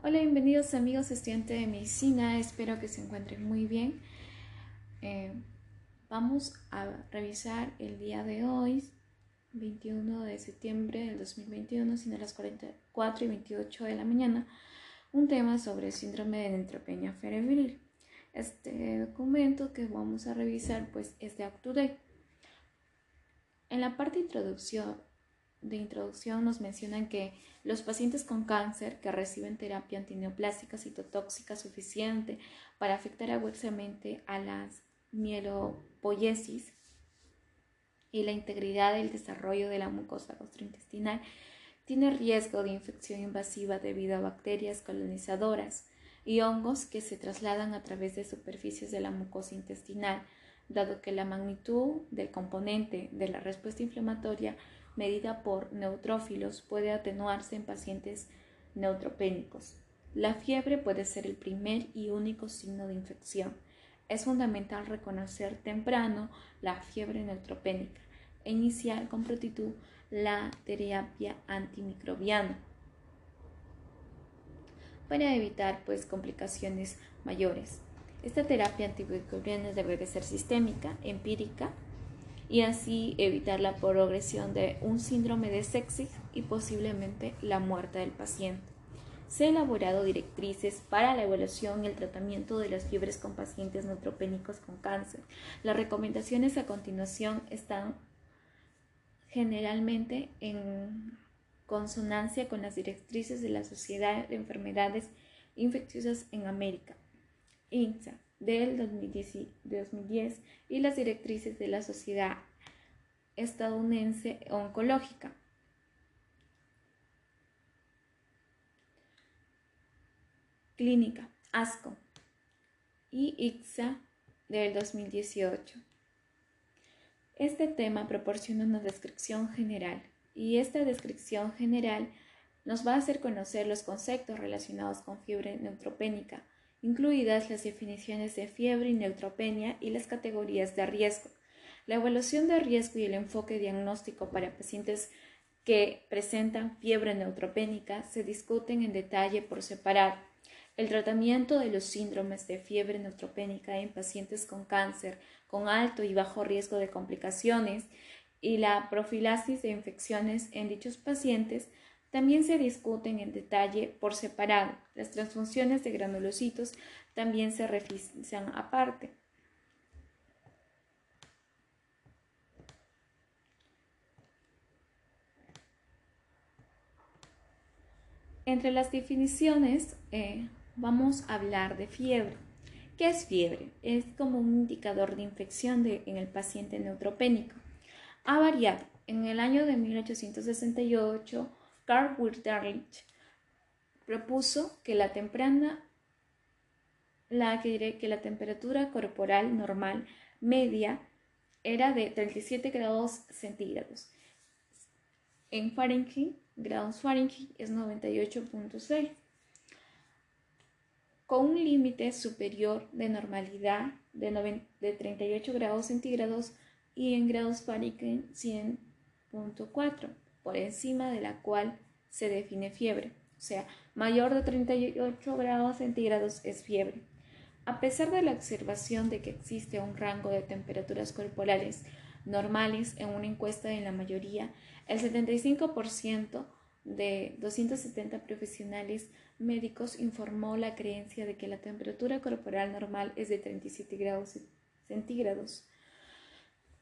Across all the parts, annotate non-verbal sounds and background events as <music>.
Hola, bienvenidos amigos estudiantes de medicina, espero que se encuentren muy bien. Eh, vamos a revisar el día de hoy, 21 de septiembre del 2021, siendo las 44 y 28 de la mañana, un tema sobre el síndrome de neutropenia febril. Este documento que vamos a revisar pues es de UpToDate. En la parte introducción de introducción nos mencionan que los pacientes con cáncer que reciben terapia antineoplástica citotóxica suficiente para afectar agudamente a la mielopoiesis y la integridad del desarrollo de la mucosa gastrointestinal tiene riesgo de infección invasiva debido a bacterias colonizadoras y hongos que se trasladan a través de superficies de la mucosa intestinal, dado que la magnitud del componente de la respuesta inflamatoria medida por neutrófilos puede atenuarse en pacientes neutropénicos. La fiebre puede ser el primer y único signo de infección. Es fundamental reconocer temprano la fiebre neutropénica e iniciar con prontitud la terapia antimicrobiana para evitar pues complicaciones mayores. Esta terapia antimicrobiana debe de ser sistémica, empírica y así evitar la progresión de un síndrome de sepsis y posiblemente la muerte del paciente. Se han elaborado directrices para la evaluación y el tratamiento de las fiebres con pacientes neutropénicos con cáncer. Las recomendaciones a continuación están generalmente en consonancia con las directrices de la Sociedad de Enfermedades Infecciosas en América, INSA, del 2010, y las directrices de la Sociedad Estadounidense Oncológica. Clínica, ASCO y ICSA del 2018. Este tema proporciona una descripción general y esta descripción general nos va a hacer conocer los conceptos relacionados con fiebre neutropénica, incluidas las definiciones de fiebre y neutropenia y las categorías de riesgo. La evaluación de riesgo y el enfoque diagnóstico para pacientes que presentan fiebre neutropénica se discuten en detalle por separado. El tratamiento de los síndromes de fiebre neutropénica en pacientes con cáncer con alto y bajo riesgo de complicaciones y la profilaxis de infecciones en dichos pacientes también se discuten en detalle por separado. Las transfusiones de granulocitos también se revisan aparte. Entre las definiciones eh, vamos a hablar de fiebre. ¿Qué es fiebre? Es como un indicador de infección en el paciente neutropénico. Ha variado. En el año de 1868, Carl Wirtarlich propuso que la temprana la que, que la temperatura corporal normal media era de 37 grados centígrados. En Fahrenheit, grados Fahrenheit es 98.6 con un límite superior de normalidad de, de 38 grados centígrados y en grados Fahrenheit 100.4 por encima de la cual se define fiebre, o sea, mayor de 38 grados centígrados es fiebre. A pesar de la observación de que existe un rango de temperaturas corporales normales en una encuesta en la mayoría, el 75% de 270 profesionales médicos informó la creencia de que la temperatura corporal normal es de 37 grados centígrados.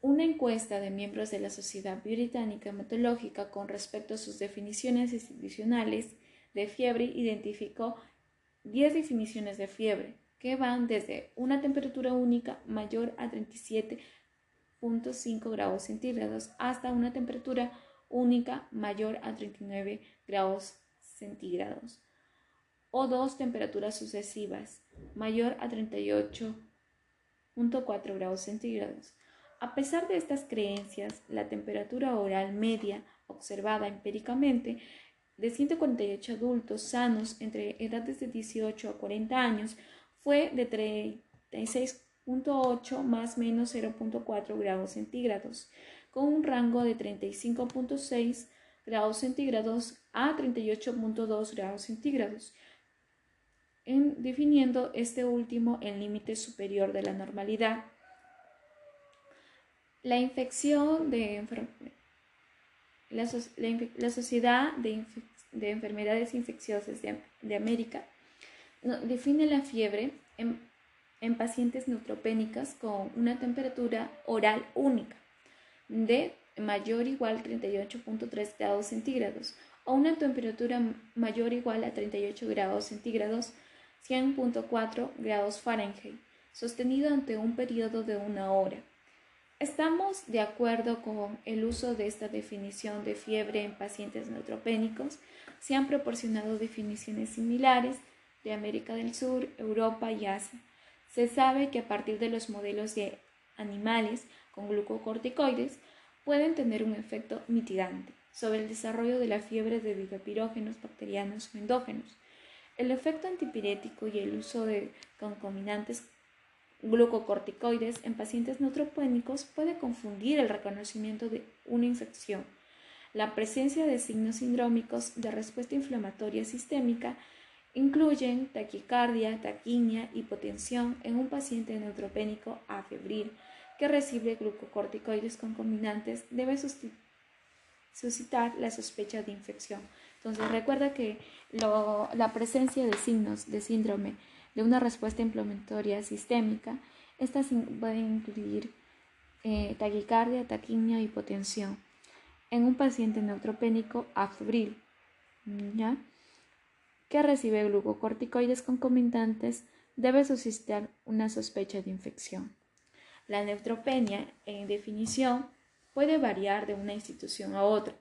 Una encuesta de miembros de la Sociedad Británica Meteorológica con respecto a sus definiciones institucionales de fiebre identificó 10 definiciones de fiebre que van desde una temperatura única mayor a 37.5 grados centígrados hasta una temperatura única mayor a 39 grados centígrados o dos temperaturas sucesivas mayor a 38.4 grados centígrados. A pesar de estas creencias, la temperatura oral media observada empíricamente de 148 adultos sanos entre edades de 18 a 40 años fue de 36.8 más menos 0.4 grados centígrados, con un rango de 35.6 grados centígrados a 38.2 grados centígrados. en definiendo este último el límite superior de la normalidad. La infección de la, la, Sociedad de, de, Enfermedades Infecciosas de, de América define la fiebre en, en pacientes neutropénicas con una temperatura oral única de mayor o igual a 38.3 grados centígrados o una temperatura mayor o igual a 38 grados centígrados 100.4 grados Fahrenheit, sostenido ante un periodo de una hora. Estamos de acuerdo con el uso de esta definición de fiebre en pacientes neutropénicos. Se han proporcionado definiciones similares de América del Sur, Europa y Asia. Se sabe que a partir de los modelos de animales con glucocorticoides pueden tener un efecto mitigante sobre el desarrollo de la fiebre debido a pirógenos bacterianos o endógenos. El efecto antipirético y el uso de concominantes glucocorticoides en pacientes neutropénicos puede confundir el reconocimiento de una infección. La presencia de signos sindrómicos de respuesta inflamatoria sistémica incluyen taquicardia, taquimia, hipotensión en un paciente neutropénico afebril que recibe glucocorticoides concominantes debe suscitar la sospecha de infección. Entonces recuerda que la presencia de signos de síndrome de una respuesta inflamatoria sistémica, estas pueden incluir eh, taquicardia, taquimia, hipotensión en un paciente neutropénico afebril, ¿ya? que recibe glucocorticoides concomitantes debe suscitar una sospecha de infección. La neutropenia, en definición, puede variar de una institución a otra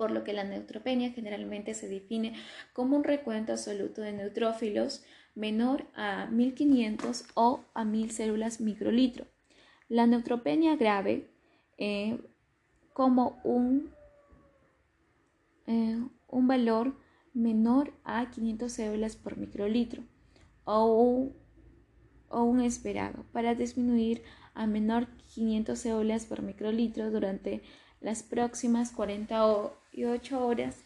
por lo que la neutropenia generalmente se define como un recuento absoluto de neutrófilos menor a 1500 o a 1000 células microlitro. La neutropenia grave eh, como un, eh, un valor menor a 500 células por microlitro o, o un esperado para disminuir a menor 500 células por microlitro durante las próximas 48 horas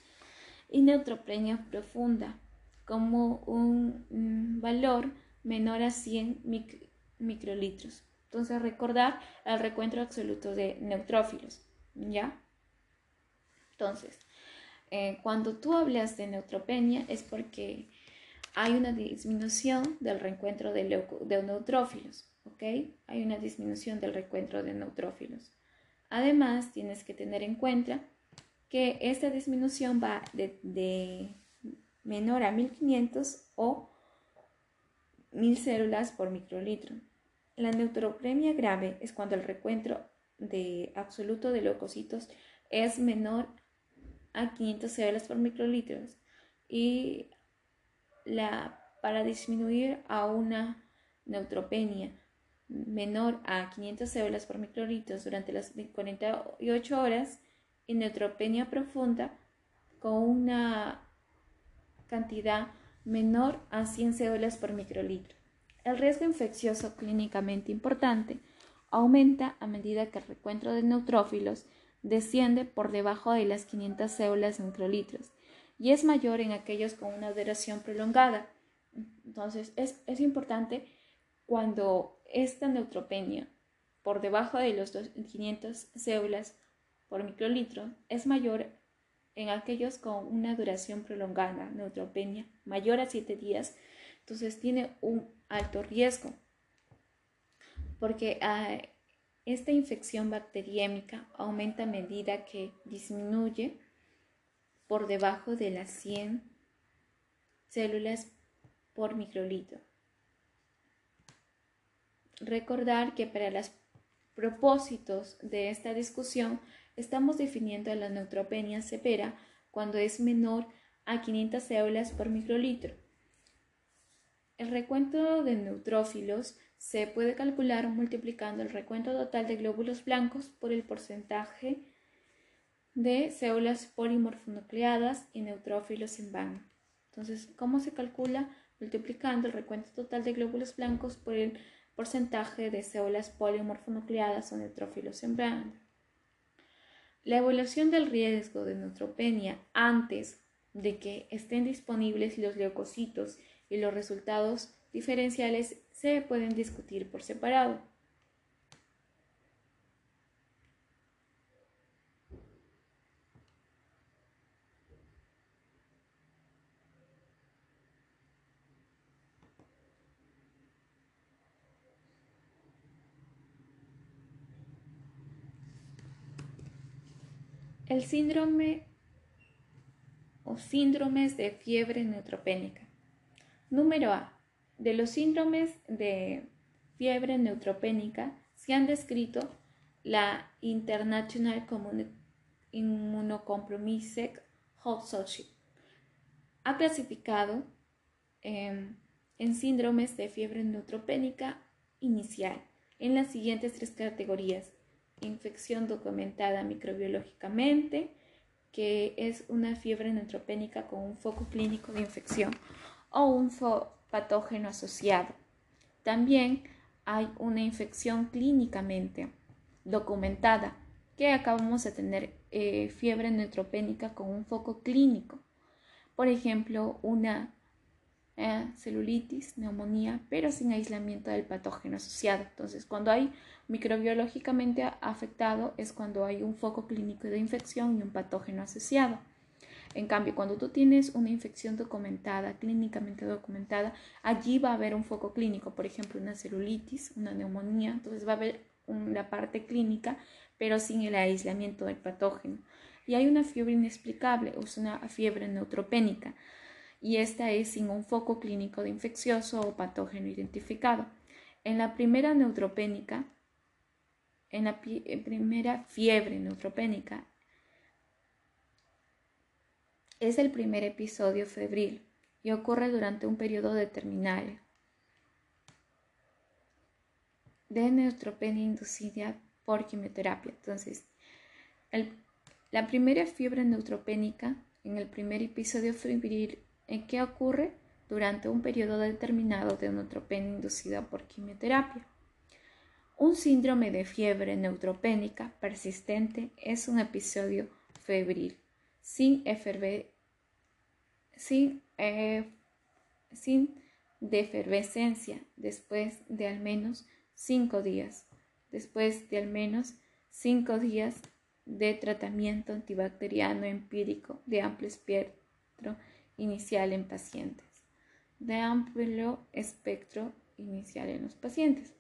y neutropenia profunda como un valor menor a 100 microlitros. Entonces recordar el recuento absoluto de neutrófilos, ¿ya? Entonces, eh, cuando tú hablas de neutropenia es porque hay una disminución del reencuentro de, de neutrófilos, ¿ok? Hay una disminución del reencuentro de neutrófilos. Además, tienes que tener en cuenta que esta disminución va de, menor a 1500 o 1000 células por microlitro. La neutropenia grave es cuando el recuento de absoluto de leucocitos es menor a 500 células por microlitro y la, para disminuir a una neutropenia menor a 500 células por microlitros durante las 48 horas y neutropenia profunda con una cantidad menor a 100 células por microlitro. El riesgo infeccioso clínicamente importante aumenta a medida que el recuento de neutrófilos desciende por debajo de las 500 células microlitros y es mayor en aquellos con una duración prolongada. Entonces, es, es importante cuando esta neutropenia por debajo de los 500 células por microlitro es mayor en aquellos con una duración prolongada, neutropenia mayor a 7 días, entonces tiene un alto riesgo. Porque ah, esta infección bacteriémica aumenta a medida que disminuye por debajo de las 100 células por microlitro. Recordar que para los propósitos de esta discusión estamos definiendo la neutropenia severa cuando es menor a 500 células por microlitro. El recuento de neutrófilos se puede calcular multiplicando el recuento total de glóbulos blancos por el porcentaje de células polimorfonucleadas y neutrófilos en banda. Entonces, ¿cómo se calcula? Multiplicando el recuento total de glóbulos blancos por el porcentaje de células polimorfonucleadas o neutrófilos en banda. La evaluación del riesgo de neutropenia antes de que estén disponibles los leucocitos y los resultados diferenciales se pueden discutir por separado. El síndrome o síndromes de fiebre neutropénica. Número A. De los síndromes de fiebre neutropénica se han descrito la International Immunocompromised Society. Ha clasificado em, en síndromes de fiebre neutropénica inicial en las siguientes tres categorías infección documentada microbiológicamente, que es una fiebre neutropénica con un foco clínico de infección o un patógeno asociado. También hay una infección clínicamente documentada, que acabamos de tener eh, fiebre neutropénica con un foco clínico. Por ejemplo, una eh, celulitis, neumonía, pero sin aislamiento del patógeno asociado. Entonces, cuando hay microbiológicamente afectado es cuando hay un foco clínico de infección y un patógeno asociado. En cambio, cuando tú tienes una infección documentada, clínicamente documentada, allí va a haber un foco clínico, por ejemplo, una celulitis, una neumonía, entonces va a haber la parte clínica, pero sin el aislamiento del patógeno. Y hay una fiebre inexplicable, es una fiebre neutropénica, y esta es sin un foco clínico de infeccioso o patógeno identificado. En la primera neutropénica, en la primera fiebre neutropénica, es el primer episodio febril y ocurre durante un periodo determinado de neutropenia inducida por quimioterapia. Entonces, la primera fiebre neutropénica en el primer episodio febril ¿En qué ocurre durante un periodo determinado de neutropenia inducida por quimioterapia. Un síndrome de fiebre neutropénica persistente es un episodio febril sin, sin, eh, sin defervescencia después de al menos cinco días, después de al menos cinco días de tratamiento antibacteriano empírico de amplio espectro inicial en pacientes, de amplio espectro inicial en los pacientes.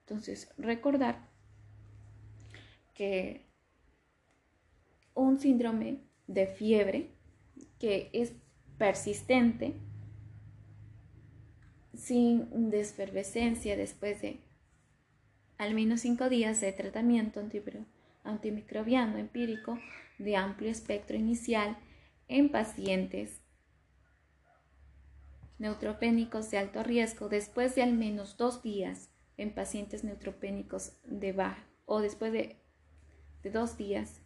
Entonces, recordar que un síndrome de fiebre que es persistente, sin desfervescencia después de al menos cinco días de tratamiento antimicrobiano empírico de amplio espectro inicial en pacientes neutropénicos de alto riesgo después de al menos dos días en pacientes neutropénicos de baja o después de, de dos días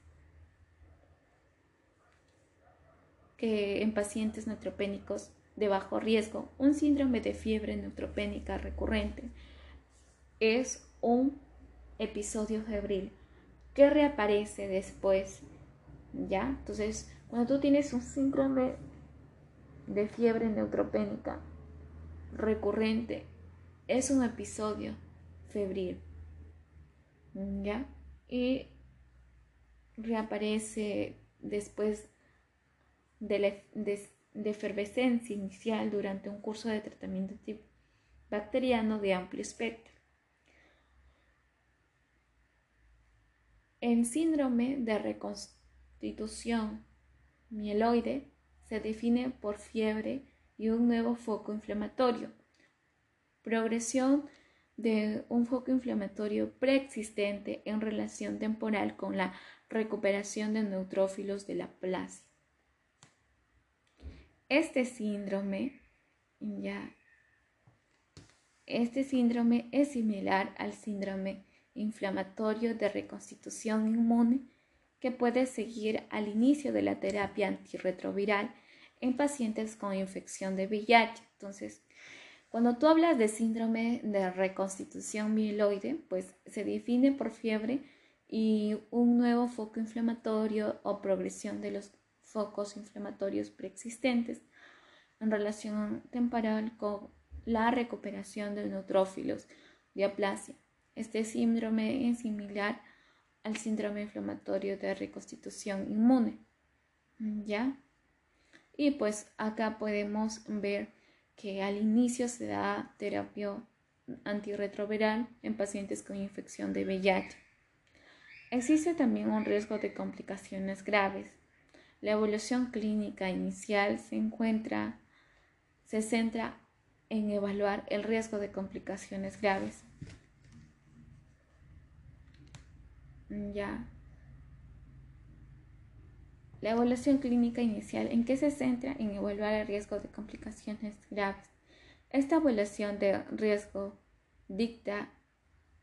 que en pacientes neutropénicos de bajo riesgo. Un síndrome de fiebre neutropénica recurrente es un episodio febril que reaparece después ¿ya? Entonces, cuando tú tienes un síndrome de fiebre neutropénica recurrente, es un episodio febril, ¿ya? Y reaparece después de, la, de efervescencia inicial durante un curso de tratamiento bacteriano de amplio espectro. En síndrome de reconstrucción mieloide se define por fiebre y un nuevo foco inflamatorio. Progresión de un foco inflamatorio preexistente en relación temporal con la recuperación de neutrófilos de la plasia. Este síndrome ya este síndrome es similar al síndrome inflamatorio de reconstitución inmune que puede seguir al inicio de la terapia antirretroviral en pacientes con infección de VIH. Entonces, cuando tú hablas de síndrome de reconstitución mieloide, pues se define por fiebre y un nuevo foco inflamatorio o progresión de los focos inflamatorios preexistentes en relación temporal con la recuperación de neutrófilos de aplasia. Este síndrome es similar al síndrome inflamatorio de reconstitución inmune. ¿Ya? Y pues acá podemos ver que al inicio se da terapia antirretroviral en pacientes con infección de VIH. Existe también un riesgo de complicaciones graves. La evolución clínica inicial se encuentra se centra en evaluar el riesgo de complicaciones graves. Ya. La evaluación clínica inicial, ¿en qué se centra? En evaluar el riesgo de complicaciones graves. Esta evaluación de riesgo dicta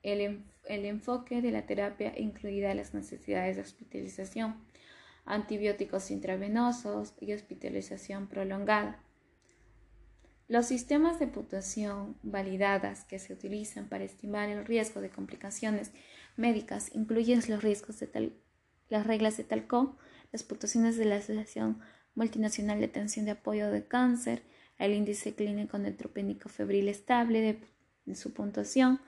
el, el enfoque de la terapia, incluida las necesidades de hospitalización, antibióticos intravenosos y hospitalización prolongada. Los sistemas de puntuación validadas que se utilizan para estimar el riesgo de complicaciones médicas incluyen los riesgos de tal, las reglas de Talcott, las puntuaciones de la Asociación Multinacional de Atención de Apoyo de Cáncer, el índice clínico neutropénico febril estable de, su puntuación.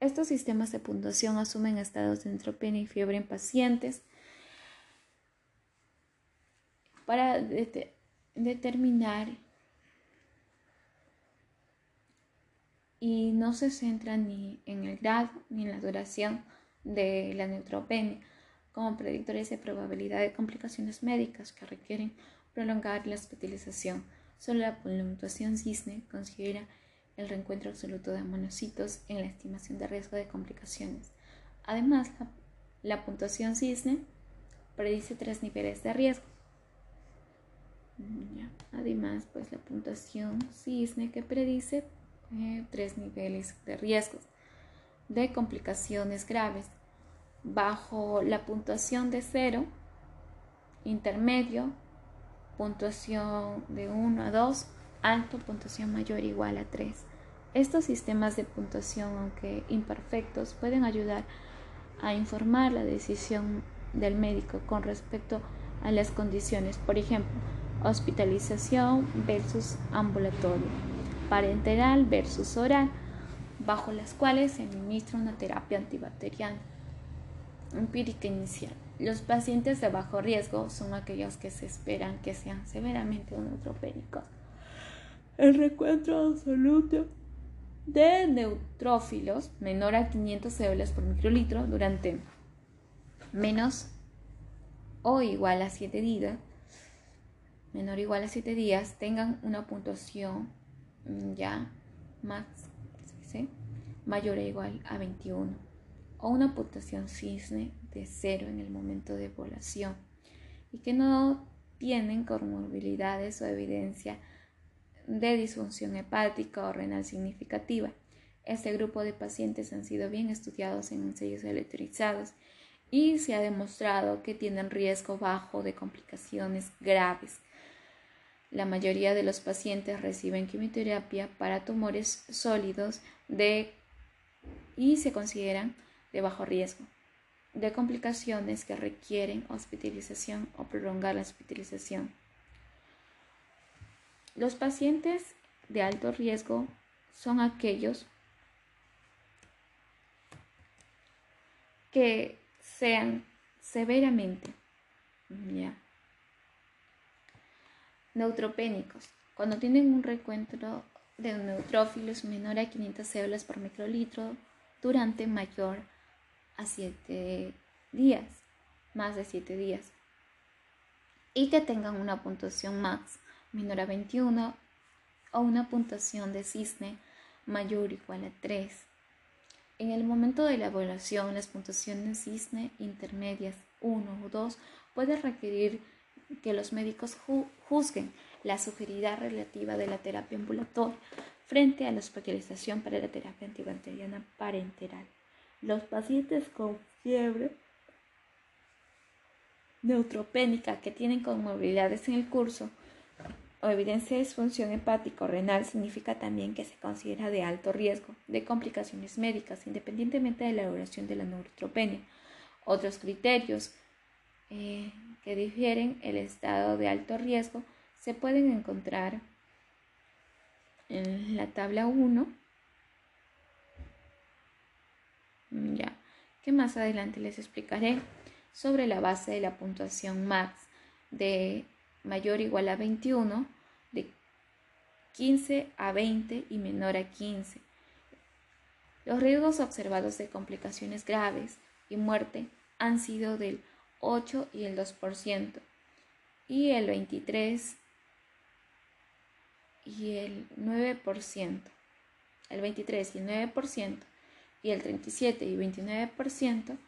Estos sistemas de puntuación asumen estados de neutropenia y fiebre en pacientes para determinar y no se centra ni en el grado ni en la duración de la neutropenia como predictores de probabilidad de complicaciones médicas que requieren prolongar la hospitalización. Solo la puntuación CISNE considera el reencuentro absoluto de monocitos en la estimación de riesgo de complicaciones. Además, la, puntuación CISNE predice tres niveles de riesgo. Además, pues la puntuación CISNE que predice eh, tres niveles de riesgos de complicaciones graves. Bajo la puntuación de 0, intermedio, puntuación de 1 a 2, alto, puntuación mayor igual a 3. Estos sistemas de puntuación, aunque imperfectos, pueden ayudar a informar la decisión del médico con respecto a las condiciones, por ejemplo, hospitalización versus ambulatorio parenteral versus oral, bajo las cuales se administra una terapia antibacteriana. Empírica inicial. Los pacientes de bajo riesgo son aquellos que se esperan que sean severamente neutropénicos. El recuento absoluto de neutrófilos menor a 500 células por microlitro durante menos o igual a 7 días, menor igual a 7 días, tengan una puntuación ya max mayor o igual a 21 o una puntuación cisne de cero en el momento de población y que no tienen comorbilidades o evidencia de disfunción hepática o renal significativa. Este grupo de pacientes han sido bien estudiados en ensayos electrizados y se ha demostrado que tienen riesgo bajo de complicaciones graves la mayoría de los pacientes reciben quimioterapia para tumores sólidos y se consideran de bajo riesgo de complicaciones que requieren hospitalización o prolongar la hospitalización. Los pacientes de alto riesgo son aquellos que sean severamente Neutropénicos. Cuando tienen un recuento de neutrófilos menor a 500 células por microlitro durante mayor a 7 días, más de 7 días. Y que tengan una puntuación max menor a 21 o una puntuación de cisne mayor o igual a 3. En el momento de la evaluación, las puntuaciones cisne intermedias 1 o 2 pueden requerir que los médicos juzguen la sugerida relativa de la terapia ambulatoria frente a la hospitalización para la terapia antibacteriana parenteral. Los pacientes con fiebre neutropénica que tienen comorbilidades en el curso o evidencia de disfunción hepática o renal significa también que se considera de alto riesgo de complicaciones médicas independientemente de la duración de la neutropenia. Otros criterios eh, que difieren el estado de alto riesgo se pueden encontrar en la tabla 1. Ya, que más adelante les explicaré sobre la base de la puntuación max de mayor o igual a 21, de 15 a 20 y menor a 15. Los riesgos observados de complicaciones graves y muerte han sido del 8 y el 2%, y el 23 y el 9%, el 23 y el 9%, y el 37 y 29%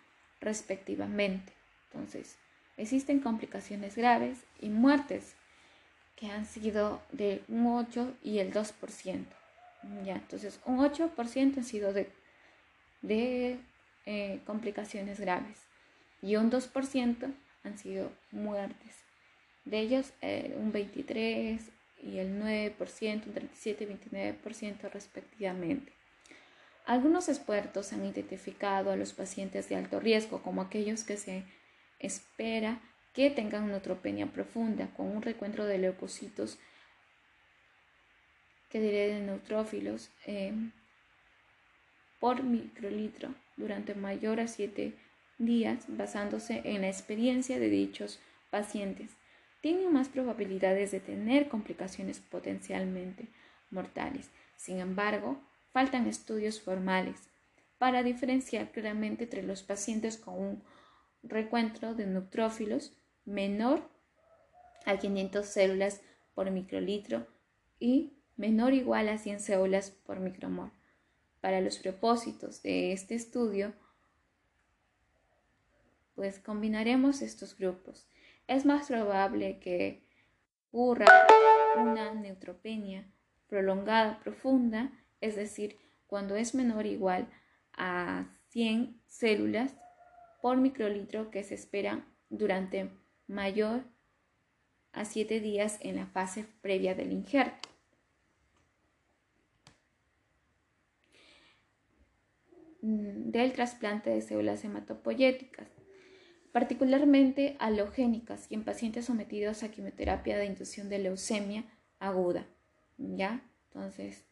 respectivamente. Entonces, existen complicaciones graves y muertes que han sido de un 8 y el 2%. Ya, entonces, un 8% han sido de, de eh, complicaciones graves y un 2% han sido muertes. De ellos, eh, un 23 y el 9%, un 37 y 29% respectivamente. Algunos expertos han identificado a los pacientes de alto riesgo como aquellos que se espera que tengan neutropenia profunda con un recuentro de leucocitos que diré de neutrófilos eh, por microlitro durante mayor a 7 días basándose en la experiencia de dichos pacientes. Tienen más probabilidades de tener complicaciones potencialmente mortales. Sin embargo, faltan estudios formales para diferenciar claramente entre los pacientes con un recuentro de neutrófilos menor a 500 células por microlitro y menor o igual a 100 células por micromol. Para los propósitos de este estudio, pues combinaremos estos grupos. Es más probable que ocurra una neutropenia prolongada profunda, es decir, cuando es menor o igual a 100 células por microlitro que se espera durante mayor a 7 días en la fase previa del injerto. Mm, del trasplante de células hematopoyéticas, particularmente halogénicas y en pacientes sometidos a quimioterapia de inducción de leucemia aguda. ¿Ya? Entonces,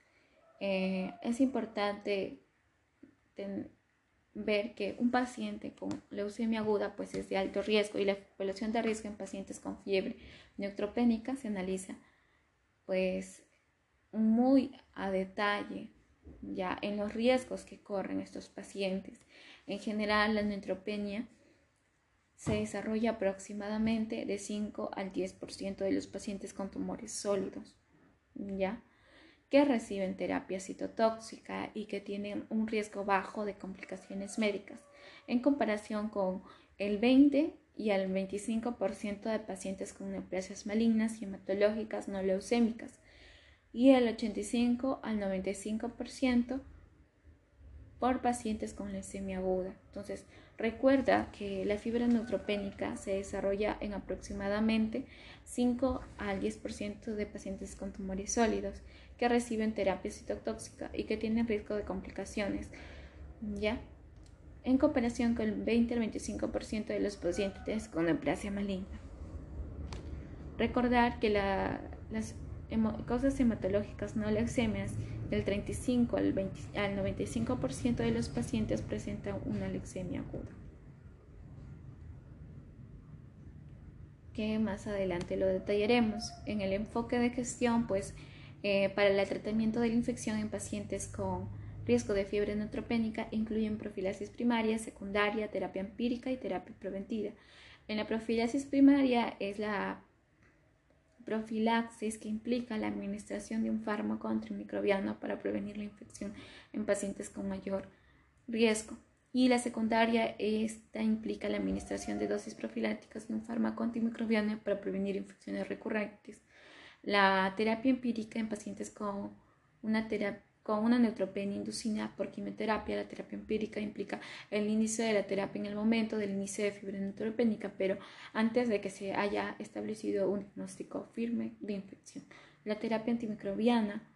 eh, es importante ver que un paciente con leucemia aguda pues es de alto riesgo y la población de riesgo en pacientes con fiebre neutropénica se analiza pues muy a detalle ya en los riesgos que corren estos pacientes. En general, la neutropenia se desarrolla aproximadamente de 5 al 10% de los pacientes con tumores sólidos, ¿ya? Que reciben terapia citotóxica y que tienen un riesgo bajo de complicaciones médicas, en comparación con el 20 y al 25% de pacientes con neoplasias malignas hematológicas no leucémicas, y el 85 al 95% por pacientes con leucemia aguda. Entonces, recuerda que la fibra neutropénica se desarrolla en aproximadamente 5 al 10% de pacientes con tumores sólidos que reciben terapia citotóxica y que tienen riesgo de complicaciones, ¿ya? En comparación con el 20 al 25% de los pacientes con neoplasia maligna. Recordar que las causas hematológicas no leucemias, del 35 al, 95% de los pacientes presentan una leucemia aguda. Que más adelante lo detallaremos. En el enfoque de gestión, pues eh, para el tratamiento de la infección en pacientes con riesgo de fiebre neutropénica incluyen profilaxis primaria, secundaria, terapia empírica y terapia preventiva. En la profilaxis primaria es la profilaxis que implica la administración de un fármaco antimicrobiano para prevenir la infección en pacientes con mayor riesgo. Y la secundaria, esta implica la administración de dosis profilácticas de un fármaco antimicrobiano para prevenir infecciones recurrentes. La terapia empírica en pacientes con una con una neutropenia inducida por quimioterapia, la terapia empírica implica el inicio de la terapia en el momento del inicio de fibra neutropénica, pero antes de que se haya establecido un diagnóstico firme de infección. La terapia antimicrobiana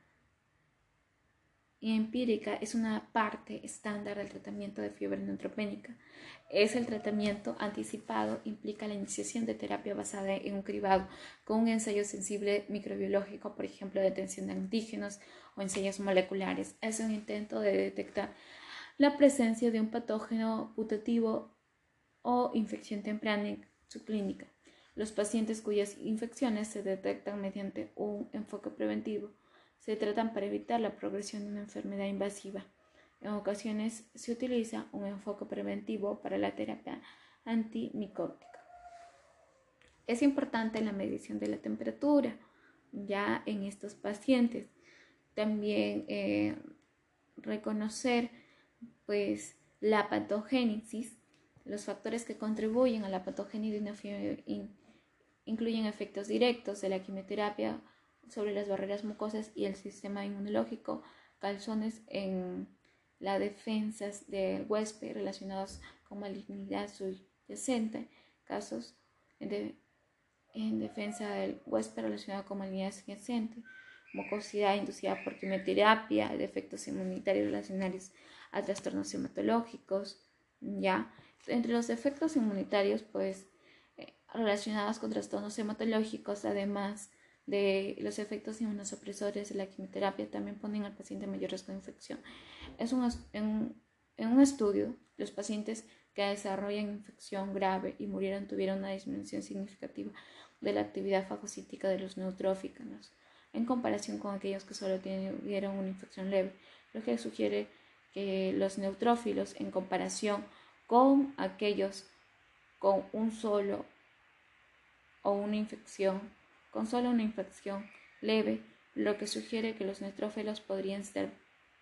empírica es una parte estándar del tratamiento de fiebre neutropénica. Es el tratamiento anticipado, implica la iniciación de terapia basada en un cribado con un ensayo sensible microbiológico, por ejemplo, detención de antígenos o ensayos moleculares. Es un intento de detectar la presencia de un patógeno putativo o infección temprana en su clínica. Los pacientes cuyas infecciones se detectan mediante un enfoque preventivo se tratan para evitar la progresión de una enfermedad invasiva. En ocasiones se utiliza un enfoque preventivo para la terapia antimicótica. Es importante la medición de la temperatura ya en estos pacientes. También eh, reconocer pues la patogénesis, los factores que contribuyen a la patogénesis incluyen efectos directos de la quimioterapia sobre las barreras mucosas y el sistema inmunológico, calzones en las defensas del huésped relacionados con malignidad subyacente, casos en, defensa del huésped relacionado con malignidad subyacente, mucosidad inducida por quimioterapia, defectos inmunitarios relacionados a trastornos hematológicos, ya. Entre los defectos inmunitarios, pues, eh, relacionados con trastornos hematológicos, además de los efectos inmunosupresores de la quimioterapia también ponen al paciente en mayor riesgo de infección. Es un, en, un estudio, los pacientes que desarrollan infección grave y murieron tuvieron una disminución significativa de la actividad fagocítica de los neutrófilos en comparación con aquellos que solo tuvieron una infección leve, lo que sugiere que los neutrófilos en comparación con aquellos con un solo o una infección con solo una infección leve, lo que sugiere que los neutrófilos podrían ser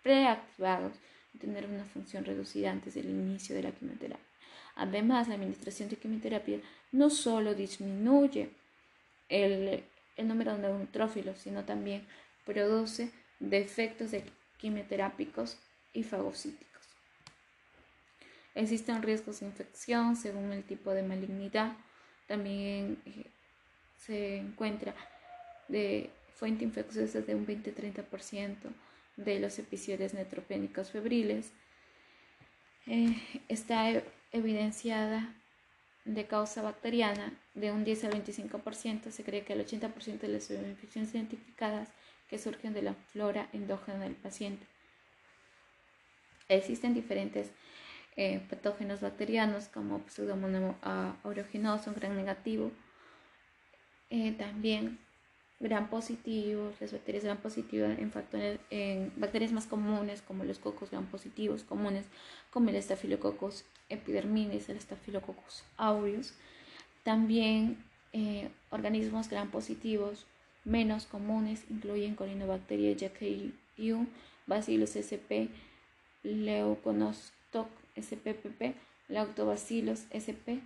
preactivados y tener una función reducida antes del inicio de la quimioterapia. Además, la administración de quimioterapia no solo disminuye el, número de neutrófilos, sino también produce defectos de quimioterápicos y fagocíticos. Existen riesgos de infección según el tipo de malignidad. También eh, se encuentra de fuente infecciosa de un 20-30% de los episodios neutropénicos febriles. Eh, está e-, evidenciada de causa bacteriana de un 10 al 25%. Se cree que el 80% de las infecciones identificadas que surgen de la flora endógena del paciente. Existen diferentes eh, patógenos bacterianos como Pseudomonas aeruginosa, un gran negativo, eh, también gran positivos, las bacterias gran positivas en, factores, en bacterias más comunes como los cocos gran positivos comunes como el Staphylococcus epidermidis, el Staphylococcus aureus. También eh, organismos gran positivos menos comunes incluyen Corynebacteria jacqueyi, Bacillus sp, Leuconostoc spp, Lactobacillus sp,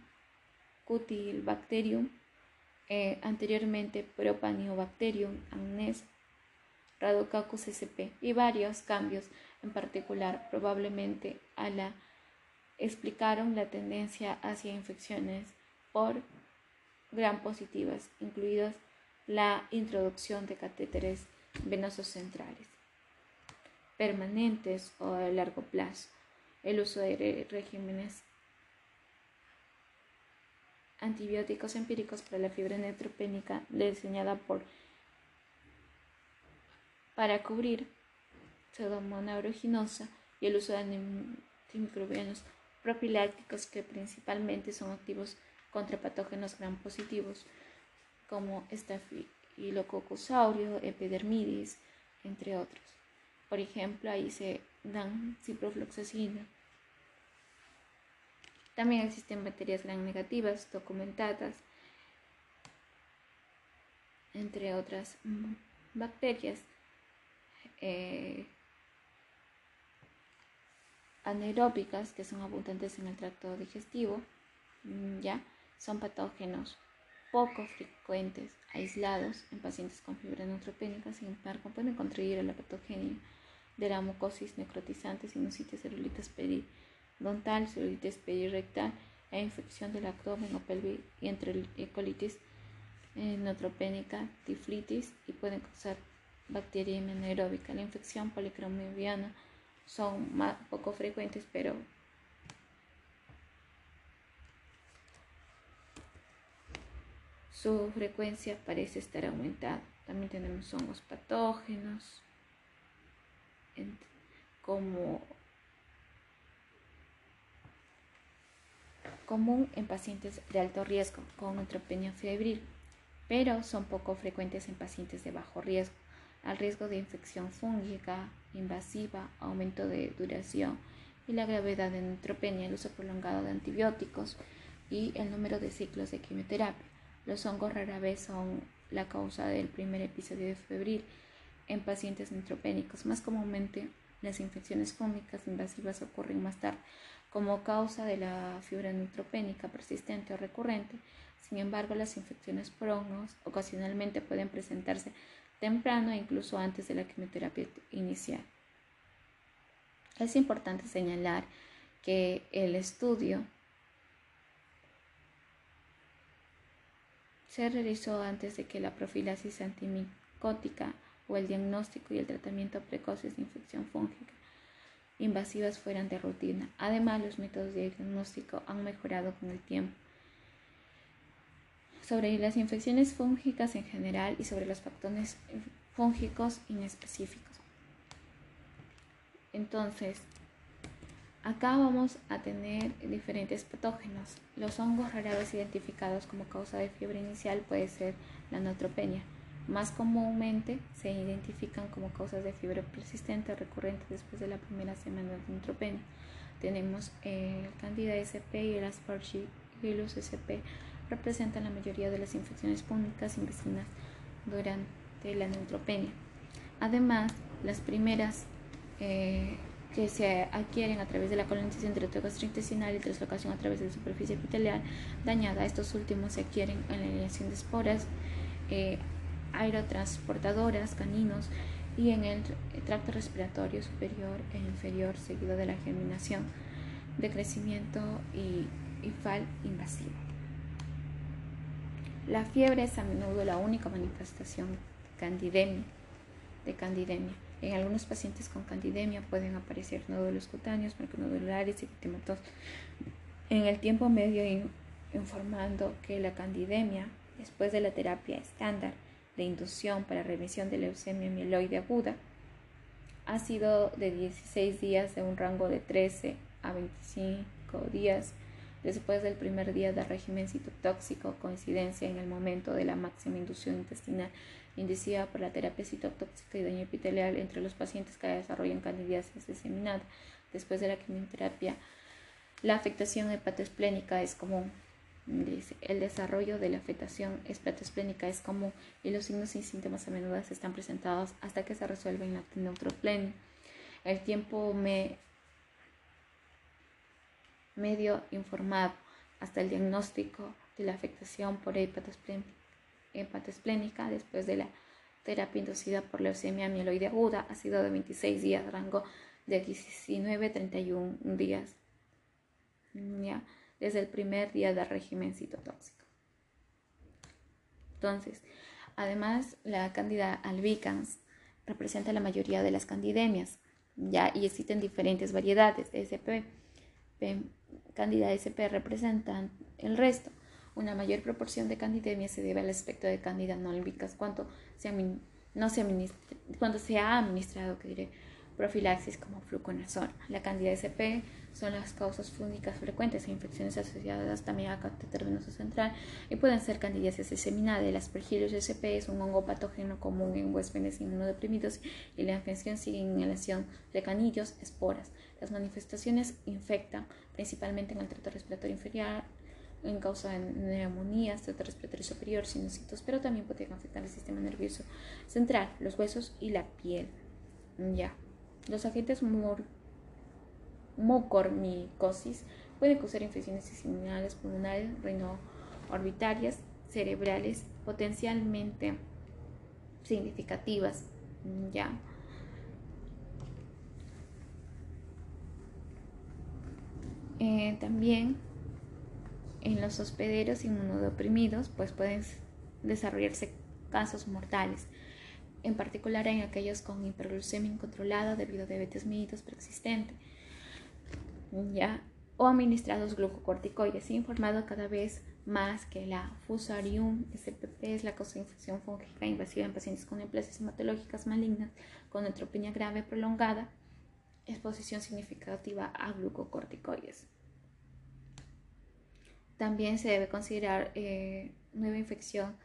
Cutilbacterium, eh, anteriormente Propaniobacterium agnes, Radococcus sp y varios cambios en particular probablemente a la explicaron la tendencia hacia infecciones por gran positivas, incluidas la introducción de catéteres venosos centrales permanentes o a largo plazo, el uso de regímenes antibióticos empíricos para la fiebre neutropénica diseñada por para cubrir pseudomonas aeruginosa y el uso de antimicrobianos profilácticos que principalmente son activos contra patógenos gram positivos como Staphylococcus aureus, epidermidis, entre otros. Por ejemplo, ahí se dan ciprofloxacina, también existen bacterias gran negativas documentadas, entre otras mm, bacterias eh, anaeróbicas que son abundantes en el tracto digestivo, mm, ya son patógenos poco frecuentes, aislados en pacientes con fibra neutropénica, sin embargo pueden contribuir a la patogenia de la mucosis necrotizante, sinusitis, celulitis peri dental, celulitis perirectal e infección del abdomen o pelvis y entre colitis neutropénica, tiflitis y pueden causar bacteriemia anaeróbica. La infección policromiana son más, poco frecuentes, pero su frecuencia parece estar aumentada. También tenemos hongos patógenos como común en pacientes de alto riesgo con neutropenia febril, pero son poco frecuentes en pacientes de bajo riesgo, al riesgo de infección fúngica, invasiva, aumento de duración y la gravedad de neutropenia, el uso prolongado de antibióticos y el número de ciclos de quimioterapia. Los hongos rara vez son la causa del primer episodio de febril en pacientes neutropénicos. Más comúnmente, las infecciones fúngicas invasivas ocurren más tarde como causa de la fiebre neutropénica persistente o recurrente. Sin embargo, las infecciones por hongos ocasionalmente pueden presentarse temprano e incluso antes de la quimioterapia inicial. Es importante señalar que el estudio se realizó antes de que la profilaxis antimicótica o el diagnóstico y el tratamiento precoces de infección fúngica invasivas fueran de rutina. Además, los métodos de diagnóstico han mejorado con el tiempo. Sobre las infecciones fúngicas en general y sobre los factores fúngicos inespecíficos. Entonces, acá vamos a tener diferentes patógenos. Los hongos rara vez identificados como causa de fiebre inicial puede ser la neutropenia. Más comúnmente se identifican como causas de fiebre persistente recurrente después de la primera semana de neutropenia. Tenemos el Candida SP y el Aspergillus SP representan la mayoría de las infecciones públicas invasinas durante la neutropenia. Además, las primeras eh, que se adquieren a través de la colonización gastrointestinal y translocación a través de la superficie epitelial dañada, estos últimos se adquieren en la eliminación de esporas. Eh, aerotransportadoras, caninos y en el tracto respiratorio superior e inferior, seguido de la germinación, de crecimiento y, fal invasivo. La fiebre es a menudo la única manifestación candidemia, de candidemia. En algunos pacientes con candidemia pueden aparecer nódulos cutáneos, macronodulares y eritematosos. En el tiempo medio informando que la candidemia, después de la terapia estándar, de inducción para remisión de leucemia mieloide aguda ha sido de 16 días de un rango de 13 a 25 días después del primer día de régimen citotóxico, coincidencia en el momento de la máxima inducción intestinal inducida por la terapia citotóxica y daño epitelial entre los pacientes que desarrollan candidiasis diseminada después de la quimioterapia. La afectación hepatoesplénica es común. Dice, el desarrollo de la afectación esplénica es común y los signos y síntomas a menudo están presentados hasta que se resuelven la neutropenia. El tiempo medio informado hasta el diagnóstico de la afectación por hepatoesplénica después de la terapia inducida por leucemia mieloide aguda ha sido de 26 días, rango de 19 a 31 días. ¿Ya? Desde el primer día del régimen citotóxico. Entonces, además, la Candida albicans representa la mayoría de las candidemias, ya, y existen diferentes variedades de SP. Candida SP representan el resto. Una mayor proporción de candidemias se debe al aspecto de Candida no albicans se, cuando se ha administrado, que diré, profilaxis como fluconazol. La Candida SP son las causas fúngicas frecuentes e infecciones asociadas también a catéter venoso central y pueden ser candidiasis diseminada. El Aspergillus sp es un hongo patógeno común en huéspedes inmunodeprimidos y la infección sigue en inhalación de canillos, esporas. Las manifestaciones infectan principalmente en el tracto respiratorio inferior, en causa de neumonías, tracto respiratorio superior, sinusitos, pero también pueden afectar el sistema nervioso central, los huesos y la piel. Ya. Los agentes mucormicosis pueden causar infecciones intestinales, pulmonares, orbitarias, cerebrales, potencialmente significativas. Ya. Eh, también en los hospederos inmunodeprimidos pues pueden desarrollarse casos mortales. En particular en aquellos con hiperglucemia incontrolada debido a diabetes mellitus persistente, ¿ya? o administrados glucocorticoides. Informado cada vez más que la Fusarium SPP es la causa de infección fúngica invasiva en pacientes con neoplasias hematológicas malignas con neutropenia grave prolongada, exposición significativa a glucocorticoides. También se debe considerar eh, nueva infección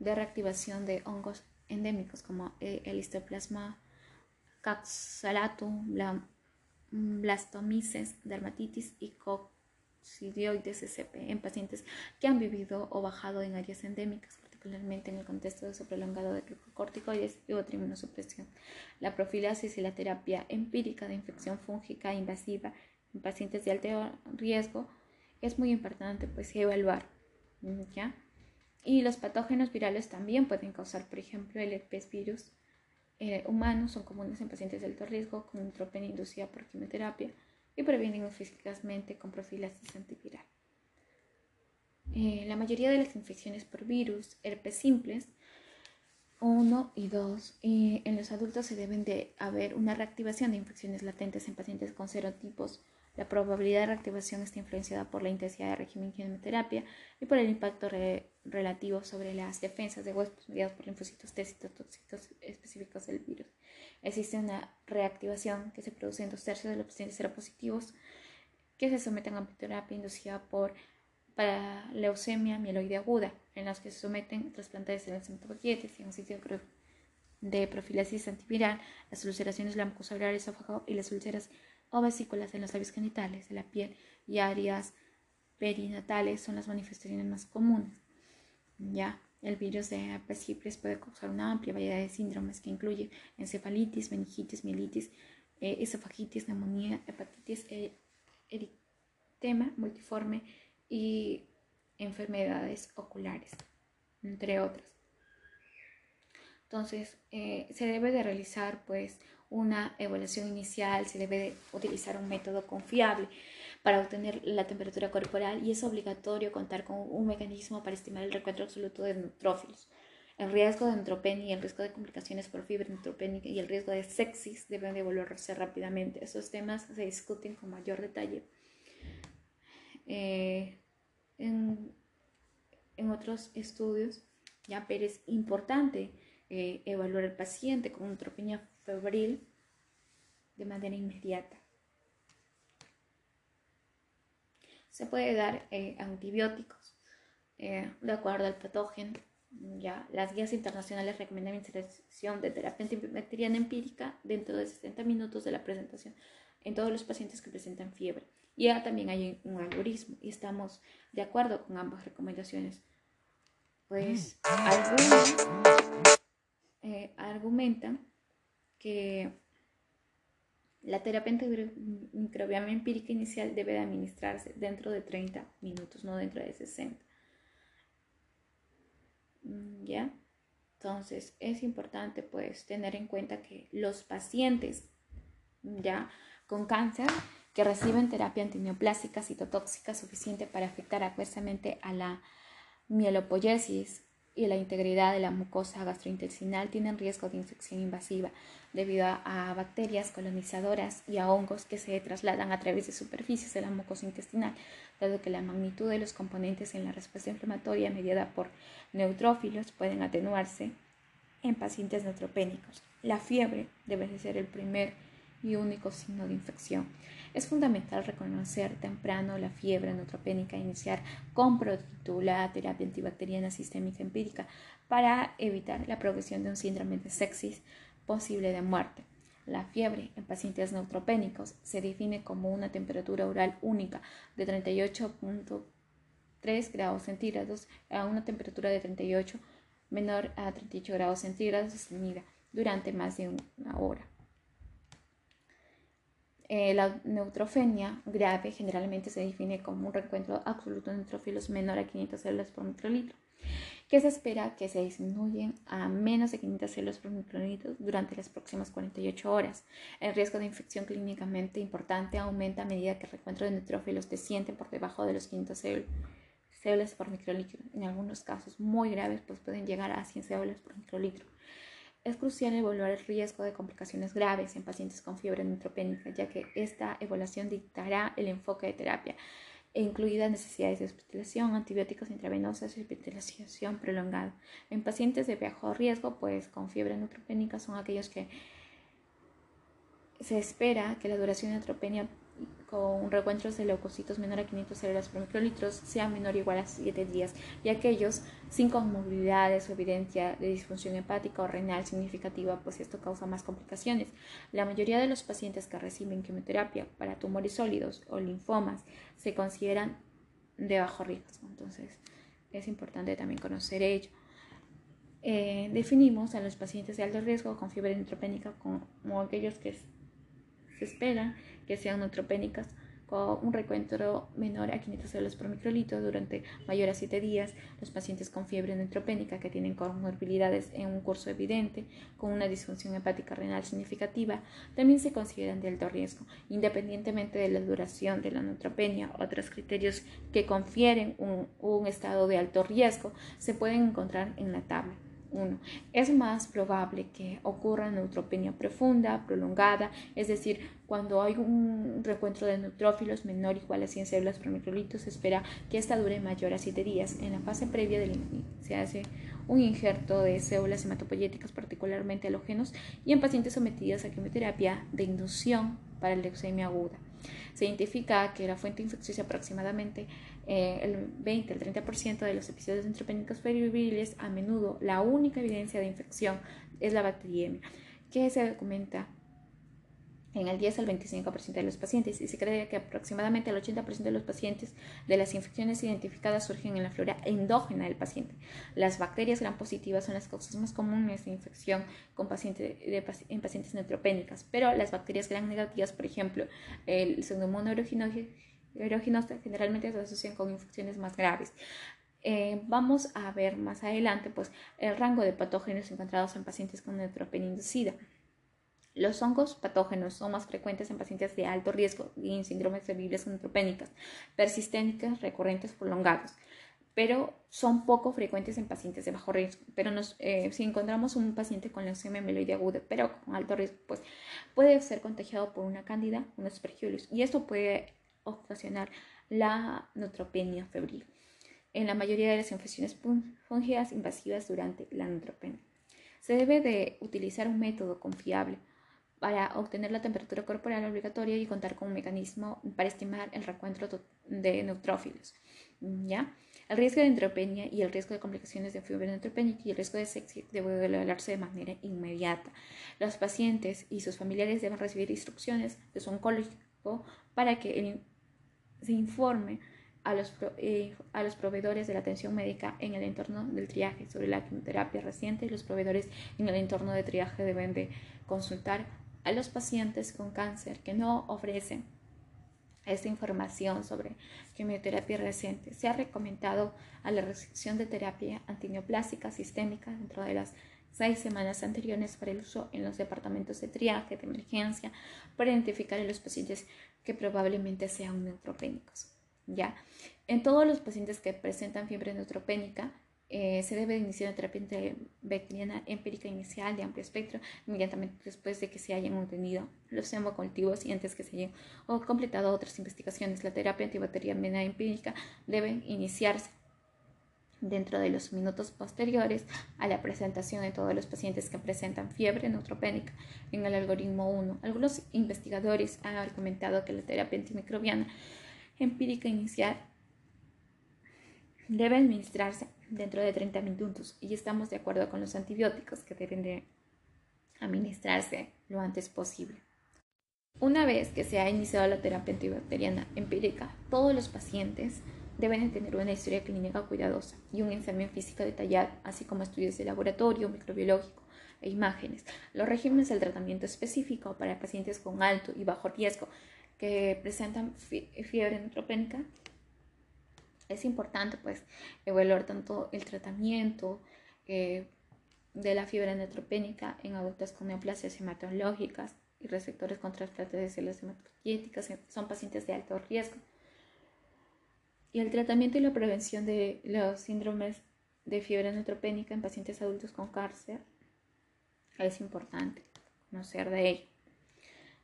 de reactivación de hongos endémicos como eh, el histoplasma caxalatum, blastomices, dermatitis y coccidioides sp en pacientes que han vivido o bajado en áreas endémicas, particularmente en el contexto de uso prolongado de glucocorticoides y otra inmunosupresión. La profilaxis y la terapia empírica de infección fúngica invasiva en pacientes de alto riesgo es muy importante pues evaluar, ¿ya? Y los patógenos virales también pueden causar, por ejemplo, el herpes virus eh, humano, son comunes en pacientes de alto riesgo con neutropenia inducida por quimioterapia y previenen eficazmente con profilaxis antiviral. Eh, la mayoría de las infecciones por virus, herpes simples, 1 y 2, en los adultos se deben de haber una reactivación de infecciones latentes en pacientes con serotipos la probabilidad de reactivación está influenciada por la intensidad del régimen de quimioterapia y por el impacto relativo sobre las defensas de huéspedes mediados por linfocitos T citotóxicos específicos del virus. Existe una reactivación que se produce en dos tercios de los pacientes seropositivos que se someten a terapia inducida por para leucemia mieloide aguda, en las que se someten trasplantes de hematopoietis y un sitio de profilaxis antiviral, las ulceraciones de esófago y las úlceras o vesículas en los labios genitales, de la piel y áreas perinatales son las manifestaciones más comunes. Ya, el virus de herpes puede causar una amplia variedad de síndromes que incluye encefalitis, meningitis, mielitis, eh, esofagitis, neumonía, hepatitis, e, eritema multiforme y enfermedades oculares, entre otras. Entonces, eh, se debe de realizar pues una evaluación inicial, se debe utilizar un método confiable para obtener la temperatura corporal y es obligatorio contar con un mecanismo para estimar el recuento absoluto de neutrófilos. El riesgo de neutropenia y el riesgo de complicaciones por fibra neutropénica y el riesgo de sepsis deben de evaluarse rápidamente. Esos temas se discuten con mayor detalle. Eh, en, otros estudios, ya, pero es importante eh, evaluar al paciente con neutropenia febril de manera inmediata. Se puede dar eh, antibióticos eh, de acuerdo al patógeno. Ya, las guías internacionales recomiendan inserción de terapia antibacteriana empírica dentro de 60 minutos de la presentación en todos los pacientes que presentan fiebre. Y ya también hay un algoritmo y estamos de acuerdo con ambas recomendaciones. Pues algunos eh, argumentan que la terapia microbiana empírica inicial debe de administrarse dentro de 30 minutos, no dentro de 60. Mm, ¿Ya? Entonces, es importante pues tener en cuenta que los pacientes ya con cáncer que reciben terapia antineoplásica citotóxica suficiente para afectar adversamente a la mielopoiesis y la integridad de la mucosa gastrointestinal tienen riesgo de infección invasiva debido a, bacterias colonizadoras y a hongos que se trasladan a través de superficies de la mucosa intestinal, dado que la magnitud de los componentes en la respuesta inflamatoria mediada por neutrófilos pueden atenuarse en pacientes neutropénicos. La fiebre debe ser el primer y único signo de infección. Es fundamental reconocer temprano la fiebre neutropénica e iniciar con prontitud la terapia antibacteriana sistémica empírica para evitar la progresión de un síndrome de sepsis posible de muerte. La fiebre en pacientes neutropénicos se define como una temperatura oral única de 38.3 grados centígrados a una temperatura de 38 menor a 38 grados centígrados sostenida durante más de una hora. Eh, la neutrofenia grave generalmente se define como un reencuentro absoluto de neutrófilos menor a 500 células por microlitro, que se espera que se disminuyen a menos de 500 células por microlitro durante las próximas 48 horas. El riesgo de infección clínicamente importante aumenta a medida que el reencuentro de neutrófilos desciende por debajo de los 500 células por microlitro. En algunos casos muy graves pues pueden llegar a 100 células por microlitro. Es crucial evaluar el riesgo de complicaciones graves en pacientes con fiebre neutropénica, ya que esta evaluación dictará el enfoque de terapia, incluidas necesidades de hospitalización, antibióticos intravenosos y hospitalización prolongada. En pacientes de bajo riesgo, pues con fiebre neutropénica son aquellos que se espera que la duración de neutropenia con recuentros de leucocitos menor a 500 células por microlitros sea menor o igual a 7 días y aquellos sin comorbilidades o evidencia de disfunción hepática o renal significativa, pues esto causa más complicaciones. La mayoría de los pacientes que reciben quimioterapia para tumores sólidos o linfomas se consideran de bajo riesgo, entonces es importante también conocer ello. Eh, definimos a los pacientes de alto riesgo con fiebre neutropénica como aquellos que se espera que sean neutropénicas con un recuento menor a 500 células por microlitro durante mayor a 7 días, los pacientes con fiebre neutropénica que tienen comorbilidades en un curso evidente, con una disfunción hepática renal significativa, también se consideran de alto riesgo, independientemente de la duración de la neutropenia. Otros criterios que confieren un, un estado de alto riesgo se pueden encontrar en la tabla. 1. Es más probable que ocurra neutropenia profunda, prolongada, es decir, cuando hay un recuentro de neutrófilos menor o igual a 100 células por microlitro, se espera que esta dure mayor a 7 días. En la fase previa del, se hace un injerto de células hematopoyéticas particularmente halógenos y en pacientes sometidos a quimioterapia de inducción para leucemia aguda. Se identifica que la fuente infecciosa aproximadamente eh, el 20 al 30% de los episodios neutropénicos febriles, a menudo la única evidencia de infección es la bacteriemia, que se documenta en el 10 al 25% de los pacientes y se cree que aproximadamente el 80% de los pacientes de las infecciones identificadas surgen en la flora endógena del paciente. Las bacterias gram positivas son las causas más comunes de infección con pacientes en pacientes neutropénicas, pero las bacterias gram negativas, por ejemplo, el pseudomonas aeruginosa, generalmente se asocian con infecciones más graves. Eh, vamos a ver más adelante pues, el rango de patógenos encontrados en pacientes con neutropenia inducida. Los hongos patógenos son más frecuentes en pacientes de alto riesgo y en síndromes febriles neutropénicas, persistentes, recurrentes, prolongados, pero son poco frecuentes en pacientes de bajo riesgo. Pero eh, si encontramos un paciente con leucemia mieloide aguda, pero con alto riesgo, pues puede ser contagiado por una cándida, un aspergillus, y esto puede ocasionar la neutropenia febril en la mayoría de las infecciones fúngicas invasivas durante la neutropenia. Se debe de utilizar un método confiable para obtener la temperatura corporal obligatoria y contar con un mecanismo para estimar el recuento de neutrófilos. ¿ya? El riesgo de neutropenia y el riesgo de complicaciones de fiebre neutropénica y el riesgo de sepsis deben evaluarse de manera inmediata. Los pacientes y sus familiares deben recibir instrucciones de su oncólogo para que se informe a los, eh, a los proveedores de la atención médica en el entorno del triaje sobre la quimioterapia reciente y los proveedores en el entorno de triaje deben de consultar a los pacientes con cáncer que no ofrecen esta información sobre quimioterapia reciente. Se ha recomendado a la restricción de terapia antineoplástica sistémica dentro de las seis semanas anteriores para el uso en los departamentos de triaje de emergencia para identificar a los pacientes que probablemente sean neutropénicos. ¿ya? En todos los pacientes que presentan fiebre neutropénica, eh, se debe iniciar una terapia bacteriana empírica inicial de amplio espectro inmediatamente después de que se hayan obtenido los hemocultivos y antes que se hayan completado otras investigaciones. La terapia antibacteriana empírica debe iniciarse dentro de los minutos posteriores a la presentación de todos los pacientes que presentan fiebre neutropénica en el algoritmo 1. Algunos investigadores han argumentado que la terapia antimicrobiana empírica inicial debe administrarse dentro de 30 minutos y estamos de acuerdo con los antibióticos que deben de administrarse lo antes posible. Una vez que se ha iniciado la terapia antibacteriana empírica, todos los pacientes deben tener una historia clínica cuidadosa y un examen físico detallado, así como estudios de laboratorio, microbiológico e imágenes. Los regímenes del tratamiento específico para pacientes con alto y bajo riesgo que presentan fiebre neutropénica es importante pues evaluar tanto el tratamiento eh, de la fiebre neutropénica en adultos con neoplasias hematológicas y receptores con de células hematopoyéticas son pacientes de alto riesgo y el tratamiento y la prevención de los síndromes de fiebre neutropénica en pacientes adultos con cáncer Es importante conocer de ello.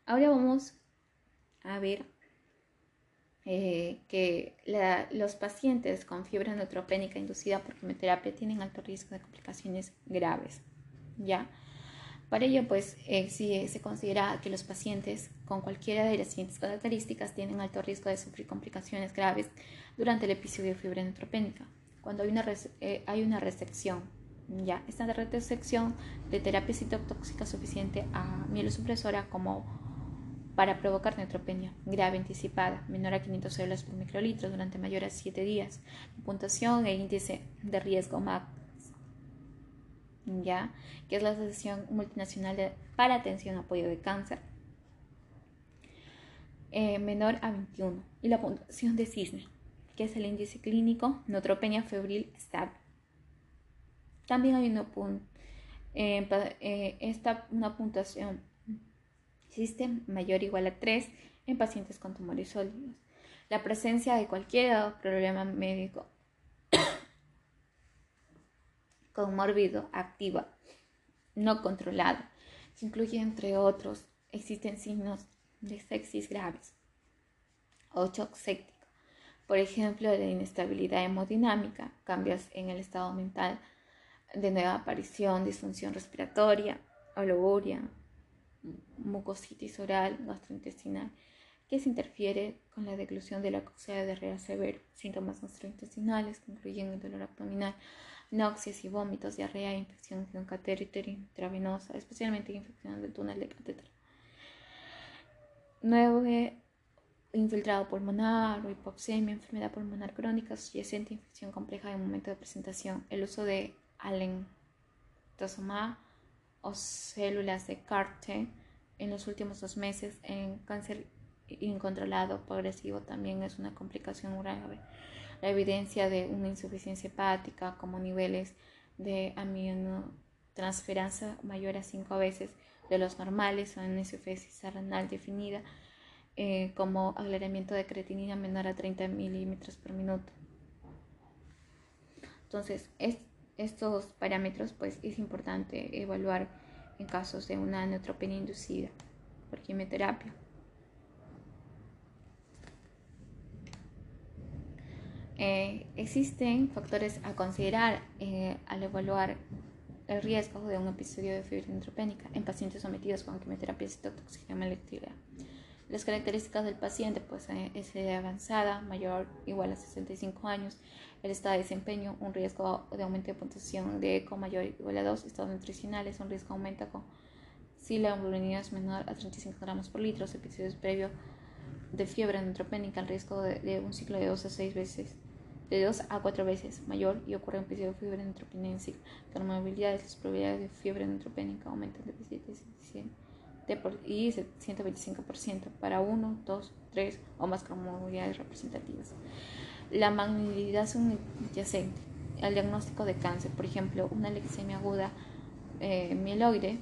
Ahora vamos a ver eh, que los pacientes con fiebre neutropénica inducida por quimioterapia tienen alto riesgo de complicaciones graves. ¿ya? Para ello, pues, eh, se considera que los pacientes con cualquiera de las siguientes características tienen alto riesgo de sufrir complicaciones graves durante el episodio de fiebre neutropénica. Cuando hay una, eh, hay una resección, ya, esta resección de terapia citotóxica suficiente a mielosupresora como para provocar neutropenia grave anticipada, menor a 500 células por microlitro durante mayor a 7 días, puntuación e índice de riesgo MAC, ¿ya? que es la Asociación Multinacional para Atención y Apoyo de Cáncer, eh, menor a 21, y la puntuación de cisne, que es el índice clínico neutropenia febril estable. También hay una, eh, eh, esta, una puntuación existe mayor o igual a 3 en pacientes con tumores sólidos. La presencia de cualquier problema médico <coughs> conmórbido activa no controlado. Se incluye entre otros, existen signos de sexis graves o shock séptico. Por ejemplo, la inestabilidad hemodinámica, cambios en el estado mental, de nueva aparición, disfunción respiratoria, ologuria, mucositis oral, gastrointestinal, que se interfiere con la deglución de la cocea de diarrea severo, síntomas gastrointestinales que incluyen el dolor abdominal, náuseas y vómitos, diarrea, infección con catéter intravenosa, especialmente infección del túnel de catéter. 9. Infiltrado pulmonar hipoxemia, enfermedad pulmonar crónica subyacente, infección compleja en momento de presentación. El uso de alentosoma o células de CAR-T en los últimos dos meses en cáncer incontrolado progresivo también es una complicación grave. La evidencia de una insuficiencia hepática como niveles de aminotransferasa mayor a cinco veces de los normales o una insuficiencia renal definida eh, como aclaramiento de creatinina menor a 30 milímetros por minuto. Entonces, es, estos parámetros pues es importante evaluar en casos de una neutropenia inducida por quimioterapia. Eh, existen factores a considerar eh, al evaluar el riesgo de un episodio de fiebre neutropénica en pacientes sometidos con quimioterapia citotóxica selectiva. Las características del paciente, pues eh, es avanzada, mayor igual a 65 años, el estado de desempeño, un riesgo de aumento de puntuación de eco mayor igual a 2, estados nutricionales, un riesgo aumenta con si la hemoglobina es menor a 35 gramos por litro, episodios previo de fiebre neutropénica, el riesgo de, un ciclo de 2 a 6 veces, de 2 a 4 veces mayor y ocurre un episodio de fiebre neutropénica movilidades, las probabilidades de fiebre neutropénica aumentan de 17 y 125% para 1, 2, 3 o más comorbilidades representativas. La magnilidad subyacente al diagnóstico de cáncer, por ejemplo, una leucemia aguda eh, mieloide,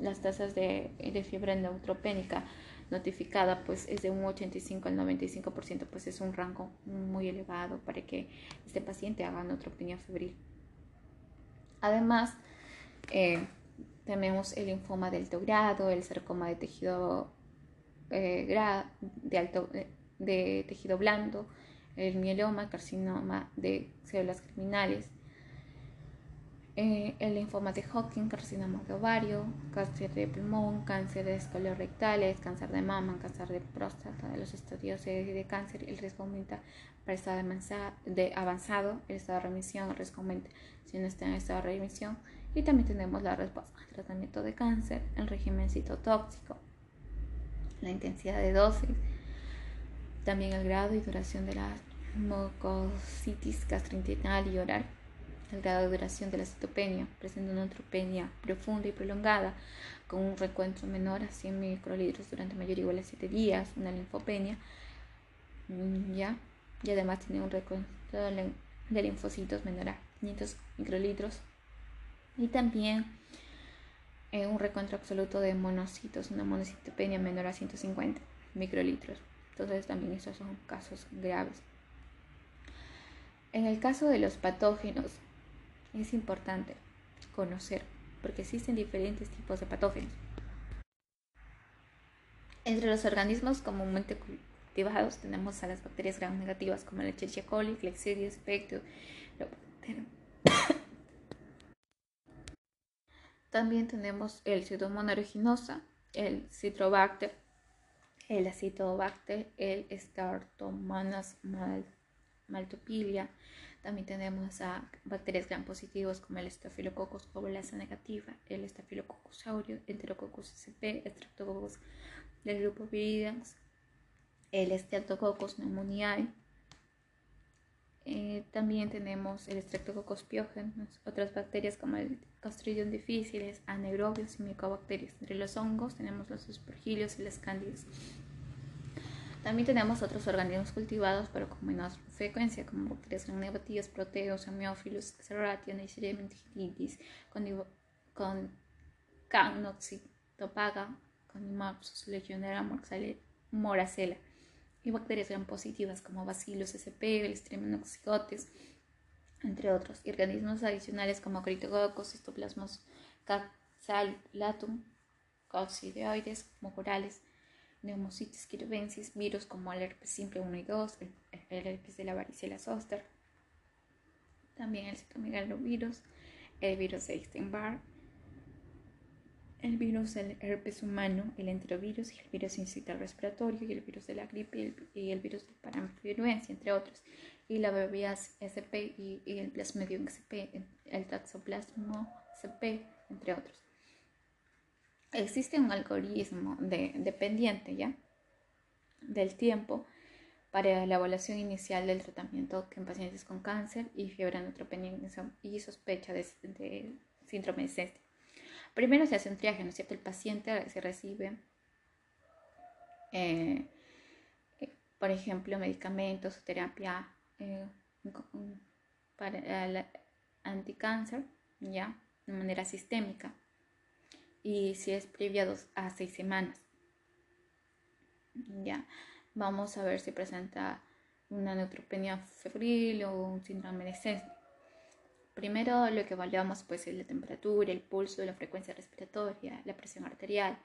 las tasas de, fiebre neutropénica notificada pues es de un 85 al 95%, pues es un rango muy elevado para que este paciente haga neutropenia febril. Además, eh, tenemos el linfoma de alto grado, el sarcoma de tejido, eh, de, alto, eh, de tejido blando, el mieloma, carcinoma de células criminales, eh, el linfoma de Hodgkin, carcinoma de ovario, cáncer de pulmón, cáncer de rectales, cáncer de mama, cáncer de próstata, de los estadios de, cáncer, el riesgo aumenta para estado de avanzado, el estado de remisión, el riesgo aumenta. Si no está en estado de remisión y también tenemos la respuesta al tratamiento de cáncer, el régimen citotóxico, la intensidad de dosis, también el grado y duración de la mucositis gastrointestinal y oral, el grado de duración de la citopenia, presenta una neutropenia profunda y prolongada con un recuento menor a 100 microlitros durante mayor o igual a 7 días, una linfopenia, mm, ¿ya? y además tiene un recuento de linfocitos menor a 500 microlitros y también eh, un recuento absoluto de monocitos, una monocitopenia menor a 150 microlitros. Entonces también estos son casos graves. En el caso de los patógenos, es importante conocer porque existen diferentes tipos de patógenos. Entre los organismos comúnmente cultivados tenemos a las bacterias gram negativas como la Escherichia coli, Klebsiella spectrum. También tenemos el Pseudomonas aeruginosa, el Citrobacter, el Acetobacter, el Startomonas maltopilia. También tenemos a bacterias gram positivos como el Staphylococcus coagulasa negativa, el Staphylococcus aureus, Enterococcus sp, Streptococcus del grupo Viridans, el Streptococcus pneumoniae. Eh, también tenemos el Streptococcus pyogenes, otras bacterias como el Clostridium difíciles, anaerobios y micobacterias. Entre los hongos tenemos los aspergillos y las cándidas. También tenemos otros organismos cultivados, pero con menor frecuencia, como bacterias negativas, proteos, amiófilos, serratia, neisseria meningitidis, con, con Canoxitopaga, Conimapsus, Legionella moracella, y bacterias gram positivas como Bacillus sp, Streptococcus entre otros, y organismos adicionales como Critococcus, Citoplasmos capsulatum, coccidioides, corales, Pneumocitis quirobensis, virus como el herpes simple 1 y 2, el, herpes de la varicela zoster, también el citomegalovirus, el virus de Epstein-Barr, el virus del herpes humano, el enterovirus el virus incital respiratorio y el virus de la gripe y el, virus de paramviruencia, entre otros, y la BBS SP y, el Plasmodium SP, el Taxoplasmo SP, entre otros. Existe un algoritmo dependiente ya del tiempo para la evaluación inicial del tratamiento en pacientes con cáncer y fiebre neutropenia y sospecha de, síndrome de ceste. Primero se hace un triaje, ¿no es cierto? El paciente se recibe, eh, eh, por ejemplo, medicamentos terapia eh, para el anticáncer, ¿ya? De manera sistémica. Y si es previa a, seis semanas, ¿ya? Vamos a ver si presenta una neutropenia febril o un síndrome de ceste. Primero lo que evaluamos pues es la temperatura, el pulso, la frecuencia respiratoria, la presión arterial,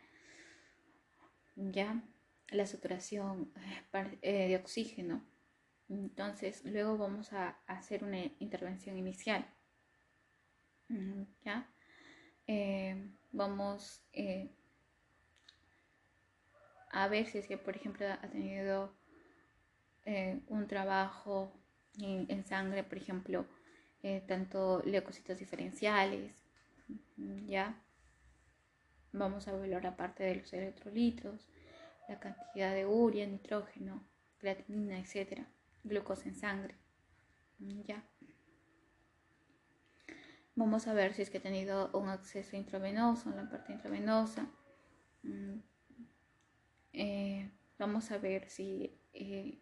ya la saturación eh, de oxígeno. Entonces luego vamos a hacer una intervención inicial. ¿Ya? Eh, vamos eh, a ver si es que por ejemplo ha tenido un trabajo en sangre, por ejemplo, eh, tanto leucocitos diferenciales, ¿ya? Vamos a evaluar aparte de los electrolitos, la cantidad de urea, nitrógeno, creatinina, etc. Glucosa en sangre, ¿ya? Vamos a ver si es que ha tenido un acceso intravenoso en la parte intravenosa. Mm, eh, vamos a ver si eh,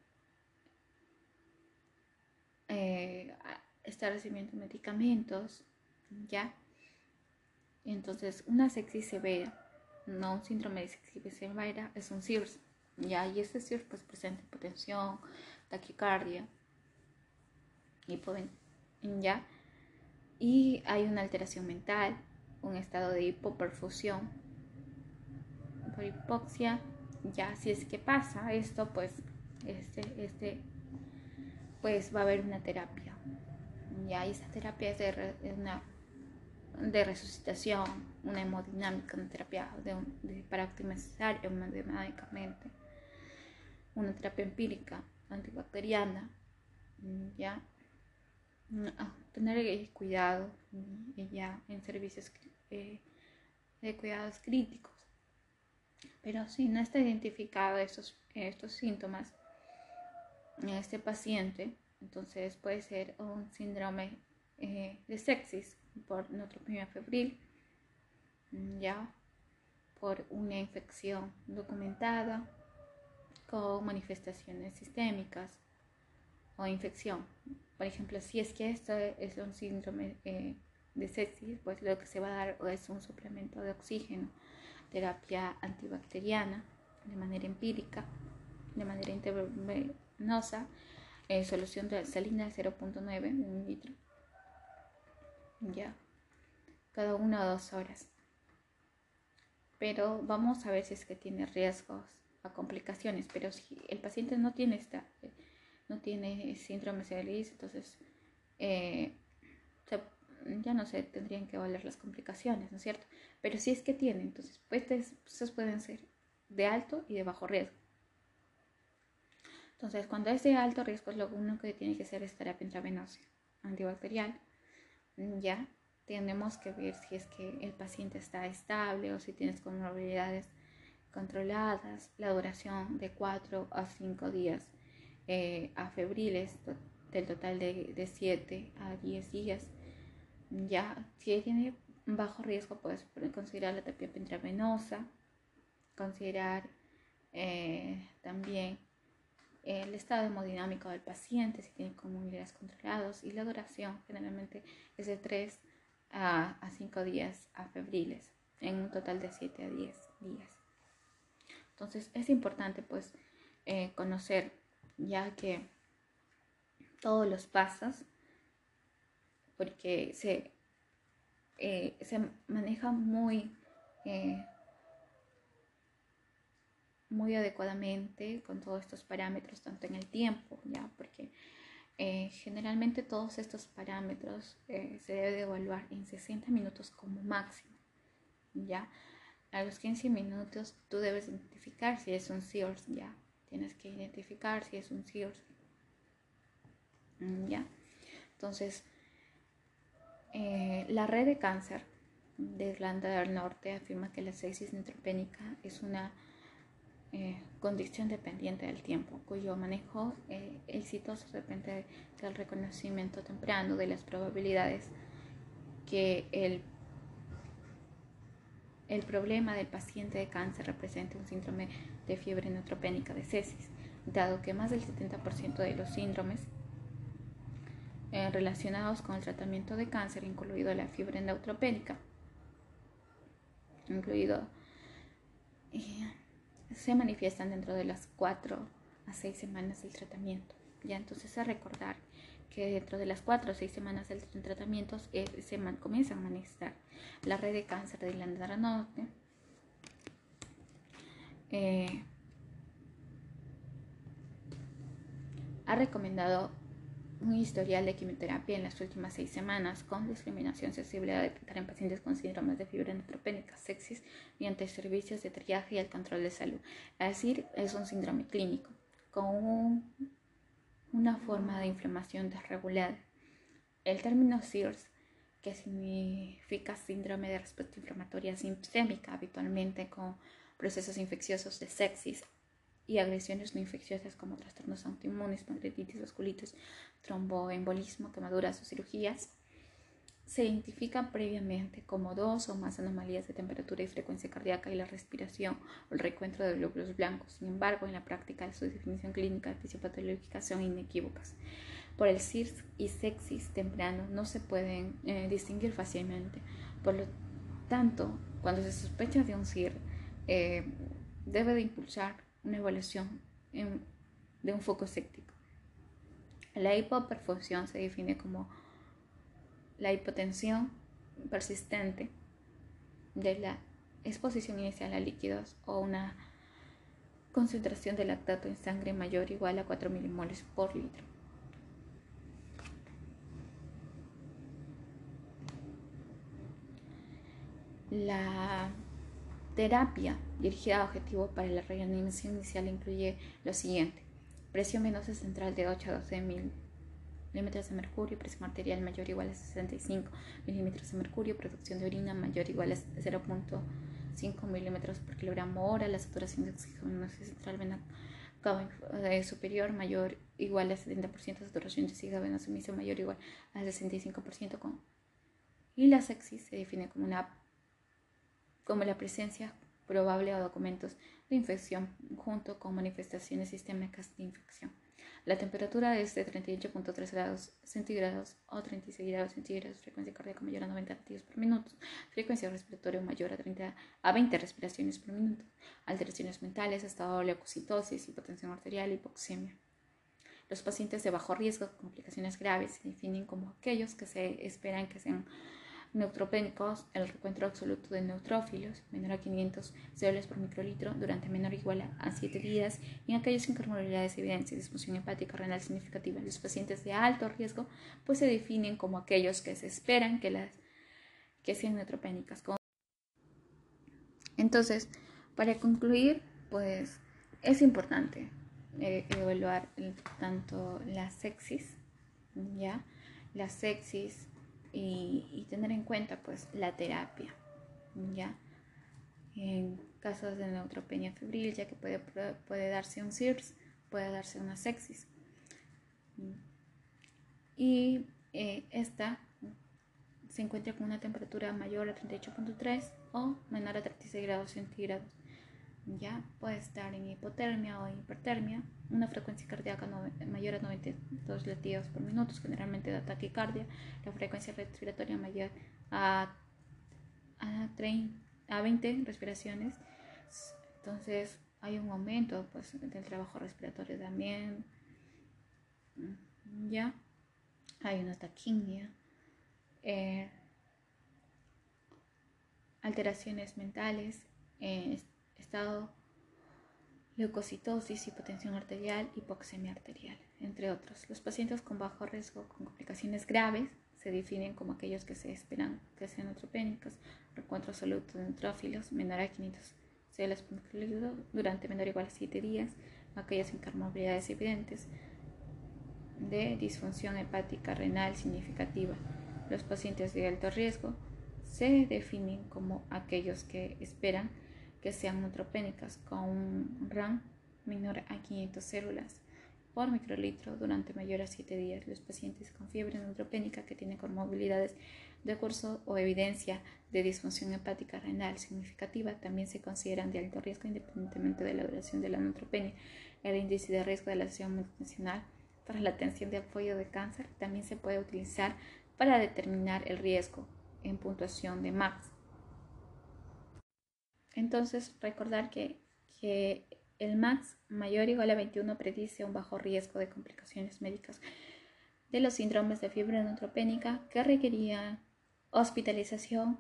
está recibiendo medicamentos, ¿ya? Entonces, una sepsis severa, no un síndrome de sepsis severa, es un SIRS, ¿ya? Y este SIRS pues presenta hipotensión, taquicardia, pueden ¿ya? Y hay una alteración mental, un estado de hipoperfusión, por hipoxia, ya si es que pasa esto, pues este, este, pues va a haber una terapia ya esa terapia es de, una, de resucitación, una hemodinámica, una terapia para optimizar hemodinámicamente, una terapia empírica antibacteriana, ya ah, tener cuidado ya en servicios eh, de cuidados críticos. Pero si no está identificado estos, estos síntomas en este paciente, entonces puede ser un síndrome eh, de sepsis por neutropenia febril, mm, ya por una infección documentada con manifestaciones sistémicas o infección. Por ejemplo, si es que esto es un síndrome eh, de sepsis, pues lo que se va a dar es un suplemento de oxígeno, terapia antibacteriana de manera empírica, de manera intravenosa eh, solución de salina 0.9 un litro. Ya. cada una o dos horas. Pero vamos a ver si es que tiene riesgos a complicaciones. Pero si el paciente no tiene esta, no tiene síndrome de entonces eh, ya no se tendrían que valer las complicaciones, ¿no es cierto? Pero si es que tiene, entonces pues, estos pueden ser de alto y de bajo riesgo. Entonces, cuando es de alto riesgo, lo único que tiene que hacer es terapia intravenosa antibacterial. Ya tenemos que ver si es que el paciente está estable o si tienes comorbilidades controladas, la duración de 4 a 5 días eh, a febriles, del total de, 7 a 10 días. Ya, si tiene bajo riesgo, puedes considerar la terapia intravenosa, considerar eh, también el estado hemodinámico del paciente, si tiene comorbilidades controladas y la duración generalmente es de 3 a, 5 días a febriles, en un total de 7 a 10 días. Entonces es importante pues eh, conocer ya que todos los pasos, porque se, eh, se maneja muy, eh, muy adecuadamente con todos estos parámetros, tanto en el tiempo, ya, porque eh, generalmente todos estos parámetros se debe evaluar en 60 minutos como máximo, ya. A los 15 minutos tú debes identificar si es un SIRS, ya. Tienes que identificar si es un Mm, ¿Ya? Entonces, eh, la red de cáncer de Irlanda del Norte afirma que la sepsis neutropénica es una eh, condición dependiente del tiempo, cuyo manejo eh, exitoso depende del reconocimiento temprano de las probabilidades que el, el problema del paciente de cáncer represente un síndrome de fiebre neutropénica de sepsis, dado que más del 70% de los síndromes eh, relacionados con el tratamiento de cáncer, incluido la fiebre neutropénica, incluido, eh, se manifiestan dentro de las 4 a 6 semanas del tratamiento. Ya entonces a recordar que dentro de las 4 o 6 semanas del tratamiento eh, se comienza a manifestar la red de cáncer de del Norte. ha recomendado un historial de quimioterapia en las últimas seis semanas con discriminación sensible a detectar en pacientes con síndromes de fibra neutropénica sexis mediante servicios de triaje y el control de salud. Es decir, es un síndrome clínico con una forma de inflamación desregulada. El término SIRS, que significa síndrome de respuesta inflamatoria sistémica, habitualmente con procesos infecciosos de sepsis, y agresiones no infecciosas como trastornos autoinmunes, pancreatitis, vasculitis, tromboembolismo, quemaduras o cirugías, se identifican previamente como dos o más anomalías de temperatura y frecuencia cardíaca y la respiración o el recuentro de glóbulos blancos. Sin embargo, en la práctica, su definición clínica de fisiopatológica son inequívocas. Por el CIRS y sexis temprano no se pueden eh, distinguir fácilmente. Por lo tanto, cuando se sospecha de un CIR, eh, debe de impulsar una evaluación de un foco séptico. La hipoperfusión se define como la hipotensión persistente de la exposición inicial a líquidos o una concentración de lactato en sangre mayor o igual a 4 milimoles por litro. La terapia dirigida a objetivo para la reanimación inicial incluye lo siguiente. Presión venosa central de 8 a 12 milímetros de mercurio, presión arterial mayor o igual a 65 milímetros de mercurio, producción de orina mayor o igual a 0.5 milímetros por kilogramo hora, la saturación de oxígeno central vena eh, superior mayor o igual a 70%, saturación de oxígeno venoso mayor o igual a 65% con... Y la sepsis se define como una como la presencia probable de documentos de infección junto con manifestaciones sistémicas de infección. La temperatura es de 38.3 grados centígrados o 36 grados centígrados, frecuencia cardíaca mayor a 90 latidos por minuto, frecuencia respiratoria mayor a, 30, a 20 respiraciones por minuto, alteraciones mentales, estado de leucocitosis, hipotensión arterial, hipoxemia. Los pacientes de bajo riesgo, complicaciones graves, se definen como aquellos que se esperan que sean neutropénicos, el recuento absoluto de neutrófilos, menor a 500 células por microlitro, durante menor o igual a 7 días, y en aquellos sin comorbilidades evidentes de disfunción hepática renal significativa. Los pacientes de alto riesgo pues se definen como aquellos que se esperan que, las, que sean neutropénicas. Entonces, para concluir, pues es importante eh, evaluar tanto la sexis, ¿ya? La sexis y, tener en cuenta pues la terapia, ¿ya? En casos de neutropenia febril, ya que puede, puede darse un CIRS, puede darse una sexis. Y eh, esta se encuentra con una temperatura mayor a 38.3 o menor a 36 grados centígrados ya puede estar en hipotermia o hipertermia, una frecuencia cardíaca mayor a 92 latidos por minuto, generalmente de taquicardia, la frecuencia respiratoria mayor a, a, 20 respiraciones, entonces hay un aumento pues, del trabajo respiratorio también, ya. Hay una taquimia, eh, alteraciones mentales, eh, estado leucocitosis, hipotensión arterial, hipoxemia arterial, entre otros. Los pacientes con bajo riesgo con complicaciones graves se definen como aquellos que se esperan que sean neutropénicos, recuentro absoluto de neutrófilos menor a 500 células por durante menor o igual a 7 días, aquellas sin comorbilidades evidentes de disfunción hepática renal significativa. Los pacientes de alto riesgo se definen como aquellos que esperan que sean neutropénicas con un RAM menor a 500 células por microlitro durante mayor a 7 días. Los pacientes con fiebre neutropénica que tienen comorbilidades de curso o evidencia de disfunción hepática renal significativa también se consideran de alto riesgo independientemente de la duración de la neutropenia. El índice de riesgo de la acción multinacional para la atención de apoyo de cáncer también se puede utilizar para determinar el riesgo en puntuación de MAX entonces, recordar que, el MAX mayor o igual a 21 predice un bajo riesgo de complicaciones médicas de los síndromes de fiebre neutropénica que requerían hospitalización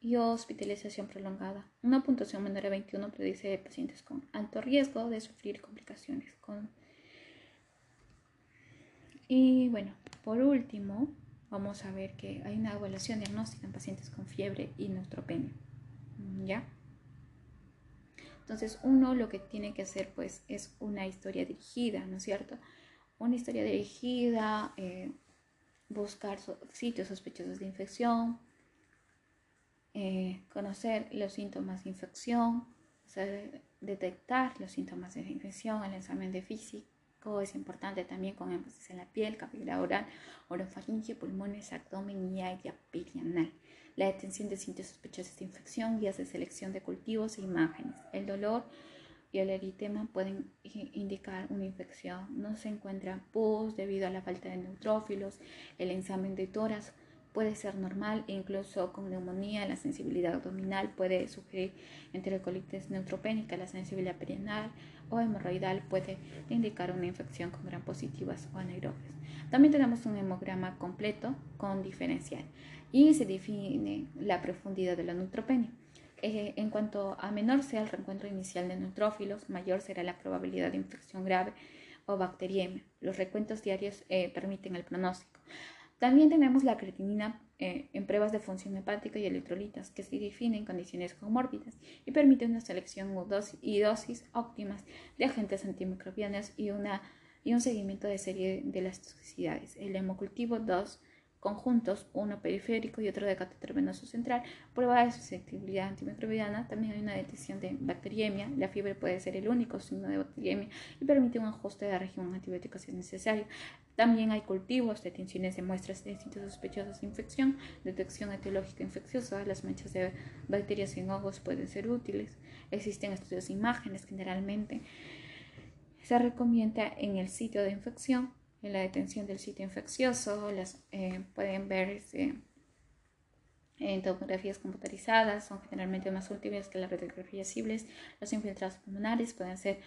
y hospitalización prolongada. Una puntuación menor a 21 predice pacientes con alto riesgo de sufrir complicaciones. Y bueno, por último, vamos a ver que hay una evaluación diagnóstica en pacientes con fiebre y neutropenia. ¿Ya? Entonces uno lo que tiene que hacer pues es una historia dirigida, ¿no es cierto? Una historia dirigida, eh, buscar sitios sospechosos de infección, eh, conocer los síntomas de infección, detectar los síntomas de infección, el examen de físico es importante también con énfasis en la piel, capilar oral, orofaringe, pulmones, abdomen y área perianal la detención de sitios sospechosos de infección, guías de selección de cultivos e imágenes. El dolor y el eritema pueden indicar una infección. No se encuentra pus debido a la falta de neutrófilos. El examen de toras puede ser normal e incluso con neumonía. La sensibilidad abdominal puede sugerir enterocolitis neutropénica. La sensibilidad perianal o hemorroidal puede indicar una infección con gran positivas o anaerobias. También tenemos un hemograma completo con diferencial y se define la profundidad de la neutropenia. Eh, en cuanto a menor sea el reencuentro inicial de neutrófilos, mayor será la probabilidad de infección grave o bacteriemia. Los recuentos diarios eh, permiten el pronóstico. También tenemos la creatinina eh, en pruebas de función hepática y electrolitas que se definen en condiciones comórbidas y permiten una selección y dosis óptimas de agentes antimicrobianos y, una, y un seguimiento de serie de las toxicidades. El hemocultivo 2 conjuntos, uno periférico y otro de catéter venoso central, prueba de susceptibilidad antimicrobiana, también hay una detección de bacteriemia, la fiebre puede ser el único signo de bacteriemia y permite un ajuste de la región antibiótica si es necesario. También hay cultivos, detenciones de muestras de sitios sospechosos de infección, detección etiológica infecciosa, las manchas de bacterias en ojos pueden ser útiles. Existen estudios de imágenes generalmente. Se recomienda en el sitio de infección en la detención del sitio infeccioso, las eh, pueden verse en tomografías computarizadas, son generalmente más útiles que las radiografías simples. Los infiltrados pulmonares pueden ser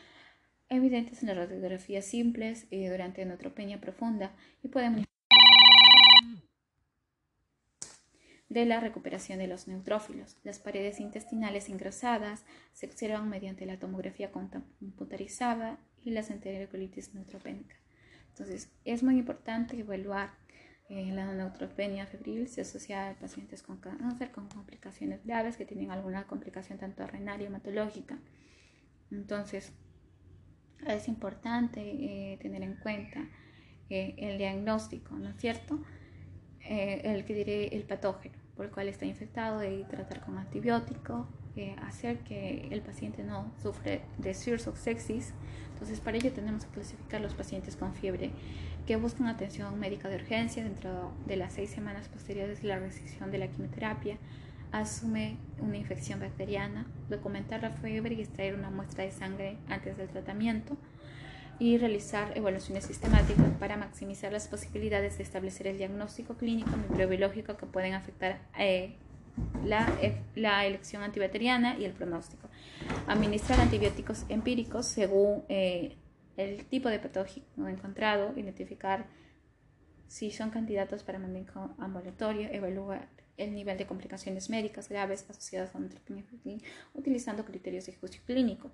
evidentes en las radiografías simples y durante neutropenia profunda y pueden de la recuperación de los neutrófilos. Las paredes intestinales engrasadas se observan mediante la tomografía computarizada y la enterocolitis neutropénica. Entonces, es muy importante evaluar eh, la neutropenia febril, se asocia a pacientes con cáncer, con complicaciones graves que tienen alguna complicación tanto renal y hematológica. Entonces, es importante eh, tener en cuenta eh, el diagnóstico, ¿no es cierto? el que diré el patógeno por el cual está infectado y tratar con antibiótico, hacer que el paciente no sufre de sepsis entonces, para ello tenemos que clasificar los pacientes con fiebre que buscan atención médica de urgencia dentro de las seis semanas posteriores a la recepción de la quimioterapia, asume una infección bacteriana, documentar la fiebre y extraer una muestra de sangre antes del tratamiento. Y realizar evaluaciones sistemáticas para maximizar las posibilidades de establecer el diagnóstico clínico microbiológico que pueden afectar eh, la, la, elección antibacteriana y el pronóstico. Administrar antibióticos empíricos según eh, el tipo de patógeno encontrado, identificar si son candidatos para manejo ambulatorio, evaluar el nivel de complicaciones médicas graves asociadas un tratamiento utilizando criterios de juicio clínico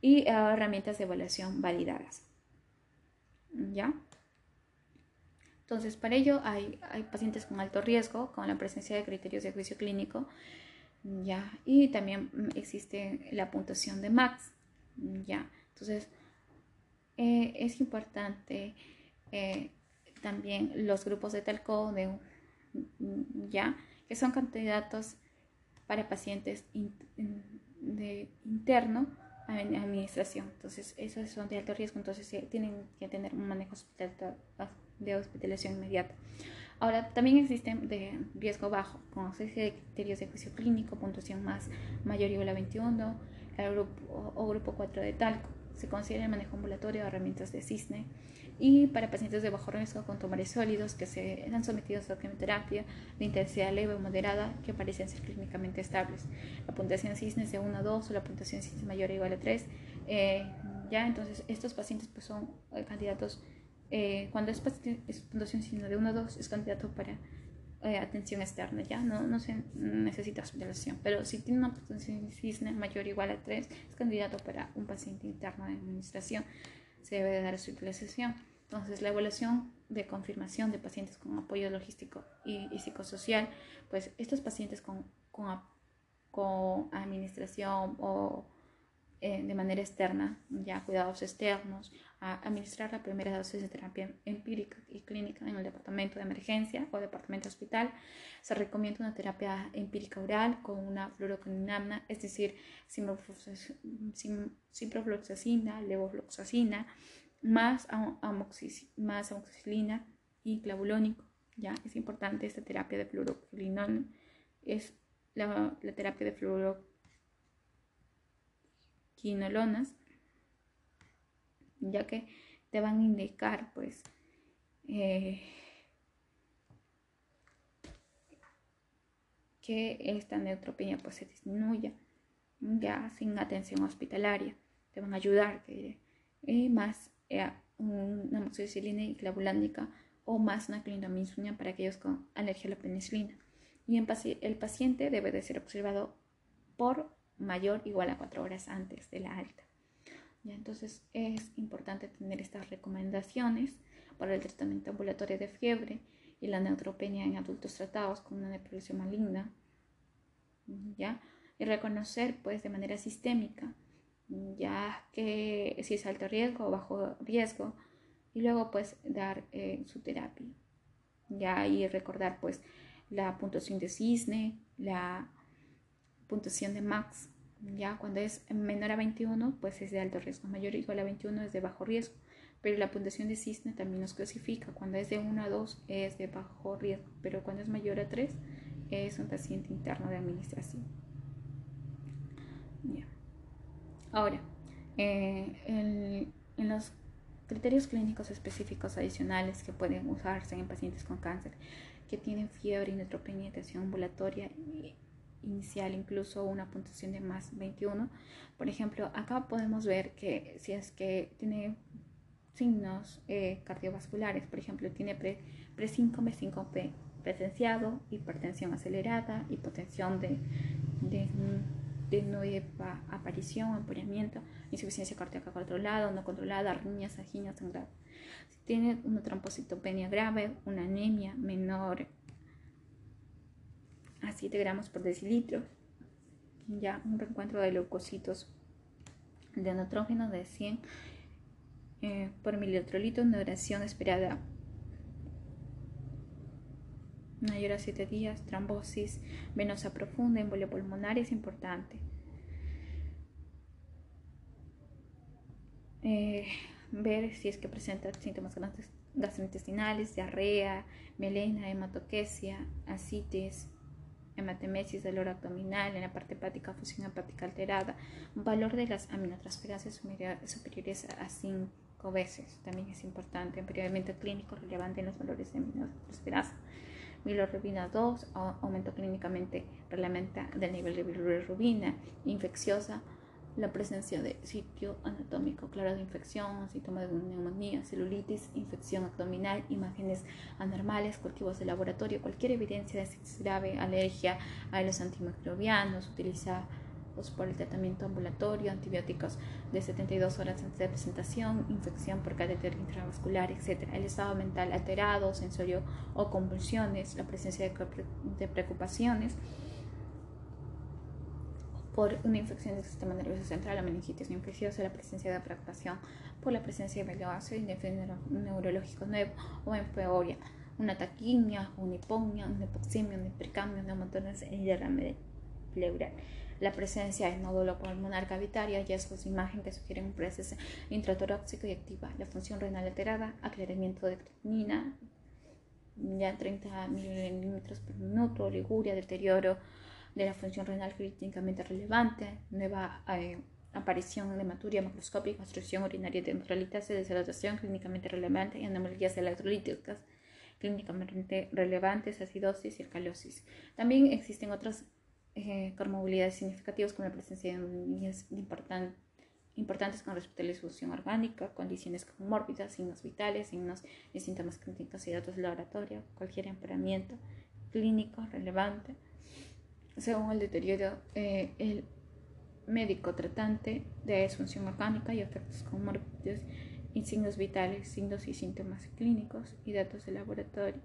y eh, herramientas de evaluación validadas. ¿Ya? Entonces, para ello hay, pacientes con alto riesgo, con la presencia de criterios de juicio clínico, ¿ya? Y también mm, existe la puntuación de MAX, ¿ya? Entonces, eh, es importante eh, también los grupos de talco, de, ¿ya? Que son candidatos para pacientes de interno administración. Entonces, esos son de alto riesgo, entonces tienen que tener un manejo de hospitalización inmediata. Ahora, también existen de riesgo bajo, con de criterios de juicio clínico, puntuación más mayor igual a 21, el grupo, o grupo 4 de talco. Se considera el manejo ambulatorio de herramientas de cisne y para pacientes de bajo riesgo con tumores sólidos que se han sometidos a quimioterapia de intensidad leve o moderada que parecen ser clínicamente estables. La puntuación cisne es de 1 a 2 o la puntuación cisne mayor o igual a 3. Eh, ya, entonces estos pacientes pues, son eh, candidatos, eh, cuando es, es, puntuación cisne de 1 a 2 es candidato para atención externa, ya no, no se necesita hospitalización, pero si tiene una puntuación cisne mayor o igual a 3 es candidato para un paciente interno de administración, se debe de dar hospitalización. Entonces, la evaluación de confirmación de pacientes con apoyo logístico y, psicosocial, pues estos pacientes con, con, con administración o eh, de manera externa, ya cuidados externos, a administrar la primera dosis de terapia empírica y clínica en el departamento de emergencia o departamento hospital. Se recomienda una terapia empírica oral con una fluoroquininamna, es decir, ciprofloxacina, levofloxacina, más, amoxicilina y clavulónico. ¿ya? Es importante esta terapia de fluoroquinolonas, es la, terapia de fluoroquinolonas, ya que te van a indicar, pues, eh, que esta neutropenia pues se disminuya ya sin atención hospitalaria te van a ayudar y más eh, una amoxicilina y clavulánica o más una clindamycina para aquellos con alergia a la penicilina. Y el paciente debe de ser observado por mayor igual a 4 horas antes de la alta. ¿Ya? Entonces es importante tener estas recomendaciones para el tratamiento ambulatorio de fiebre y la neutropenia en adultos tratados con una neprosis maligna. ¿ya? Y reconocer pues de manera sistémica ya que si es alto riesgo o bajo riesgo, y luego pues dar eh, su terapia. Ya y recordar pues la puntuación de cisne, la puntuación de max, ya cuando es menor a 21 pues es de alto riesgo, mayor igual a 21 es de bajo riesgo, pero la puntuación de cisne también nos clasifica, cuando es de 1 a 2 es de bajo riesgo, pero cuando es mayor a 3 es un paciente interno de administración. Ahora, eh, en los criterios clínicos específicos adicionales que pueden usarse en pacientes con cáncer que tienen fiebre y neutropenia ambulatoria inicial, incluso una puntuación de más 21. Por ejemplo, acá podemos ver que si es que tiene signos eh, cardiovasculares, por ejemplo, tiene pre, pre 5 p presenciado hipertensión acelerada, hipotensión de, de, nueva aparición, empollamiento, insuficiencia cardíaca controlada no controlada, arritmias, angina, sangrado. Si tiene una trombocitopenia grave, una anemia menor a 7 gramos por decilitro, ya un reencuentro de leucocitos de nitrógeno de 100 eh, por mililitro litro, una duración esperada mayor a 7 días, trombosis venosa profunda, embolia pulmonar es importante. Eh, ver si es que presenta síntomas gastrointestinales, diarrea, melena, hematoquesia, ascites, hematemesis, dolor abdominal, en la parte hepática, fusión hepática alterada, valor de las aminotransferancias superiores a 5 veces, también es importante, periódicamente clínico relevante en los valores de aminotransferasa bilirrubina 2, aumento clínicamente relevante del nivel de bilirrubina, infecciosa, la presencia de sitio anatómico claro de infección, síntoma de neumonía, celulitis, infección abdominal, imágenes anormales, cultivos de laboratorio, cualquier evidencia de grave, alergia a los antimicrobianos, utiliza por el tratamiento ambulatorio, antibióticos de 72 horas antes de presentación, infección por catéter intravascular, etc. El estado mental alterado, sensorio o convulsiones, la presencia de, preocupaciones por una infección del sistema nervioso central, la meningitis infecciosa, la presencia de preocupación por la presencia de y de neurológico nuevo o empeoria, una taquimia, una hiponia, una hipoxemia, un hipercambio, una montones y derrame pleural. La presencia de nódulo pulmonar cavitario, hallazgos de imagen que sugieren un proceso intratoráxico y activa, la función renal alterada, aclaramiento de creatinina, ya 30 mililitros por minuto, liguria, deterioro de la función renal críticamente relevante, nueva eh, aparición de hematuria macroscópica, obstrucción urinaria de neutralitase, deshidratación clínicamente relevante y anomalías electrolíticas clínicamente relevantes, acidosis y alcalosis. También existen otras eh, comorbilidades significativas como la presencia de niñas importantes con respecto a la distribución orgánica, condiciones comórbidas, signos vitales, signos y síntomas clínicos y datos de laboratorio, cualquier empeoramiento clínico relevante. Según el deterioro, eh, el médico tratante de disfunción orgánica y efectos comórbidos y signos vitales, signos y síntomas clínicos y datos de laboratorio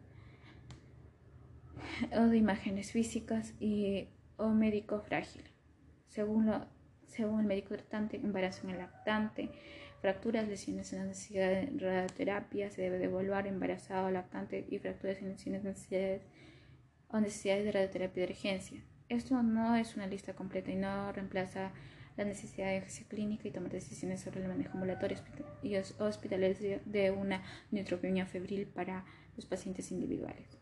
o de imágenes físicas y o médico frágil. Según, lo, según el médico tratante, embarazo en el lactante, fracturas, lesiones en la necesidad de radioterapia, se debe devolver embarazado lactante y fracturas en lesiones necesidades o necesidades de radioterapia de urgencia. Esto no es una lista completa y no reemplaza la necesidad de ejercicio clínica y tomar decisiones sobre el manejo ambulatorio y hospitalario de una neutropenia febril para los pacientes individuales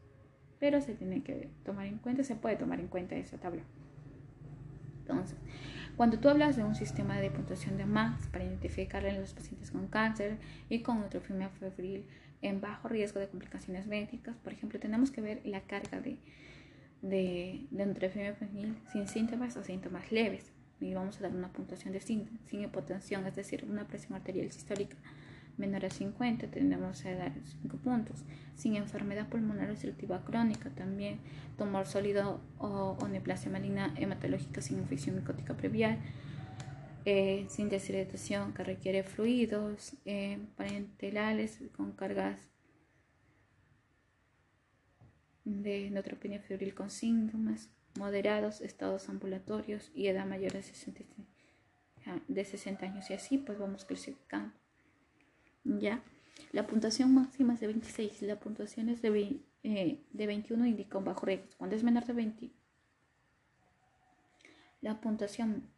pero se tiene que tomar en cuenta, se puede tomar en cuenta esa tabla. Entonces, cuando tú hablas de un sistema de puntuación de MAX para identificar a los pacientes con cáncer y con neutropenia febril en bajo riesgo de complicaciones médicas, por ejemplo, tenemos que ver la carga de, de, de neutropenia febril sin síntomas o síntomas leves. Y vamos a dar una puntuación de sin, sin hipotensión, es decir, una presión arterial sistólica menor a 50 tendremos a dar 5 puntos. Sin enfermedad pulmonar obstructiva crónica también, tumor sólido o, neoplasia maligna hematológica sin infección micótica previal, eh, sin deshidratación que requiere fluidos, eh, parentelales con cargas de neutropenia febril con síntomas moderados, estados ambulatorios y edad mayor de 60, de 60 años y así pues vamos clasificando. ¿ya? La puntuación máxima es de 26 la puntuación es de, eh, de 21 indica un bajo riesgo. Cuando es menor de 20, la puntuación,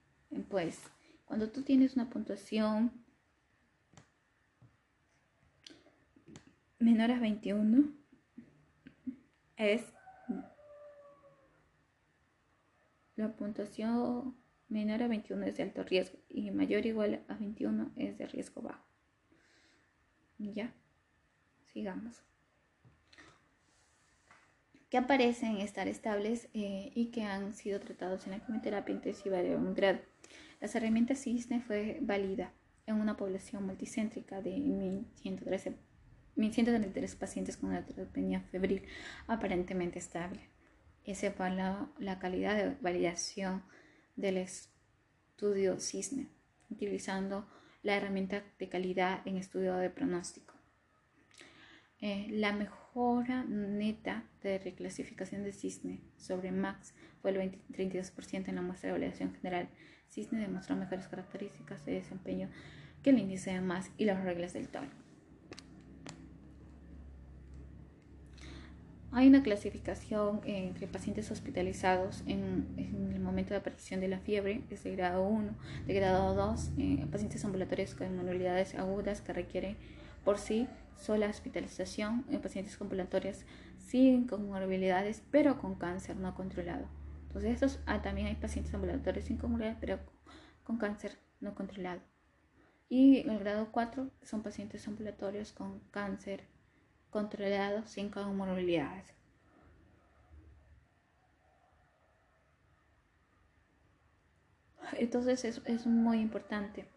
pues, cuando tú tienes una puntuación menor a 21, es la puntuación menor a 21 es de alto riesgo y mayor o igual a 21 es de riesgo bajo. Ya, sigamos. Que aparecen estar estables eh, y que han sido tratados en la quimioterapia intensiva de un grado. Las herramientas CISNE fue válida en una población multicéntrica de 1113 133 pacientes con neutropenia febril aparentemente estable. Ese fue la, calidad de validación del estudio CISNE, utilizando la herramienta de calidad en estudio de pronóstico. Eh, la mejora neta de reclasificación de CISNE sobre MAX fue el 32% en la muestra de evaluación general. CISNE demostró mejores características de desempeño que el índice de MAX y las reglas del TOL. Hay una clasificación entre pacientes hospitalizados en, el momento de aparición de la fiebre, es de grado 1, de grado 2, eh, pacientes ambulatorios con inmunidades agudas que requieren por sí sola hospitalización, en pacientes ambulatorios sin comorbilidades, pero con cáncer no controlado. Entonces, estos, ah, también hay pacientes ambulatorios sin comorbilidades, pero con cáncer no controlado. Y en el grado 4 son pacientes ambulatorios con cáncer controlado sin comorbilidades. Entonces es, es muy importante.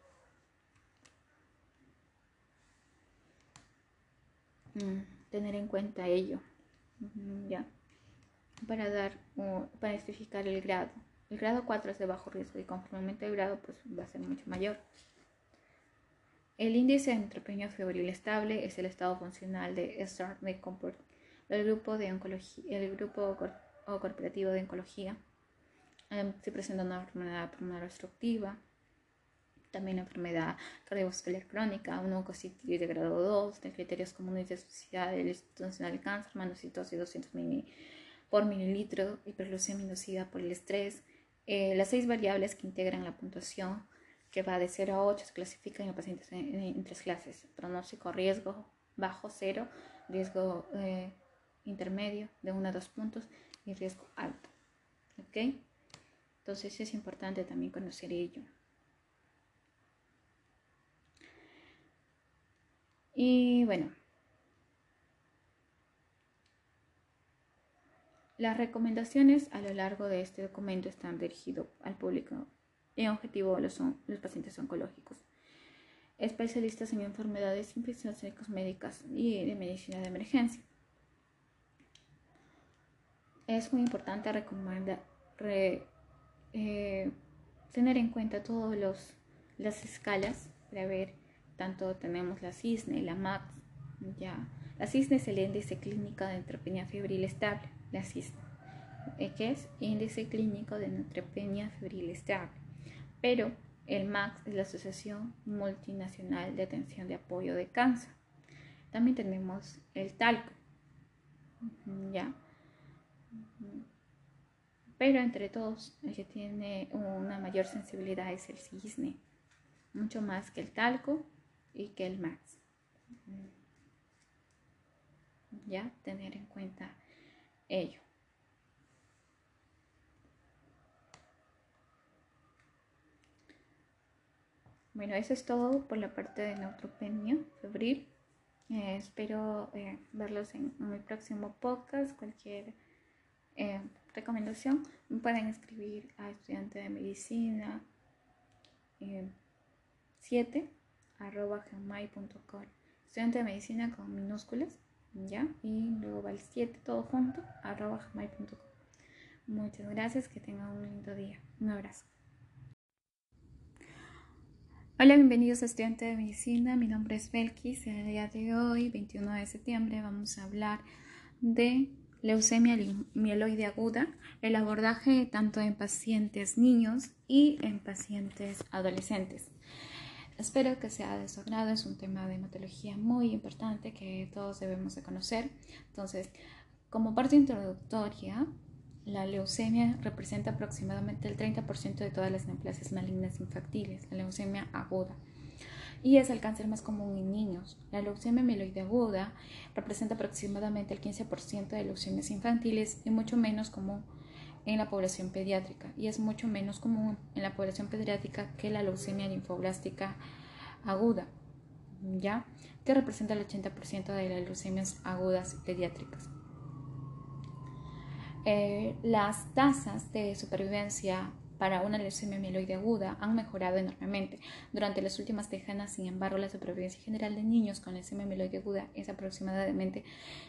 Mm, tener en cuenta ello. Ya. Para dar, para especificar el grado. El grado 4 es de bajo riesgo y conforme el grado pues va a ser mucho mayor. El índice de neutropenia febril estable es el estado funcional de STAR de Comfort, el grupo de oncología, el grupo corporativo de oncología. Em, se presenta una enfermedad pulmonar obstructiva, también enfermedad cardiovascular crónica, un oncocititis de grado 2, de criterios comunes de sociedad del Instituto Nacional de Cáncer, manocitosis 200 ml por mililitro, hiperglucemia inducida por el estrés. Eh, las seis variables que integran la puntuación que va de 0 a 8, se clasifican en pacientes en, tres clases. Pronóstico, riesgo bajo, 0, riesgo eh, intermedio de 1 a 2 puntos y riesgo alto. ¿Ok? Entonces es importante también conocer ello. Y bueno, las recomendaciones a lo largo de este documento están dirigidas al público en objetivo los, son, los pacientes oncológicos, especialistas en enfermedades infecciosas médicas y de medicina de emergencia. Es muy importante recomendar, eh, tener en cuenta todas las escalas para ver, tanto tenemos la CISNE, la MAX, ya. La CISNE es el índice clínico de neutropenia febril estable, la CISNE, eh, que es índice clínico de neutropenia febril estable pero el MAX es la Asociación Multinacional de Atención de Apoyo de Cáncer. También tenemos el talco, ¿ya? Pero entre todos, el que tiene una mayor sensibilidad es el cisne, mucho más que el talco y que el MAX. ¿Ya? Tener en cuenta ello. Bueno, eso es todo por la parte de neutropenia febril. Eh, espero eh, verlos en, mi próximo podcast. Cualquier eh, recomendación me pueden escribir a estudiante de medicina 7 arroba gmail.com estudiante de medicina con minúsculas ya y luego va el 7 todo junto arroba gmail.com muchas gracias que tengan un lindo día un abrazo Hola, bienvenidos a Estudiante de Medicina. Mi nombre es Belkis. El día de hoy, 21 de septiembre, vamos a hablar de leucemia mieloide aguda, el abordaje tanto en pacientes niños y en pacientes adolescentes. Espero que sea de su agrado, es un tema de hematología muy importante que todos debemos de conocer. Entonces, como parte introductoria, la leucemia representa aproximadamente el 30% de todas las neoplasias malignas infantiles, la leucemia aguda. Y es el cáncer más común en niños. La leucemia mieloide aguda representa aproximadamente el 15% de leucemias infantiles y mucho menos común en la población pediátrica. Y es mucho menos común en la población pediátrica que la leucemia linfoblástica aguda, ¿ya? Que representa el 80% de las leucemias agudas pediátricas. Eh, las tasas de supervivencia para una leucemia mieloide aguda han mejorado enormemente. Durante las últimas décadas, sin embargo, la supervivencia general de niños con leucemia mieloide aguda es aproximadamente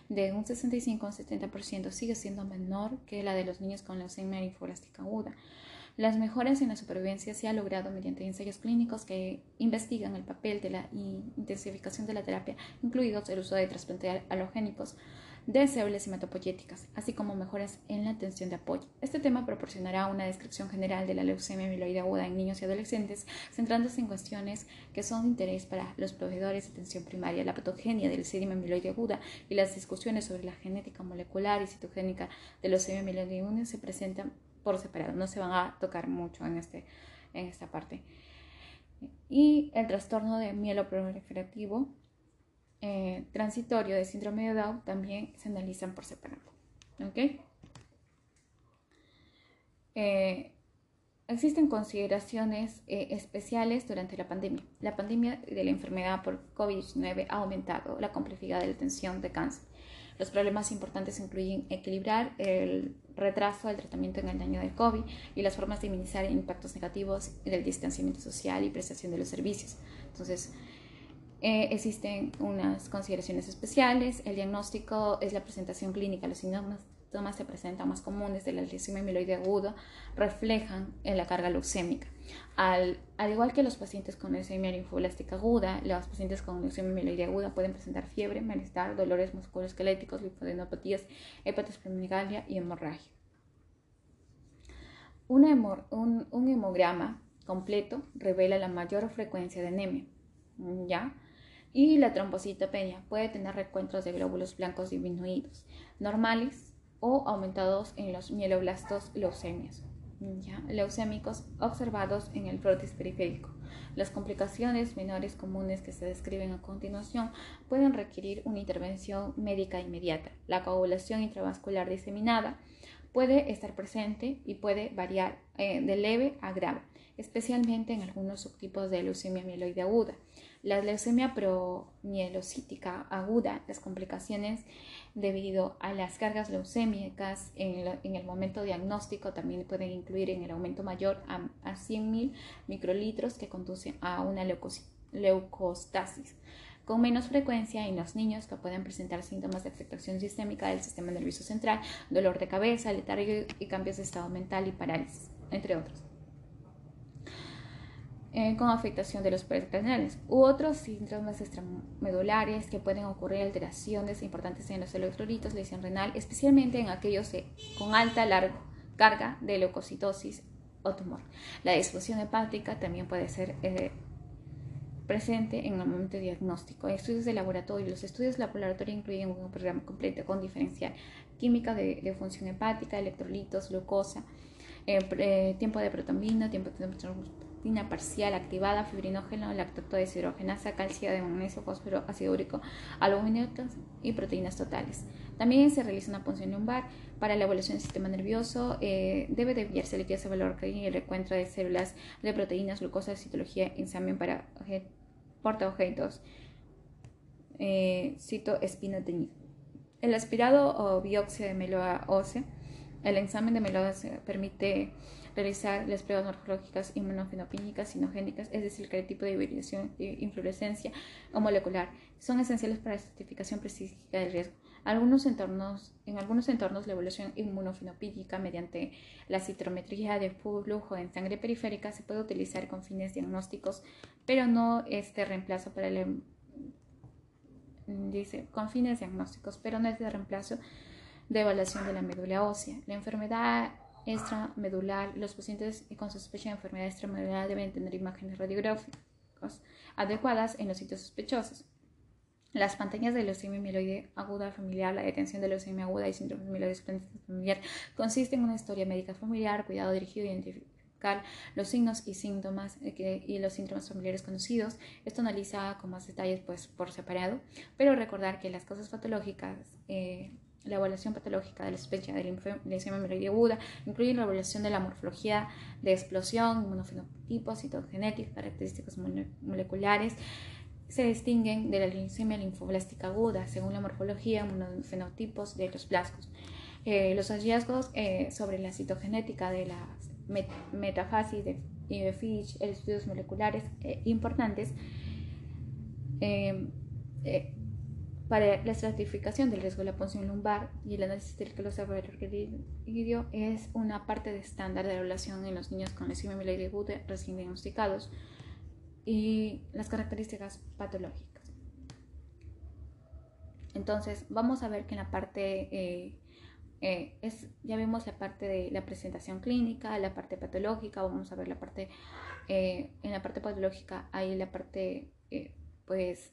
de un 65 a un 70%, sigue siendo menor que la de los niños con leucemia linfoblástica aguda. Las mejoras en la supervivencia se han logrado mediante ensayos clínicos que investigan el papel de la intensificación de la terapia, incluidos el uso de trasplantes halogénicos de células hematopoyéticas, así como mejoras en la atención de apoyo. Este tema proporcionará una descripción general de la leucemia amiloide aguda en niños y adolescentes, centrándose en cuestiones que son de interés para los proveedores de atención primaria, la patogenia del leucemia amiloide aguda y las discusiones sobre la genética molecular y citogénica de leucemia amiloide aguda se presentan por separado, no se van a tocar mucho en, este, en esta parte. Y el trastorno de mieloproliferativo eh, transitorio de síndrome de Down también se analizan por separado. ¿ok? Eh, existen consideraciones eh, especiales durante la pandemia. La pandemia de la enfermedad por COVID-19 ha aumentado la complejidad de la atención de cáncer los problemas importantes incluyen equilibrar el retraso del tratamiento en el daño del COVID y las formas de minimizar impactos negativos del distanciamiento social y prestación de los servicios. Entonces, eh, existen unas consideraciones especiales. El diagnóstico es la presentación clínica. Los síntomas se presentan más comunes de la leucemia amiloide aguda reflejan en la carga leucémica. Al, igual que los pacientes con leucemia linfoblástica aguda, los pacientes con leucemia mieloide aguda pueden presentar fiebre, malestar, dolores musculoesqueléticos, linfadenopatías, hepatosplenomegalia y hemorragia. un, un, hemograma completo revela la mayor frecuencia de anemia, ¿ya? Y la trombocitopenia puede tener recuentos de glóbulos blancos disminuidos, normales o aumentados en los mieloblastos leucemias leucémicos observados en el frotis periférico. Las complicaciones menores comunes que se describen a continuación pueden requerir una intervención médica inmediata. La coagulación intravascular diseminada puede estar presente y puede variar eh, de leve a grave, especialmente en algunos subtipos de leucemia mieloide aguda. La leucemia promielocítica aguda, las complicaciones debido a las cargas leucémicas en, el momento diagnóstico también pueden incluir en el aumento mayor a, a 100.000 microlitros que conducen a una leucostasis con menos frecuencia en los niños que pueden presentar síntomas de afectación sistémica del sistema nervioso central, dolor de cabeza, letargo y cambios de estado mental y parálisis, entre otros. Eh, con afectación de los paredes u otros síntomas extramedulares que pueden ocurrir alteraciones importantes en los electrolitos, lesión renal, especialmente en aquellos con alta carga de leucocitosis o tumor. La disfunción hepática también puede ser eh, presente en el momento diagnóstico. Estudios de laboratorio. Los estudios de laboratorio incluyen un programa completo con diferencial química de, función hepática, electrolitos, glucosa, eh, tiempo de protombina, tiempo de parcial activada, fibrinógeno, lactato deshidrogenasa, calcio de magnesio, fósforo, ácido úrico, aluminios y proteínas totales. También se realiza una punción lumbar para la evolución del sistema nervioso. Eh, debe desviarse el líquido valor y el recuento de células de proteínas, glucosa, citología, examen para portaobjetos, eh. El aspirado o biopsia de médula ósea. El examen de médula ósea permite realizar las pruebas morfológicas inmunofenopínicas sinogénicas, es decir, qué tipo de hibridación, inflorescencia o molecular, son esenciales para la certificación precisa del riesgo. Algunos entornos, en algunos entornos, la evolución inmunofenopínica mediante la citrometría de flujo en sangre periférica se puede utilizar con fines diagnósticos, pero no este reemplazo para el dice con fines diagnósticos, pero no es de reemplazo de evaluación de la médula ósea. La enfermedad extramedular. Los pacientes con sospecha de enfermedad extramedular deben tener imágenes radiográficas adecuadas en los sitios sospechosos. Las pantallas de leucemia mieloide aguda familiar, la detención de leucemia aguda y síndrome mieloide familiar consiste en una historia médica familiar, cuidado dirigido a identificar los signos y síntomas y los síntomas familiares conocidos. Esto analiza con más detalles pues, por separado, pero recordar que las causas patológicas eh, la evaluación patológica de la sospecha de mieloide aguda incluye la evaluación de la morfología de explosión, inmunofenotipos, citogenéticos, características moleculares. Se distinguen de la leucemia linfoblástica aguda según la morfología, inmunofenotipos de los blastos. Eh, los hallazgos eh, sobre la citogenética de la metafasis de, de estudios moleculares eh, importantes eh, eh, para la estratificación del riesgo de la punción lumbar y el análisis del requerido es una parte de estándar de evaluación en los niños con lesión mieloide recién diagnosticados y las características patológicas. Entonces, vamos a ver que en la parte, eh, eh, es, ya vimos la parte de la presentación clínica, la parte patológica, vamos a ver la parte, eh, en la parte patológica hay la parte, pues,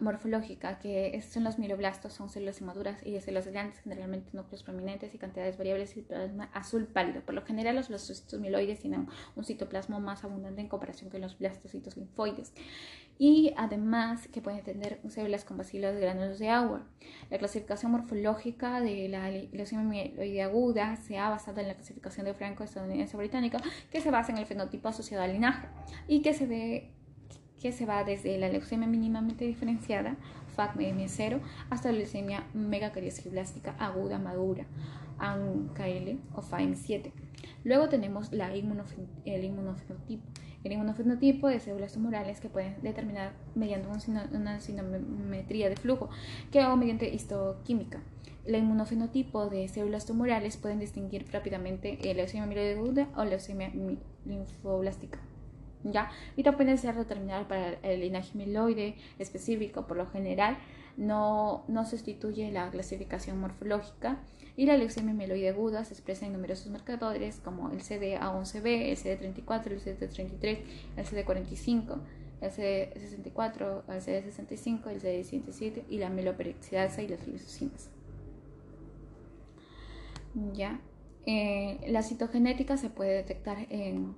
morfológica, que son los mieloblastos, son células inmaduras y de células grandes, generalmente núcleos prominentes y cantidades variables y plasma azul pálido. Por lo general, los blastocitos mieloides tienen un citoplasma más abundante en comparación con los blastocitos linfoides y además que pueden tener células con bacilos de granulos de agua. La clasificación morfológica de la leucemia mieloide aguda se ha basado en la clasificación de franco-estadounidense británica que se basa en el fenotipo asociado al linaje y que se ve que se va desde la leucemia mínimamente diferenciada, FACM-0, hasta la leucemia megacariosiblástica aguda madura, ANKL o FAM7. Luego tenemos la el inmunofenotipo. El inmunofenotipo de células tumorales que pueden determinar mediante una sinometría de flujo que o mediante histoquímica. El inmunofenotipo de células tumorales pueden distinguir rápidamente leucemia mieloide aguda o leucemia linfoblástica. ¿Ya? Y también puede ser determinado para el linaje mieloide específico, por lo general no, no sustituye la clasificación morfológica y la leucemia mieloide aguda se expresa en numerosos marcadores como el CDA11B, el CD34, el CD33, el CD45, el CD64, el CD65, el CD107 y la meloperoxidasa y las lisocinas. Ya. Eh, la citogenética se puede detectar en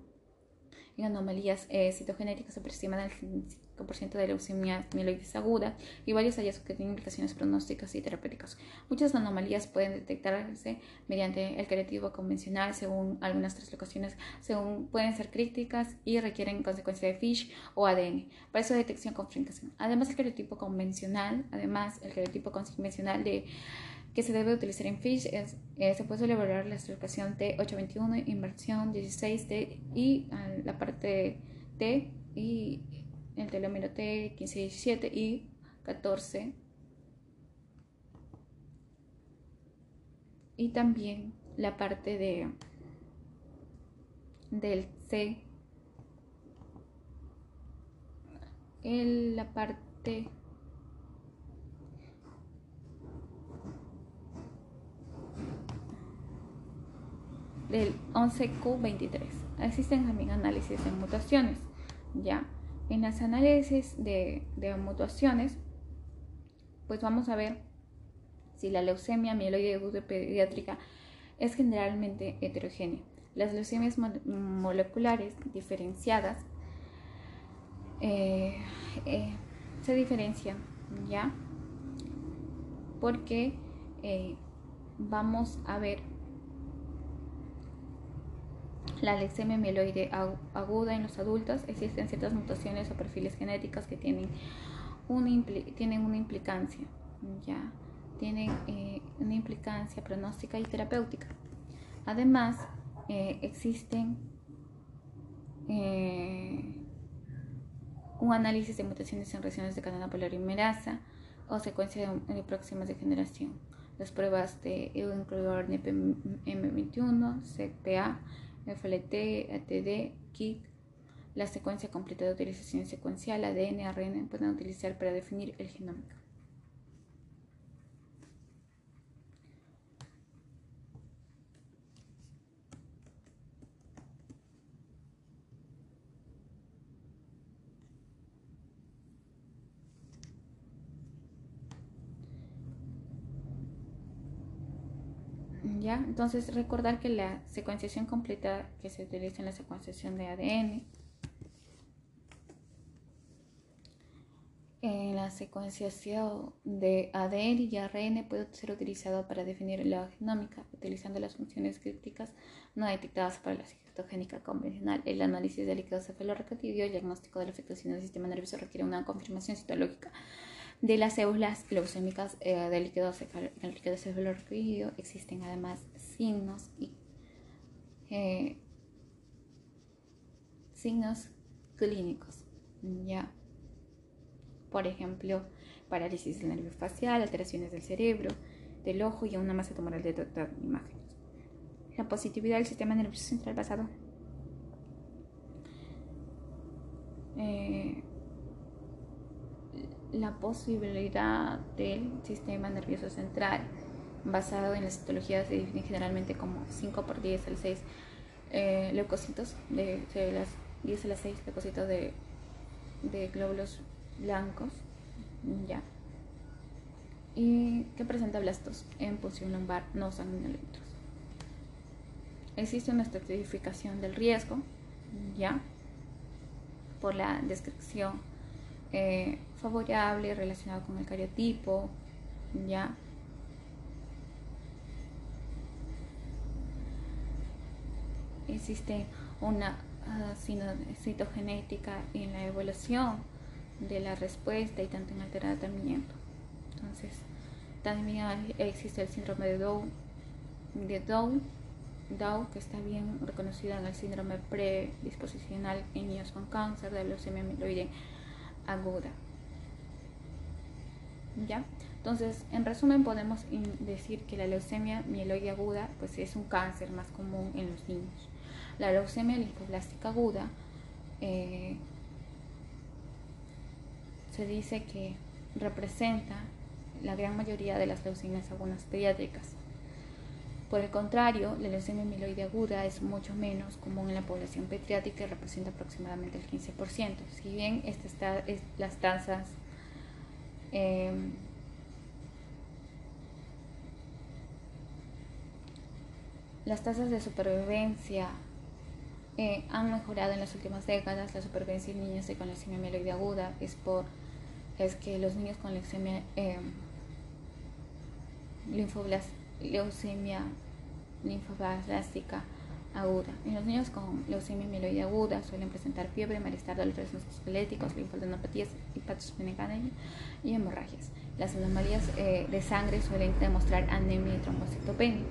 en anomalías eh, citogenéticas se aproximan al 5% de leucemia mieloides aguda y varios hallazgos que tienen implicaciones pronósticas y terapéuticas. Muchas anomalías pueden detectarse mediante el creativo convencional, según algunas traslocaciones, según pueden ser críticas y requieren consecuencia de FISH o ADN. Para su detección con. Además, el cariotipo convencional, además, el cariotipo convencional de que se debe utilizar en FISH es, eh, se puede elaborar la estructuración T821, inversión 16T y ah, la parte T y el telómero T 1517 y 14 y también la parte de del C. En la parte del 11Q23. Existen también análisis de mutaciones. ¿ya? En las análisis de, de mutaciones, pues vamos a ver si la leucemia mieloide pediátrica es generalmente heterogénea. Las leucemias moleculares diferenciadas eh, eh, se diferencian, ¿ya? Porque eh, vamos a ver la leucemia mieloide aguda en los adultos existen ciertas mutaciones o perfiles genéticos que tienen una, tienen una implicancia, ya tienen eh, una implicancia pronóstica y terapéutica. Además, eh, existen eh, un análisis de mutaciones en regiones de cadena polimerasa o secuencia de, próximas de generación. Las pruebas de incluidor NPM21, CPA, FLT, ATD, KIT, la secuencia completa de utilización secuencial, ADN, ARN, pueden utilizar para definir el genómico. Entonces, recordar que la secuenciación completa que se utiliza en la secuenciación de ADN, en la secuenciación de ADN y ARN puede ser utilizado para definir la genómica, utilizando las funciones críticas no detectadas para la citogénica convencional. El análisis del líquido cefalorraquídeo y el diagnóstico de la afectación del sistema nervioso requiere una confirmación citológica de las células leucémicas eh, del líquido cefalorraquídeo existen además signos y eh, signos clínicos, ¿ya? Por ejemplo, parálisis del nervio facial, alteraciones del cerebro, del ojo y una masa tumoral de imágenes. La positividad del sistema nervioso central basado eh, la posibilidad del sistema nervioso central basado en las citologías se define generalmente como 5 por 10 al 6 eh, leucocitos de, las 10 a las 6 leucocitos de, de glóbulos blancos ya. Y que presenta blastos en posición lumbar no sanguinolentos existe una estratificación del riesgo ya por la descripción eh, favorable relacionado con el cariotipo ya existe una uh, citogenética en la evolución de la respuesta y tanto en el tratamiento. Entonces, también existe el síndrome de Down, de Down, Down que está bien reconocido en el síndrome predisposicional en niños con cáncer de leucemia mieloide aguda. ¿Ya? Entonces, en resumen, podemos decir que la leucemia mieloide aguda pues, es un cáncer más común en los niños. La leucemia linfoblástica aguda eh, se dice que representa la gran mayoría de las leucemias agudas pediátricas. Por el contrario, la leucemia mieloide aguda es mucho menos común en la población pediátrica y representa aproximadamente el 15%. Si bien este está, las tasas eh, las tasas de supervivencia eh, han mejorado en las últimas décadas. La supervivencia en niños con leucemia mieloide aguda es por es que los niños con leucemia eh, leucemia linfoblástica aguda. En los niños con leucemia mieloide aguda suelen presentar fiebre, malestar, dolores musculoesqueléticos, linfadenopatías, hepatosplenomegalia y hemorragias. Las anomalías eh, de sangre suelen demostrar anemia y trombocitopenia.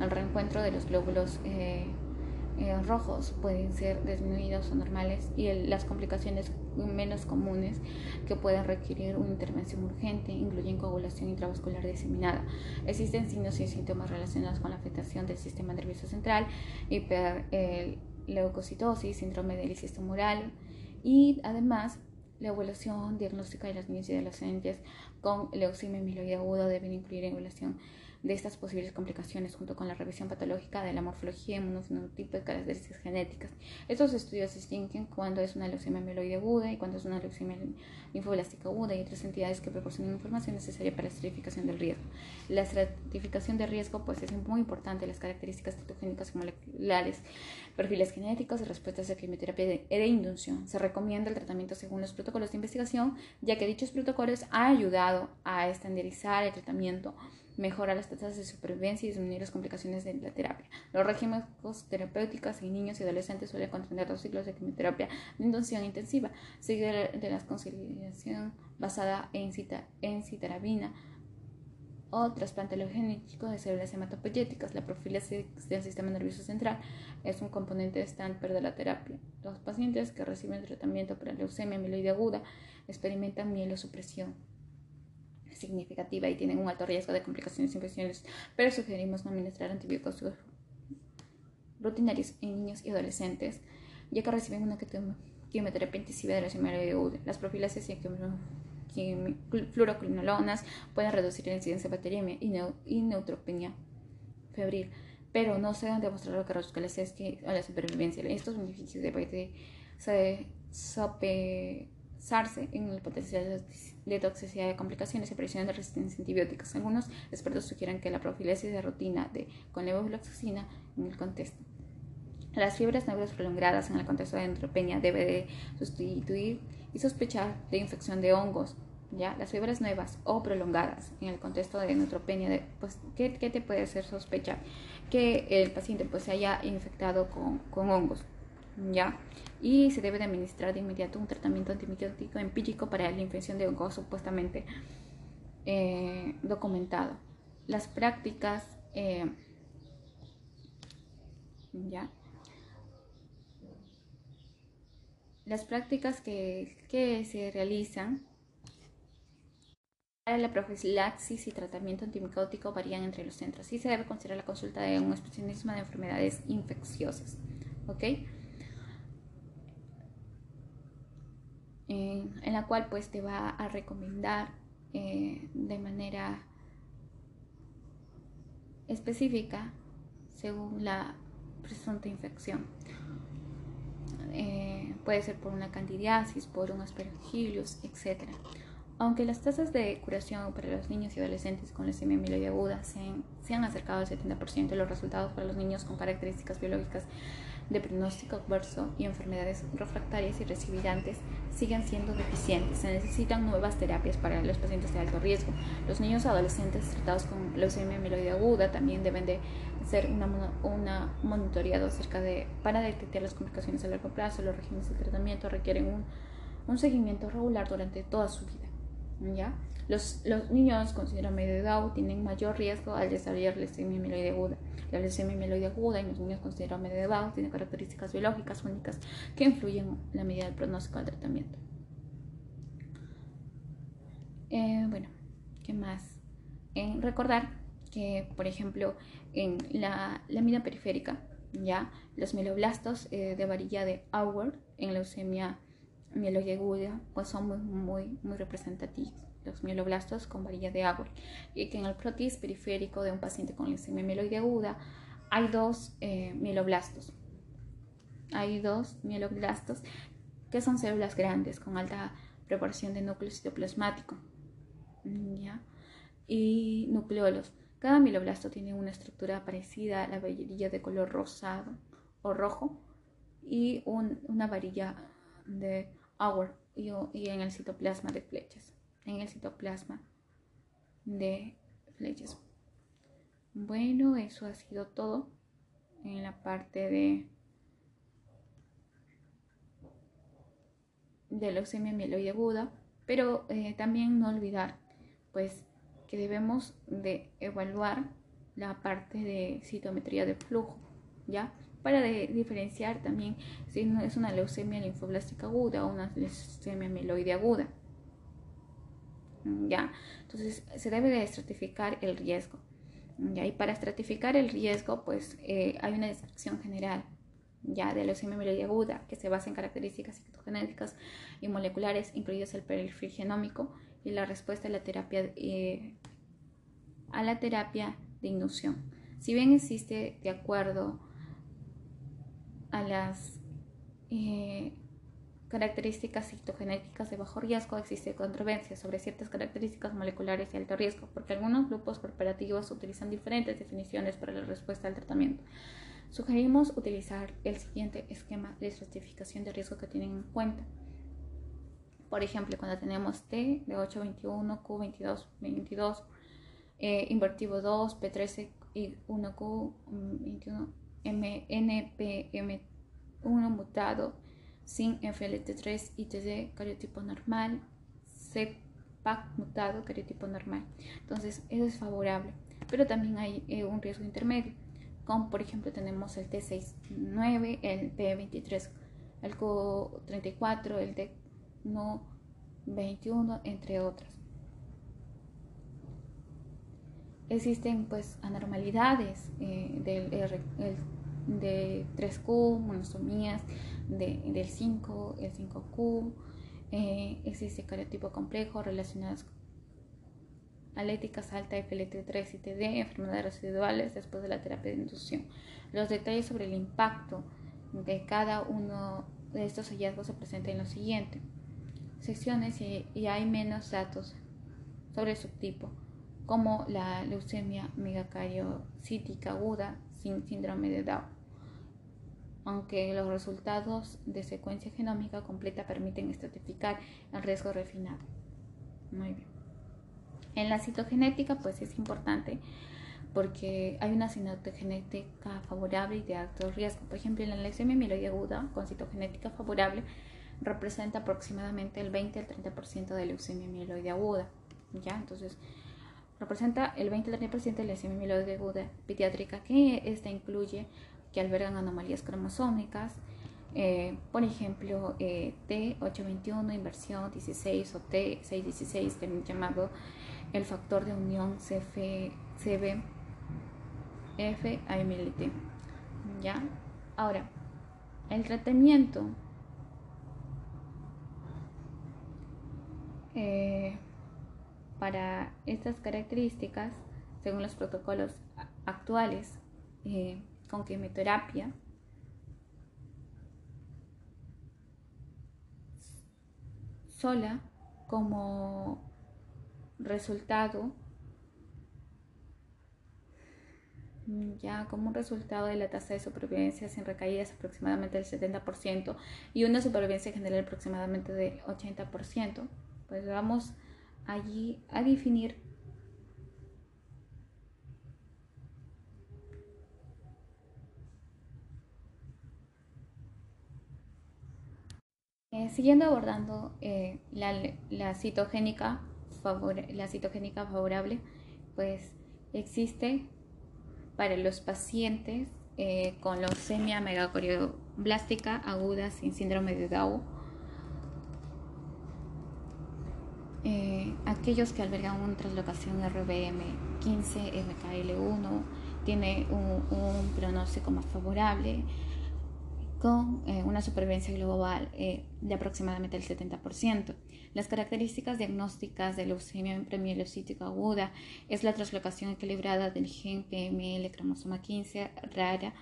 El reencuentro de los glóbulos eh, eh, rojos pueden ser disminuidos o normales y las complicaciones menos comunes que pueden requerir una intervención urgente incluyen coagulación intravascular diseminada. Existen signos y síntomas relacionados con la afectación del sistema nervioso central, hiperleucocitosis, síndrome de lisis tumoral y además la evaluación diagnóstica de las niñas y adolescentes con leucemia mieloide aguda deben incluir evaluación de estas posibles complicaciones junto con la revisión patológica de la morfología, inmunofenotipo y características genéticas. Estos estudios distinguen cuando es una leucemia mieloide aguda y cuando es una leucemia linfoblástica aguda y otras entidades que proporcionan información necesaria para la estratificación del riesgo. La estratificación de riesgo pues es muy importante, las características citogénicas y moleculares, perfiles genéticos y respuestas de quimioterapia de, de inducción. Se recomienda el tratamiento según los protocolos de investigación, ya que dichos protocolos han ayudado a estandarizar el tratamiento mejora las tasas de supervivencia y disminuir las complicaciones de la terapia. Los regímenes terapéuticos en niños y adolescentes suelen contener dos ciclos de quimioterapia de inducción intensiva, seguida de la conciliación basada en citarabina o trasplante genético de células hematopoyéticas. La profilaxis del sistema nervioso central es un componente estándar de la terapia. Los pacientes que reciben tratamiento para leucemia mieloide aguda experimentan mielosupresión significativa y tienen un alto riesgo de complicaciones infecciones, pero sugerimos no administrar antibióticos rutinarios en niños y adolescentes, ya que reciben una quimioterapia intensiva de la de aguda. Las profilaxis y fluoroquinolonas pueden reducir la incidencia de bacteriemia y, neutropenia febril, pero no se han demostrado que es que a la supervivencia. Estos beneficios de se SARSE en el potencial de toxicidad de complicaciones y aparición de resistencia a antibióticos. Algunos expertos sugieren que la profilaxis de rutina de, con levofloxacina en el contexto. Las fiebres negras prolongadas en el contexto de neutropenia debe de sustituir y sospechar de infección de hongos. ¿ya? Las fiebres nuevas o prolongadas en el contexto de neutropenia, pues, ¿qué, te puede hacer sospechar? Que el paciente pues, se haya infectado con, con hongos. ¿Ya? Y se debe de administrar de inmediato un tratamiento antimitótico empírico para la infección de hongos supuestamente eh, documentado. Las prácticas eh, ¿ya? Las prácticas que, que se realizan para la profilaxis y tratamiento antimicótico varían entre los centros y se debe considerar la consulta de un especialista de enfermedades infecciosas. ¿Ok? En, la cual pues te va a recomendar eh, de manera específica según la presunta infección. Eh, puede ser por una candidiasis, por un aspergillus, etc. Aunque las tasas de curación para los niños y adolescentes con leucemia amiloide aguda se han, se han acercado al 70%, los resultados para los niños con características biológicas de pronóstico adverso y enfermedades refractarias y recibidantes siguen siendo deficientes. Se necesitan nuevas terapias para los pacientes de alto riesgo. Los niños adolescentes tratados con leucemia amiloide aguda también deben de ser una, una monitoreado acerca de para detectar las complicaciones a largo plazo. Los regímenes de tratamiento requieren un, un seguimiento regular durante toda su vida. ¿Ya? Los, los niños con síndrome de Down tienen mayor riesgo al desarrollar leucemia mieloide aguda. La leucemia mieloide aguda en los niños con síndrome de Down tiene características biológicas únicas que influyen en la medida del pronóstico del tratamiento. Eh, bueno, ¿qué más? Recordar que, por ejemplo, en la lámina periférica, ya los mieloblastos eh, de varilla de Auer en leucemia mieloide aguda pues son muy, muy, muy representativos los mieloblastos con varilla de agua, y que en el protis periférico de un paciente con leucemia mieloide aguda hay dos eh, mieloblastos. Hay dos mieloblastos que son células grandes con alta proporción de núcleo citoplasmático ¿ya? y nucleolos. Cada mieloblasto tiene una estructura parecida a la varilla de color rosado o rojo y una varilla de Y en el citoplasma de flechas en el citoplasma de flechas. Bueno, eso ha sido todo en la parte de de leucemia mieloide aguda, pero eh, también no olvidar pues que debemos de evaluar la parte de citometría de flujo, ¿ya? Para diferenciar también si es una leucemia linfoblástica aguda o una leucemia mieloide aguda. ¿ya? Entonces se debe de estratificar el riesgo, ¿ya? Y para estratificar el riesgo, pues eh, hay una descripción general, ya de leucemia mieloide aguda que se basa en características citogenéticas y moleculares, incluidos el perfil genómico y la respuesta a la terapia, eh, a la terapia de inducción. Si bien existe de acuerdo a las eh, características citogenéticas de bajo riesgo, existe controversia sobre ciertas características moleculares de alto riesgo, porque algunos grupos corporativos utilizan diferentes definiciones para la respuesta al tratamiento. Sugerimos utilizar el siguiente esquema de estratificación de riesgo que tienen en cuenta. Por ejemplo, cuando tenemos T de 821, Q22, 22, eh, invertido 2, P13 y 1Q, 21, M, NPM1 mutado, sin FLT3 ITD cariotipo normal, CPAC mutado cariotipo normal. Entonces, eso es favorable, pero también hay eh, un riesgo intermedio, como por ejemplo tenemos el T69, el P23, el Q34, el T21, entre otros. Existen pues anormalidades eh, del de 3Q, monosomías, del 5, el 5Q, eh, existe cariotipo complejo relacionadas aléticas alta, FLT3 y TD, enfermedades residuales después de la terapia de inducción. Los detalles sobre el impacto de cada uno de estos hallazgos se presentan en lo siguiente. Secciones y, y hay menos datos sobre el subtipo, como la leucemia megacariocítica aguda sin síndrome de Down aunque los resultados de secuencia genómica completa permiten estratificar el riesgo refinado. Muy bien. En la citogenética, pues es importante porque hay una citogenética favorable y de alto riesgo. Por ejemplo, en la leucemia mieloide aguda con citogenética favorable representa aproximadamente el 20 al 30% de leucemia mieloide aguda. ¿ya? Entonces, representa el 20 al 30% de leucemia mieloide aguda pediátrica, que esta incluye que albergan anomalías cromosómicas, eh, por ejemplo, eh, T821, inversión 16 o T616, también llamado el factor de unión CF, CBF AMLT. ¿Ya? Ahora, el tratamiento eh, para estas características, según los protocolos actuales, con quimioterapia, sola como resultado ya como resultado de la tasa de supervivencia sin recaídas aproximadamente del 70% y una supervivencia general aproximadamente del 80%, pues vamos allí a definir Eh, siguiendo abordando eh, la, citogénica favorable, pues existe para los pacientes eh, con leucemia megacorioblástica aguda sin síndrome de Down, aquellos que albergan una translocación RBM15 MKL1 tiene un pronóstico más favorable con eh, una supervivencia global eh, de aproximadamente el 70%. Las características diagnósticas de leucemia premielocítica aguda es la translocación equilibrada del gen PML cromosoma 15 rara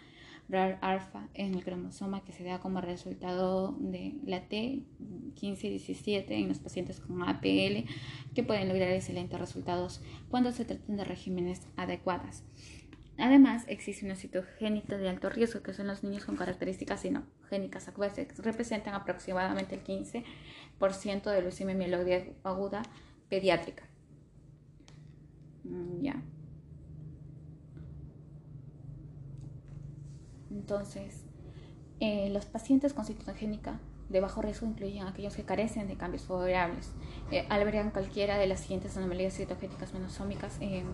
RAR alfa en el cromosoma que se da como resultado de la T1517 en los pacientes con APL que pueden lograr excelentes resultados cuando se tratan de regímenes adecuadas. Además, existe una citogénica de alto riesgo, que son los niños con características sinogénicas acuosas, que representan aproximadamente el 15% de leucemia mieloide aguda pediátrica. Mm, ya. Entonces, eh, los pacientes con citogénica de bajo riesgo incluyen aquellos que carecen de cambios favorables, eh, albergan cualquiera de las siguientes anomalías citogénicas menosómicas. Eh,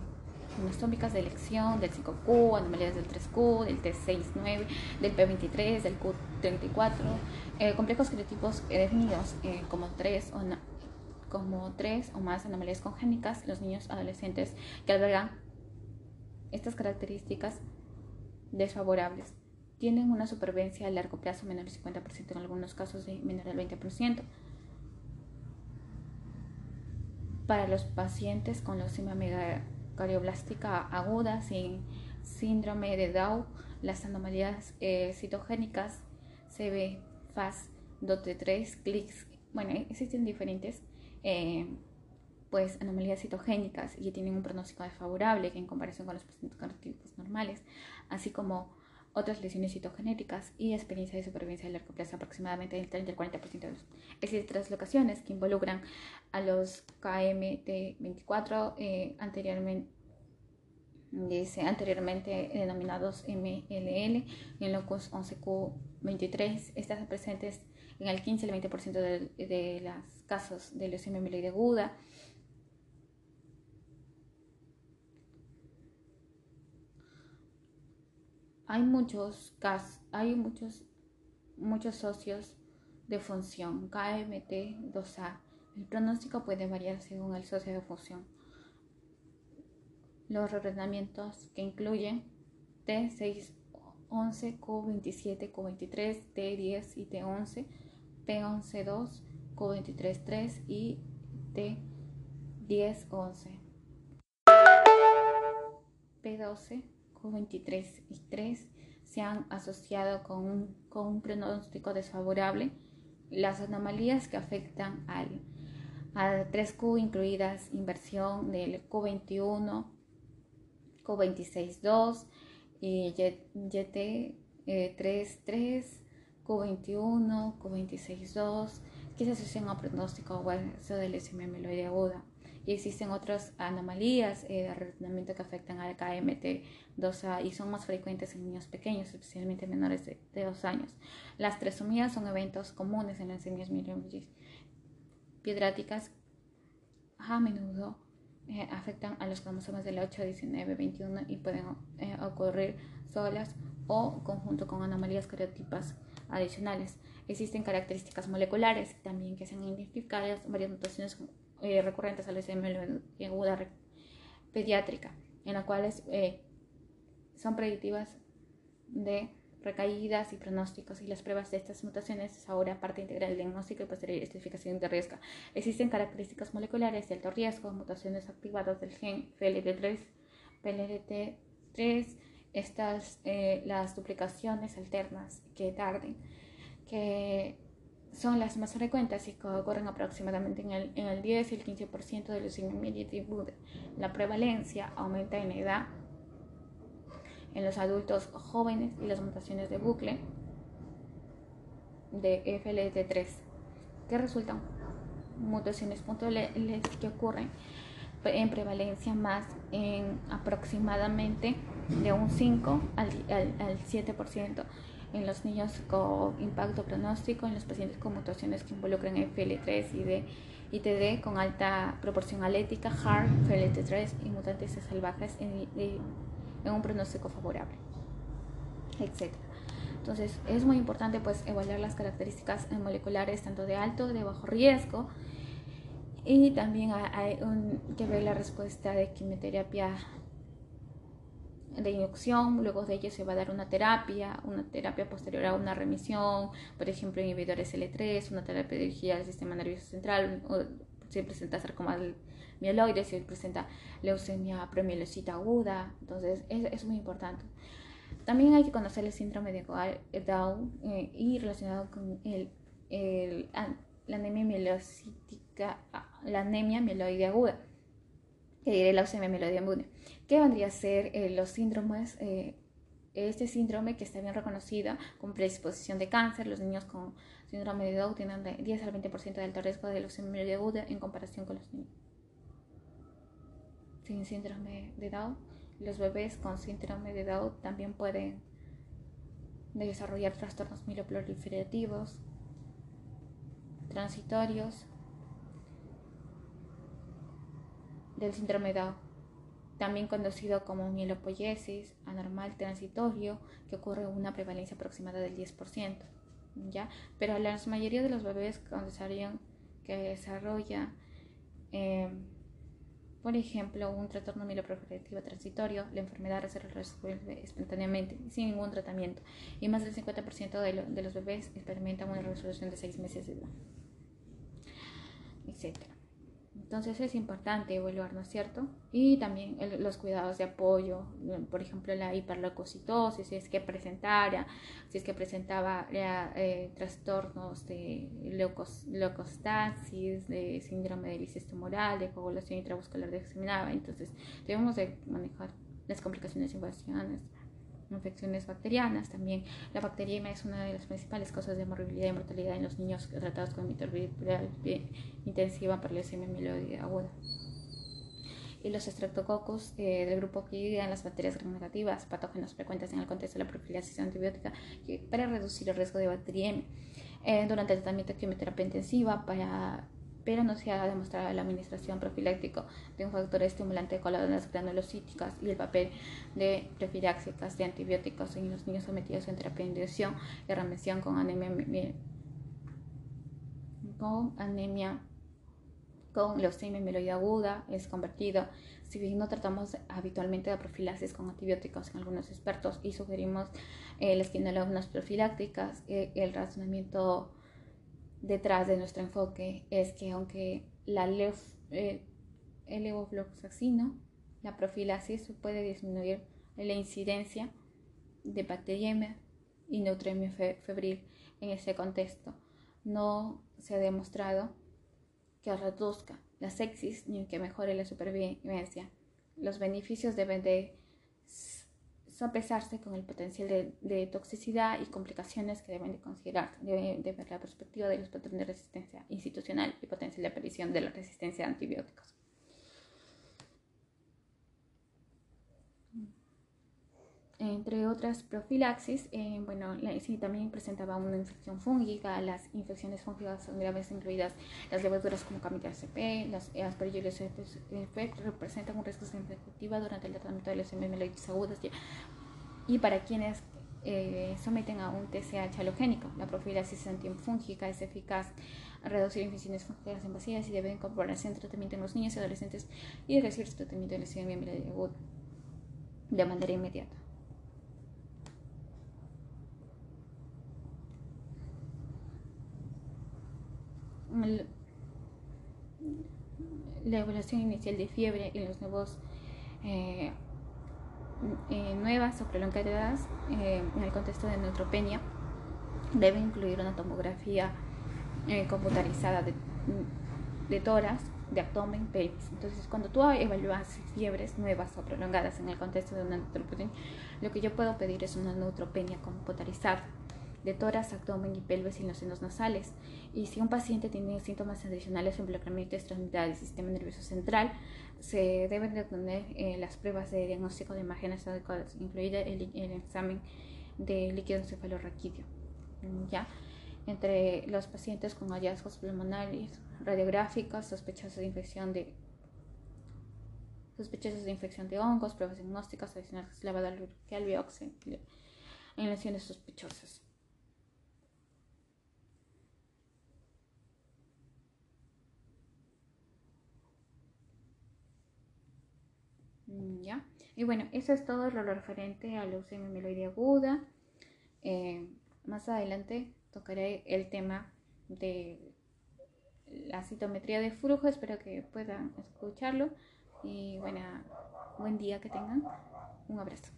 anatómicas de elección del 5Q, anomalías del 3Q, del T69, del P23, del Q34, eh, complejos eh, definidos eh, como tres o como tres o más anomalías congénicas, los niños adolescentes que albergan estas características desfavorables tienen una supervivencia a largo plazo menor del 50%, en algunos casos de menor del 20%. Para los pacientes con leucemia mega carioblástica aguda sin síndrome de Down, las anomalías eh, citogénicas CB, FAS, DOT3, CLICS, bueno, existen diferentes eh, pues anomalías citogénicas y tienen un pronóstico desfavorable en comparación con los pacientes cardiopáticos normales, así como otras lesiones citogenéticas y experiencia de supervivencia a largo plazo aproximadamente del 30 al 40% de los. Existen translocaciones que involucran a los KMT24 eh, anteriormente dice anteriormente denominados MLL en locus 11Q23 están presentes en el 15 al 20% de, de los casos de leucemia mieloide aguda hay muchos casos, hay muchos, muchos socios de función, KMT 2A. El pronóstico puede variar según el socio de función. Los reordenamientos que incluyen T611, Q27, Q23, T10 y T11, P112, Q233 y T1011. P12 23 y 3 se han asociado con un, con un pronóstico desfavorable. Las anomalías que afectan al, al 3Q, incluidas inversión del Q21, Q26.2 y YT33, Q21, Q26.2, que se asocian a pronóstico hueso de lesión meloide aguda y existen otras anomalías eh, de arrendamiento que afectan al KMT2A y son más frecuentes en niños pequeños, especialmente menores de, dos años. Las tresomías son eventos comunes en las semillas piedráticas a menudo eh, afectan a los cromosomas del 8, 19, 21 y pueden eh, ocurrir solas o conjunto con anomalías cariotipas adicionales. Existen características moleculares también que se han identificado varias mutaciones eh, recurrentes a SM aguda pediátrica, en las cuales eh, son predictivas de recaídas y pronósticos y las pruebas de estas mutaciones es ahora parte integral del diagnóstico y posterior identificación de riesgo. Existen características moleculares de alto riesgo, mutaciones activadas del gen FLT3, PLT3, estas, eh, las duplicaciones alternas que tarden, que son las más frecuentes y que ocurren aproximadamente en el, en el 10 y el 15% de los individuos. La prevalencia aumenta en edad en los adultos jóvenes y las mutaciones de bucle de FLT3 que resultan mutaciones puntuales que ocurren en prevalencia más en aproximadamente de un 5 al, al, 7% en los niños con impacto pronóstico, en los pacientes con mutaciones que involucran FL3 y ITD con alta proporción alética, HAR, FLT3 y mutantes salvajes en, en un pronóstico favorable, etc. Entonces es muy importante pues evaluar las características moleculares tanto de alto, de bajo riesgo y también hay que ver la respuesta de quimioterapia de inducción, luego de ello se va a dar una terapia, una terapia posterior a una remisión, por ejemplo inhibidores L3, una terapia dirigida al sistema nervioso central, o se presenta sarcoma mieloide, se presenta leucemia premielocita aguda, entonces es, es, muy importante. También hay que conocer el síndrome de Down eh, y relacionado con el, el, la anemia mielocítica, la anemia mieloide aguda, que diré leucemia mieloide aguda, que vendría a ser eh, los síndromes eh, este síndrome que está bien reconocido con predisposición de cáncer, los niños con síndrome de Down tienen de 10 al 20% de alto riesgo de leucemia mieloide aguda en comparación con los niños sin síndrome de Down. Los bebés con síndrome de Down también pueden desarrollar trastornos mieloproliferativos, transitorios del síndrome Down, también conocido como mielopoiesis anormal transitorio, que ocurre una prevalencia aproximada del 10%. ¿ya? Pero la mayoría de los bebés que desarrolla eh, por ejemplo, un trastorno mieloproliferativo transitorio, la enfermedad se resuelve espontáneamente sin ningún tratamiento y más del 50% de, de, los bebés experimentan una resolución de 6 meses de edad, etc. Entonces es importante evaluar, ¿no es cierto? Y también los cuidados de apoyo, por ejemplo, la hiperleucocitosis, si es que presentara, si es que presentaba eh, trastornos de leucos, leucostasis, de síndrome de bicis tumoral, de coagulación intravascular examinada. Entonces debemos de manejar las complicaciones invasiones infecciones bacterianas. También la bacteriemia es una de las principales causas de morbilidad y mortalidad en los niños tratados con mitoviral intensiva por leucemia mieloide aguda. Y los estreptococos eh, del grupo en las bacterias gram negativas, patógenos frecuentes en el contexto de la profilaxis antibiótica para reducir el riesgo de bacteriemia. Eh, durante el tratamiento de quimioterapia intensiva para pero no se ha demostrado la administración profiláctico de un factor estimulante de coladoras granulocíticas y el papel de profiláxicas de antibióticos en los niños sometidos a terapia de inducción y remisión con anemia, con anemia con leucemia mieloide aguda es convertido. Si bien no tratamos habitualmente de profilaxis con antibióticos en algunos expertos y sugerimos eh, las quinolonas profilácticas, eh, el razonamiento detrás de nuestro enfoque es que aunque la eh, el levofloxacino, la profilaxis puede disminuir la incidencia de bacteriemia y neutremia febril en ese contexto. No se ha demostrado que reduzca la sepsis ni que mejore la supervivencia. Los beneficios deben de sopesarse con el potencial de, toxicidad y complicaciones que deben de considerar. Deben de ver la perspectiva de los patrones de resistencia institucional y potencial de aparición de la resistencia a antibióticos. Entre otras profilaxis, eh, bueno, sí, también presentaba una infección fúngica. Las infecciones fúngicas son graves, incluidas las levaduras como CP, las Aspergillus representan un riesgo significativo durante el tratamiento de las enfermedades agudas. Y para quienes eh, someten a un TSH halogénico. La profilaxis antifúngica es eficaz a reducir infecciones fúngicas invasivas y debe incorporarse en tratamiento en los niños y adolescentes y recibir tratamiento de amiloide aguda de manera inmediata. La evaluación inicial de fiebre y los nuevos eh, eh, nuevas o prolongadas eh, en el contexto de neutropenia debe incluir una tomografía computarizada de, de tórax, de abdomen, pelvis. Entonces, cuando tú evalúas fiebres nuevas o prolongadas en el contexto de una neutropenia, lo que yo puedo pedir es una neutropenia computarizada de tórax, abdomen y pelvis en los senos nasales. Y si un paciente tiene síntomas adicionales o involucramiento de extremidades del sistema nervioso central, se deben de tener eh, las pruebas de diagnóstico de imágenes adecuadas, incluida el, examen de líquido encefalorraquídeo. ¿ya? Entre los pacientes con hallazgos pulmonares, radiográficos, sospechosos de infección de sospechosos de infección de hongos, pruebas diagnósticas adicionales, lavado biopsia en lesiones sospechosas. ¿Ya? Y bueno, eso es todo lo referente a leucemia mieloide aguda. Eh, más adelante tocaré el tema de la citometría de flujo. Espero que puedan escucharlo. Y bueno, buen día que tengan. Un abrazo.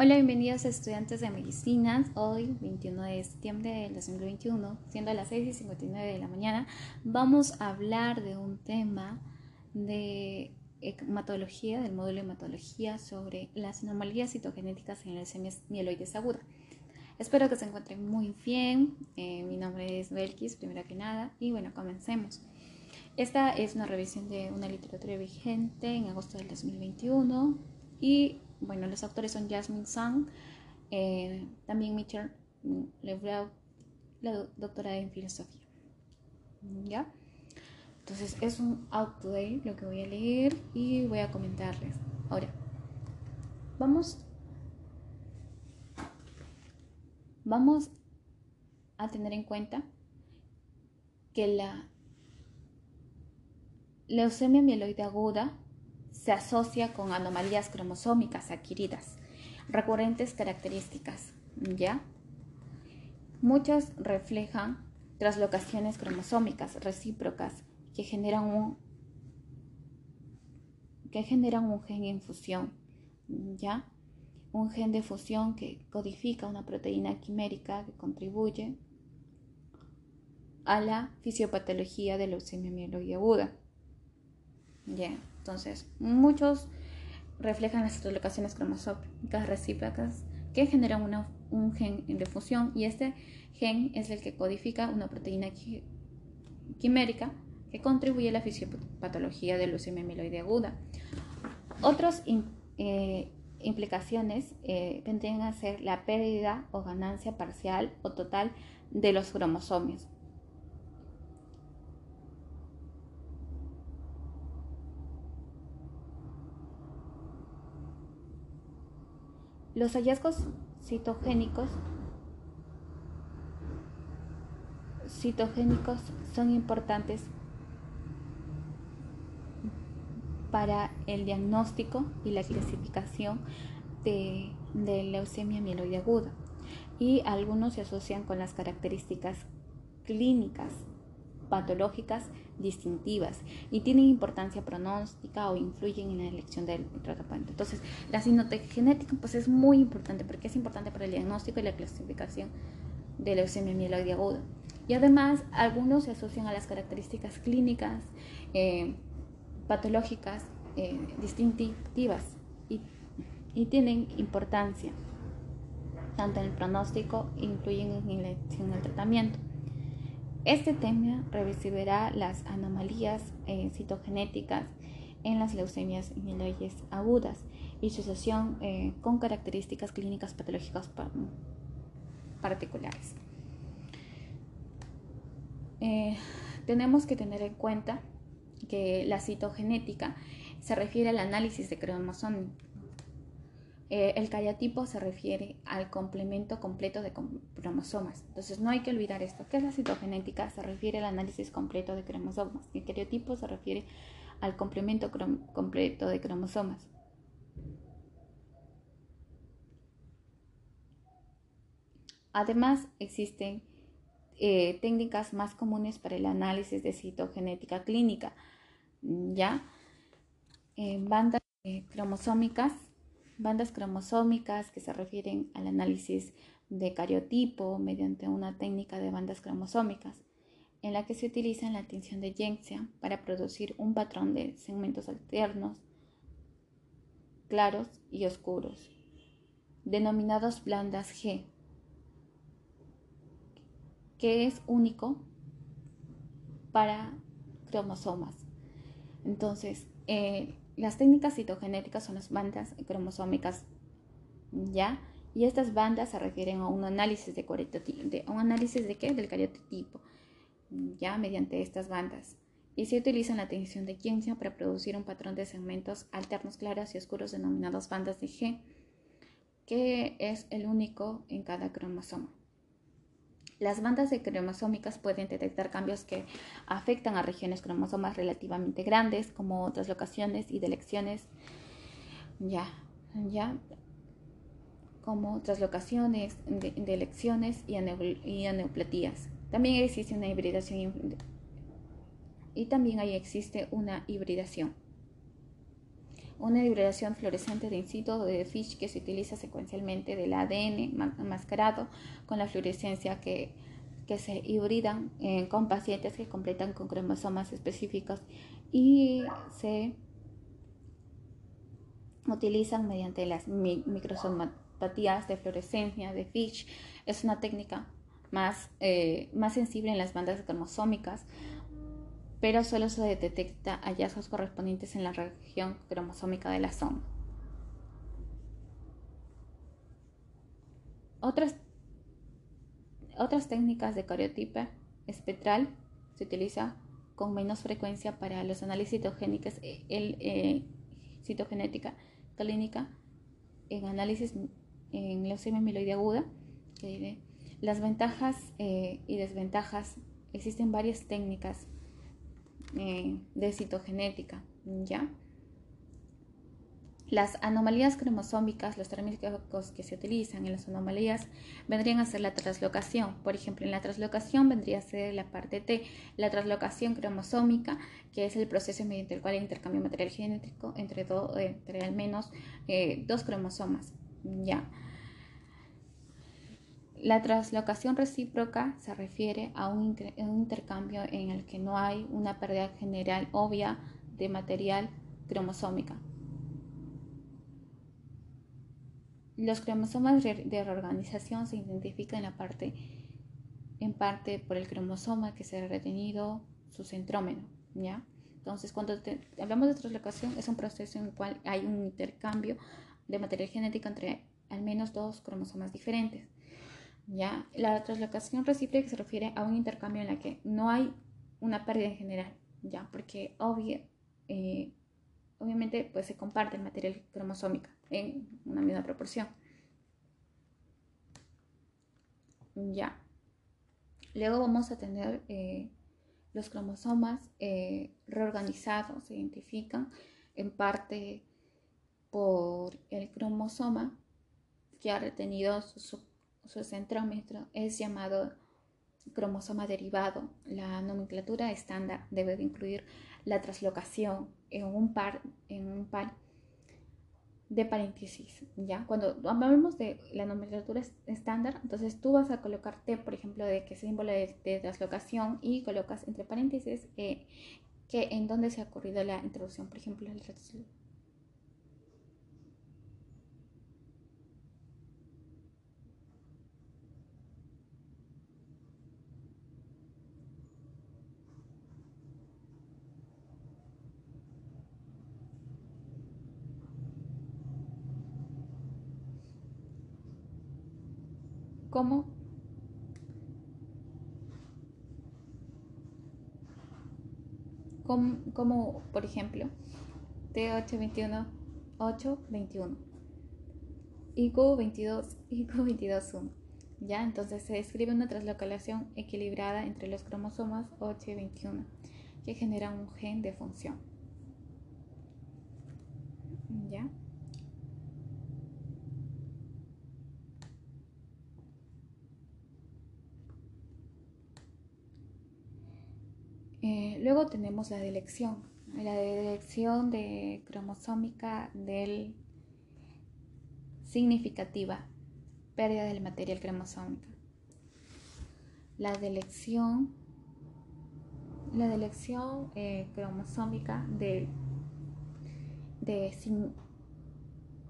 Hola, bienvenidos estudiantes de medicina. Hoy, 21 de septiembre del 2021, siendo las 6 y 59 de la mañana, vamos a hablar de un tema de hematología, del módulo de hematología sobre las anomalías citogenéticas en leucemia mieloides aguda. Espero que se encuentren muy bien. Eh, mi nombre es Belkis, primero que nada, y bueno, comencemos. Esta es una revisión de una literatura vigente en agosto del 2021 y bueno, los autores son Jasmine Sang, eh, también Mitchell Lebrau, la doctora en filosofía. ¿Ya? Entonces es un outplay lo que voy a leer y voy a comentarles. Ahora, vamos, vamos a tener en cuenta que la leucemia mieloide aguda se asocia con anomalías cromosómicas adquiridas, recurrentes características, ¿ya? Muchas reflejan traslocaciones cromosómicas recíprocas que generan un, que generan un gen en fusión, ¿ya? Un gen de fusión que codifica una proteína quimérica que contribuye a la fisiopatología de leucemia mieloide aguda. ¿Ya? Entonces, muchos reflejan las locaciones cromosómicas recíprocas que generan un gen de fusión y este gen es el que codifica una proteína quimérica que contribuye a la fisiopatología de leucemia mieloide aguda. Otras eh, implicaciones eh, vendrían a ser la pérdida o ganancia parcial o total de los cromosomas. Los hallazgos citogénicos citogénicos son importantes para el diagnóstico y la clasificación de, leucemia mieloide aguda y algunos se asocian con las características clínicas patológicas distintivas y tienen importancia pronóstica o influyen en la elección del tratamiento. Entonces, la citogenética pues es muy importante porque es importante para el diagnóstico y la clasificación de leucemia mieloide aguda. Y además, algunos se asocian a las características clínicas eh, patológicas eh, distintivas y, tienen importancia tanto en el pronóstico incluyen en el, en el tratamiento. Este tema revisará las anomalías eh, citogenéticas en las leucemias mieloides agudas y su asociación eh, con características clínicas patológicas particulares. tenemos que tener en cuenta que la citogenética se refiere al análisis de cromosomas. Eh, el cariotipo se refiere al complemento completo de cromosomas. Entonces no hay que olvidar esto. ¿Qué es la citogenética? Se refiere al análisis completo de cromosomas. El cariotipo se refiere al complemento completo de cromosomas. Además, existen eh, técnicas más comunes para el análisis de citogenética clínica, ¿ya? bandas eh, cromosómicas, bandas cromosómicas que se refieren al análisis de cariotipo mediante una técnica de bandas cromosómicas, en la que se utiliza la tinción de Jensia para producir un patrón de segmentos alternos, claros y oscuros, denominados blandas G que es único para cromosomas. Entonces, eh, las técnicas citogenéticas son las bandas cromosómicas, ¿ya? Y estas bandas se refieren a un análisis de, de un análisis de qué? Del cariotipo, ¿ya? Mediante estas bandas. Y se utiliza la tensión de Jensen para producir un patrón de segmentos alternos claros y oscuros denominados bandas de G, que es el único en cada cromosoma. Las bandas de cromosómicas pueden detectar cambios que afectan a regiones cromosomas relativamente grandes, como translocaciones y delecciones, ya, ya, como translocaciones, de, delecciones y, y aneoplatías. También existe una hibridación y también ahí existe una hibridación una hibridación fluorescente de in situ de Fish que se utiliza secuencialmente del ADN enmascarado con la fluorescencia que, que se hibridan eh, con pacientes que completan con cromosomas específicos y se utilizan mediante las microsomapatías de fluorescencia de Fish. Es una técnica más, eh, más sensible en las bandas cromosómicas pero solo se detecta hallazgos correspondientes en la región cromosómica de la zona. Otras, otras técnicas de cariotipo espectral se utiliza con menos frecuencia para los análisis citogénicos, el, eh, citogenética clínica en análisis en leucemia amiloide aguda. Las ventajas eh, y desventajas, existen varias técnicas eh, de citogenética, ¿ya? Las anomalías cromosómicas, los térmicos que se utilizan en las anomalías vendrían a ser la traslocación. Por ejemplo, en la traslocación vendría a ser la parte T, la traslocación cromosómica, que es el proceso mediante el cual hay intercambio material genético entre, entre al menos eh, dos cromosomas. ¿ya? La translocación recíproca se refiere a un, intercambio en el que no hay una pérdida general obvia de material cromosómica. Los cromosomas de reorganización se identifican en, parte, por el cromosoma que se ha retenido su centrómeno. ¿ya? Entonces, cuando hablamos de translocación, es un proceso en el cual hay un intercambio de material genético entre al menos dos cromosomas diferentes. ¿Ya? La translocación recíproca se refiere a un intercambio en la que no hay una pérdida en general, ¿ya? Porque eh, obviamente pues se comparte el material cromosómico en una misma proporción. Ya. Luego vamos a tener eh, los cromosomas eh, reorganizados, se identifican en parte por el cromosoma que ha retenido su, su centrómetro es llamado cromosoma derivado. La nomenclatura estándar debe de incluir la traslocación en un par, en un par de paréntesis. ¿ya? Cuando hablamos de la nomenclatura estándar, entonces tú vas a colocarte, por ejemplo, de qué símbolo de, de, traslocación y colocas entre paréntesis eh, que en dónde se ha ocurrido la introducción, por ejemplo, el como por ejemplo T821 821 IQ22, IQ22.1. ¿Ya? Entonces se describe una translocalización equilibrada entre los cromosomas 8 y 21 que generan un gen de función. ¿Ya? Eh, luego la delección, la delección de cromosómica del significativa, pérdida del material cromosómico. La delección, la delección eh, cromosómica de, de,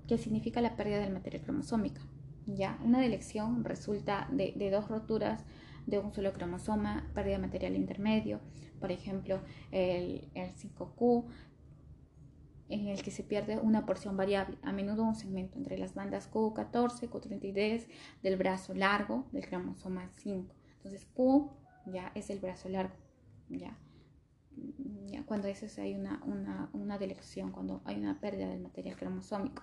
que significa la pérdida del material cromosómico. ¿ya? Una delección resulta de, de dos roturas de un solo cromosoma, pérdida de material intermedio, por ejemplo, el, el 5Q, en el que se pierde una porción variable, a menudo un segmento entre las bandas Q14, Q33 del brazo largo del cromosoma 5. Entonces Q ya es el brazo largo, ya. ya cuando eso hay una, una, una, delección, cuando hay una pérdida del material cromosómico.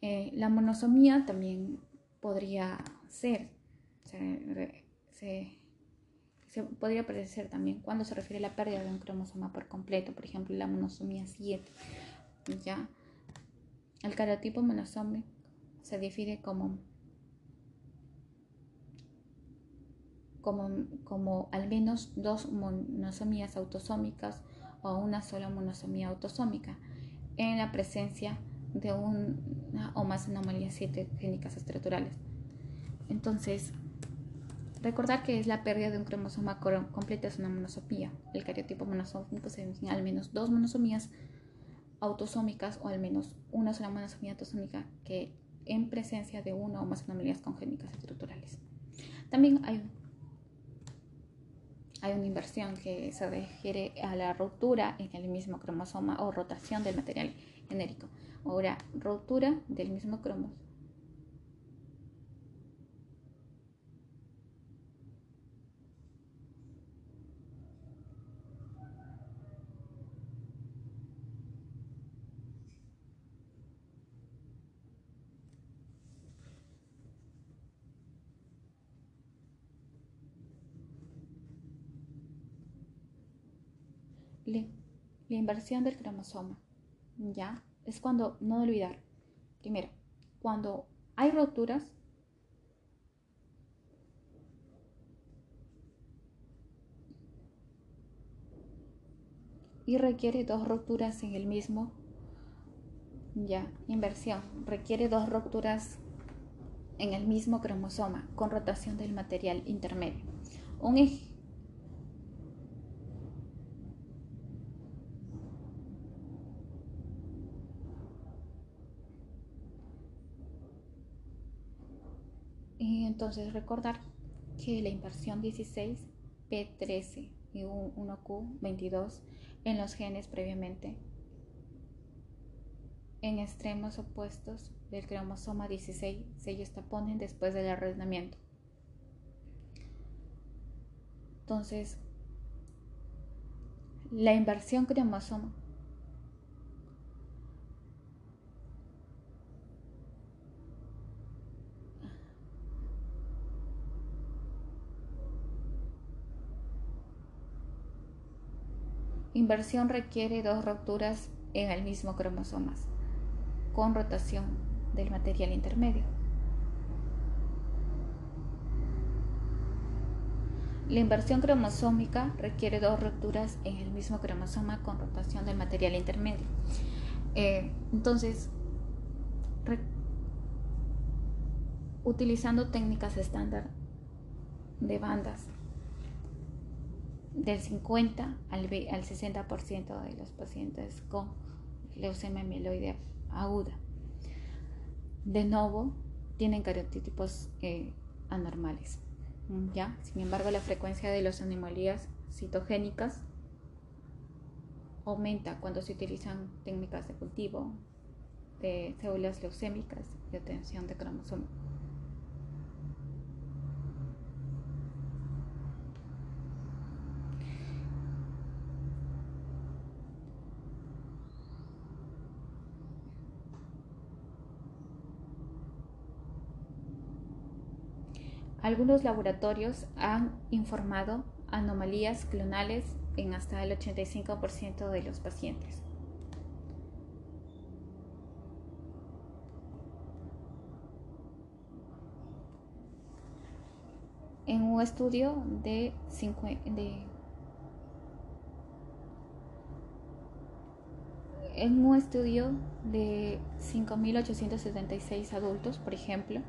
Eh, la monosomía también podría ser, se, podría aparecer también cuando se refiere a la pérdida de un cromosoma por completo, por ejemplo, la monosomía 7. ¿ya? El cariotipo monosómico se define como, como, como al menos dos monosomías autosómicas o una sola monosomía autosómica en la presencia de una o más anomalías génicas estructurales. Entonces, Recordar que es la pérdida de un cromosoma completa es una monosomía. El cariotipo monosómico se define al menos dos monosomías autosómicas o al menos una sola monosomía autosómica que en presencia de una o más anomalías congénicas estructurales. También hay, hay una inversión que se refiere a la ruptura en el mismo cromosoma o rotación del material genérico. Ahora, ruptura del mismo cromosoma La inversión del cromosoma, ¿ya? Es cuando, no olvidar, primero, cuando hay roturas, y requiere dos roturas en el mismo, ya, inversión, requiere dos roturas en el mismo cromosoma con rotación del material intermedio. Un, Entonces recordar que la inversión 16, P13 y 1Q22 en los genes previamente en extremos opuestos del cromosoma 16 se justaponen después del arrendamiento. Entonces, la inversión cromosoma Inversión requiere dos rupturas en el mismo cromosomas, con rotación del material intermedio. La inversión cromosómica requiere dos rupturas en el mismo cromosoma con rotación del material intermedio. Eh, entonces, utilizando técnicas estándar de bandas del 50 al, 60% de los pacientes con leucemia mieloide aguda. De nuevo, tienen cariotipos eh, anormales. ¿ya? Sin embargo, la frecuencia de las anomalías citogénicas aumenta cuando se utilizan técnicas de cultivo de células leucémicas y obtención de cromosomas. Algunos laboratorios han informado anomalías clonales en hasta el 85% de los pacientes. En un estudio de, de en un estudio de 5.876 adultos, por ejemplo,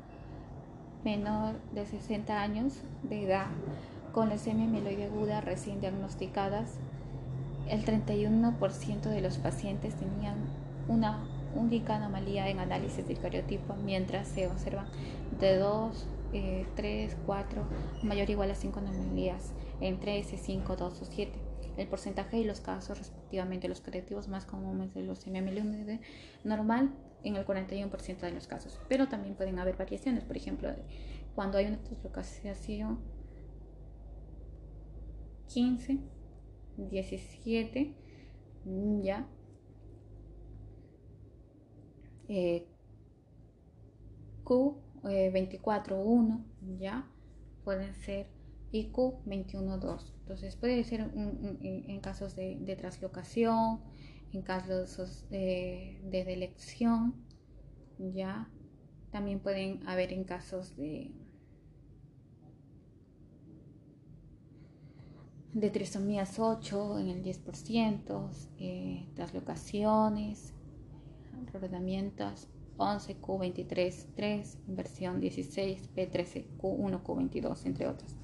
menor de 60 años de edad, con leucemia mieloide aguda recién diagnosticadas, el 31% de los pacientes tenían una única anomalía en análisis del cariotipo, mientras se observan de 2, 3, 4, mayor o igual a 5 anomalías en 13, 5, 2 o 7. El porcentaje y los casos respectivamente, los colectivos más comunes de leucemia mieloide normal en el 41% de los casos, pero también pueden haber variaciones, por ejemplo, cuando hay una translocación 15, 17, ya. Eh, Q 24, 1, ya. Pueden ser IQ 21, 2. Entonces puede ser en casos de, de, translocación, en casos de, de delección, ya. También pueden haber en casos de de trisomías 8 en el 10%, eh, traslocaciones, rodamientos 11, Q23, 3, inversión 16, P13, Q1, Q22, entre otras.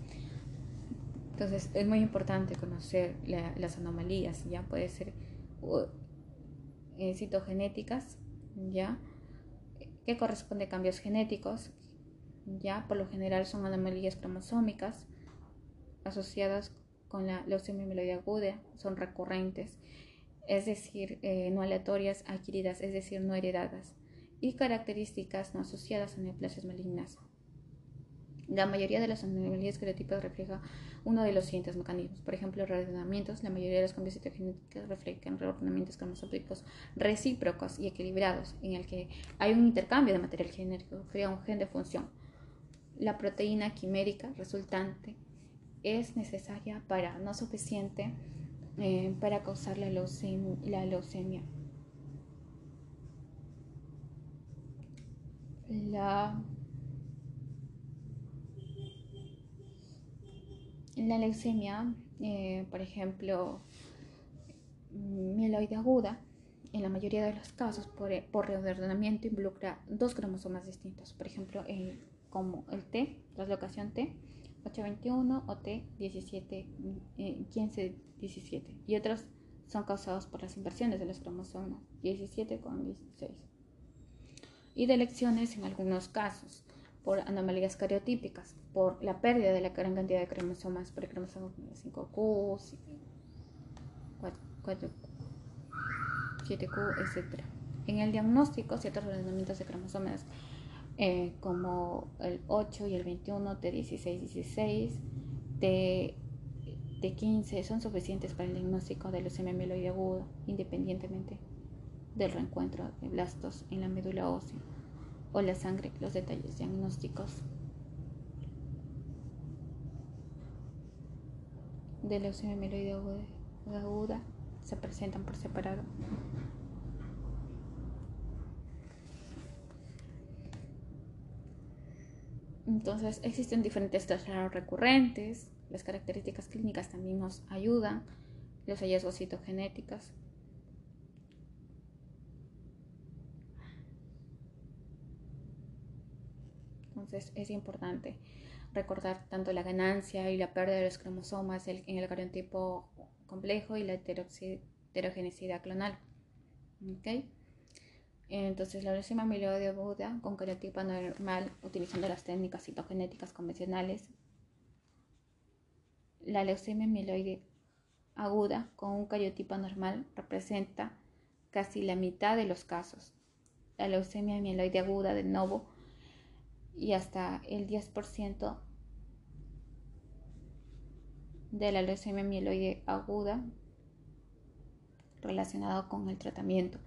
Entonces es muy importante conocer las anomalías, ya puede ser eh, citogenéticas, ya que corresponde a cambios genéticos, ya por lo general son anomalías cromosómicas asociadas con la leucemia mieloide aguda son recurrentes, es decir, eh, no aleatorias, adquiridas, es decir, no heredadas, y características no asociadas a neoplasias malignas. La mayoría de las anomalías genotípicas refleja uno de los siguientes mecanismos. Por ejemplo, reordenamientos. La mayoría de los cambios citogenéticos reflejan reordenamientos cromosómicos recíprocos y equilibrados, en el que hay un intercambio de material genético, crea un gen de función. La proteína quimérica resultante es necesaria para, no suficiente, eh, para causar la leucemia, la leucemia. La, la leucemia, eh, por ejemplo, mieloide aguda, en la mayoría de los casos por, por reordenamiento involucra dos cromosomas distintos, por ejemplo, como el T, traslocación T, 821 o T17, 1517 y otros son causados por las inversiones de los cromosomas 17 con 16 y de elecciones en algunos casos por anomalías cariotípicas, por la pérdida de la gran cantidad de cromosomas, por el cromosoma 5Q, 4, 7Q, etc. En el diagnóstico, ciertos ordenamientos de cromosomas eh, como el 8 y el 21, T16, 16, T, T15 son suficientes para el diagnóstico de leucemia mieloide agudo, independientemente del reencuentro de blastos en la médula ósea o la sangre. Los detalles diagnósticos de leucemia mieloide aguda se presentan por separado. Entonces existen diferentes traslados recurrentes, las características clínicas también nos ayudan, los hallazgos citogenéticos. Entonces es importante recordar tanto la ganancia y la pérdida de los cromosomas en el cariotipo complejo y la heterogeneidad clonal. ¿Okay? Entonces, la leucemia mieloide aguda con cariotipo normal utilizando las técnicas citogenéticas convencionales. La leucemia mieloide aguda con un cariotipo normal representa casi la mitad de los casos. La leucemia mieloide aguda de nuevo y hasta el 10% de la leucemia mieloide aguda relacionado con el tratamiento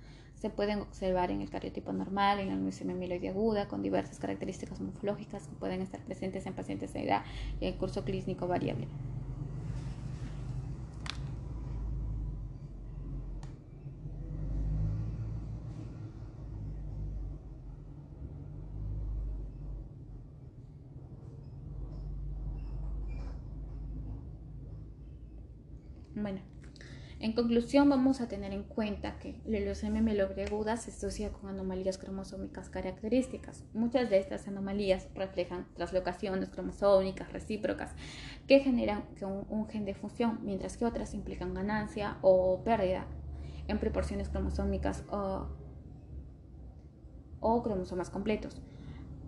se pueden observar en el cariotipo normal, en la leucemia mieloide aguda, con diversas características morfológicas que pueden estar presentes en pacientes de edad y el curso clínico variable. Bueno, en conclusión, vamos a tener en cuenta que la leucemia mieloide aguda se asocia con anomalías cromosómicas características. Muchas de estas anomalías reflejan traslocaciones cromosómicas recíprocas que generan un, gen de función, mientras que otras implican ganancia o pérdida en proporciones cromosómicas o, o cromosomas completos.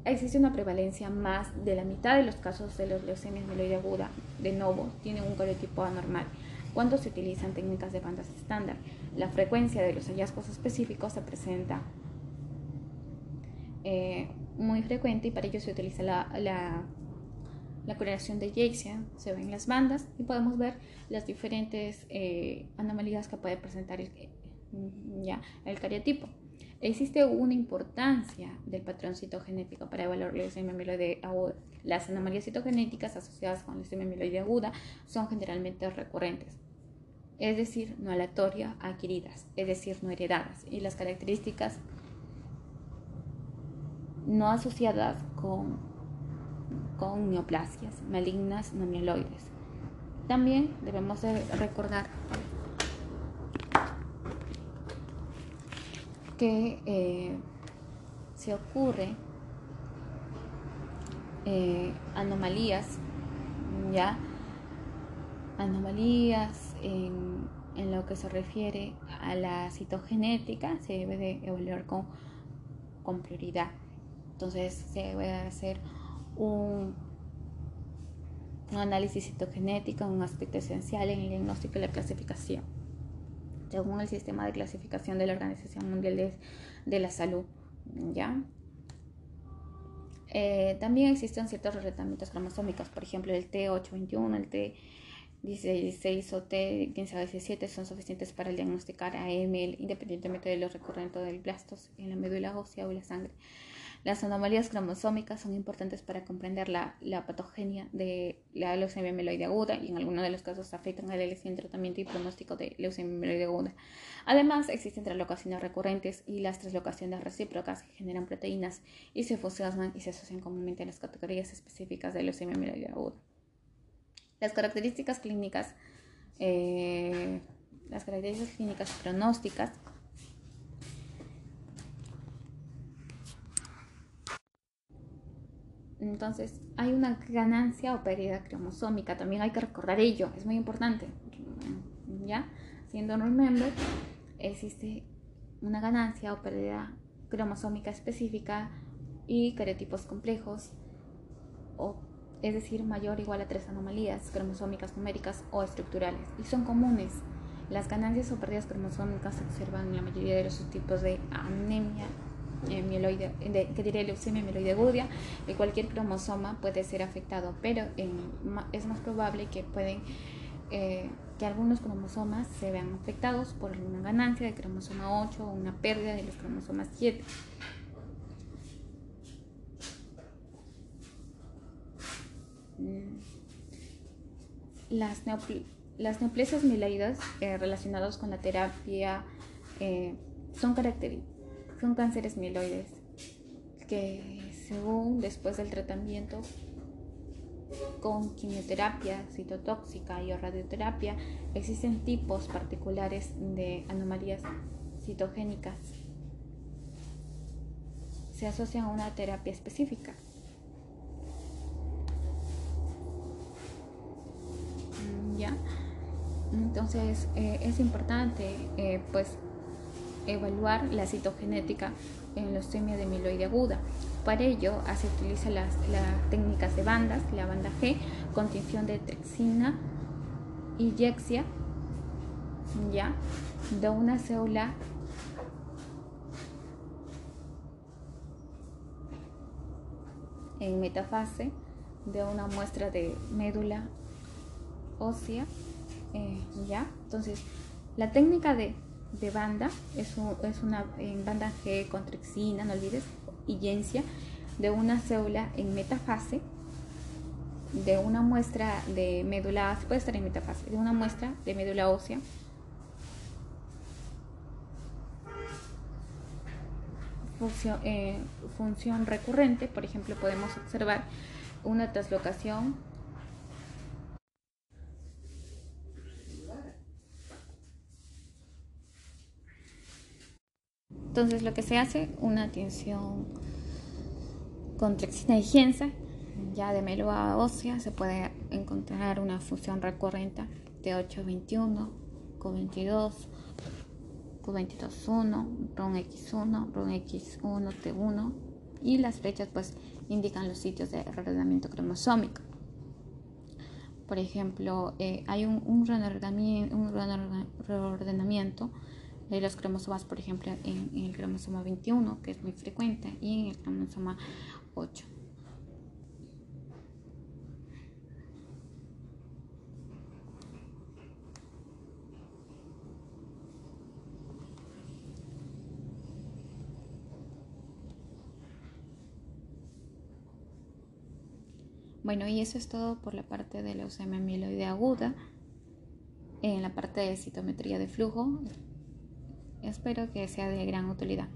Existe una prevalencia más de la mitad de los casos de los leucemias mieloide aguda de novo tienen un corotipo anormal cuando se utilizan técnicas de bandas estándar. La frecuencia de los hallazgos específicos se presenta eh, muy frecuente y para ello se utiliza la, la, correlación de Jaycesian, se ven las bandas y podemos ver las diferentes eh, anomalías que puede presentar el, ya, el cariotipo. Existe una importancia del patrón citogenético para evaluar la leucemia mieloide aguda. Las anomalías citogenéticas asociadas con la leucemia mieloide aguda son generalmente recurrentes es decir, no aleatorias, adquiridas, es decir, no heredadas, y las características no asociadas con, con neoplasias malignas no mieloides. También debemos recordar que eh, se ocurre eh, anomalías, ya anomalías en, lo que se refiere a la citogenética se debe de evaluar con, con prioridad. Entonces se debe hacer un, un análisis citogenético, un aspecto esencial en el diagnóstico y la clasificación, según el sistema de clasificación de la Organización Mundial de, la Salud. ¿ya? Eh, también existen ciertos tratamientos cromosómicos, por ejemplo el T821, el T 16 o T, 15 o 17 son suficientes para diagnosticar AML independientemente de lo recurrente del blastos en la médula ósea o la sangre. Las anomalías cromosómicas son importantes para comprender la, la patogenia de la leucemia mieloide aguda y en algunos de los casos afectan al elección, tratamiento y pronóstico de leucemia mieloide aguda. Además, existen translocaciones recurrentes y las translocaciones recíprocas que generan proteínas y se fusionan y se asocian comúnmente a las categorías específicas de leucemia mieloide aguda. Las características clínicas, eh, las características clínicas pronósticas Entonces, hay una ganancia o pérdida cromosómica, también hay que recordar ello, es muy importante. ¿Ya? Siendo remember, existe una ganancia o pérdida cromosómica específica y carotipos complejos o es decir, mayor o igual a tres anomalías cromosómicas numéricas o estructurales, y son comunes. Las ganancias o pérdidas cromosómicas se observan en la mayoría de los subtipos de anemia eh, mieloide, de, que diría leucemia mieloide aguda, y cualquier cromosoma puede ser afectado, pero es más probable eh, que algunos cromosomas se vean afectados por una ganancia de cromosoma 8 o una pérdida de los cromosomas 7. Las, las neoplasias mieloides eh, relacionadas con la terapia eh, son, son cánceres mieloides que según después del tratamiento con quimioterapia citotóxica y radioterapia existen tipos particulares de anomalías citogénicas. Se asocian a una terapia específica. Entonces eh, es importante eh, pues evaluar la citogenética en leucemia de mieloide aguda. Para ello se utilizan las, técnicas de bandas, la banda G, contención de trexina yexia, ya, de una célula en metafase de una muestra de médula ósea, eh, ¿ya? Entonces, la técnica de de banda, es, es una en banda G con trexina, no olvides, y yencia de una célula en metafase de una muestra de médula, puede estar en metafase, de una muestra de médula ósea función, eh, función recurrente, por ejemplo, podemos observar una traslocación Entonces lo que se hace, una tensión con gienza, ya de médula ósea se puede encontrar una función recurrente de 821, Q22, Q22.1, RON-X1, RON-X1, T1 y las flechas pues indican los sitios de reordenamiento cromosómico. Por ejemplo, eh, hay un, reordenamiento de los cromosomas, por ejemplo, en, el cromosoma 21, que es muy frecuente, y en el cromosoma 8. Bueno, y eso es todo por la parte de leucemia amiloide aguda. En la parte de citometría de flujo, espero que sea de gran utilidad.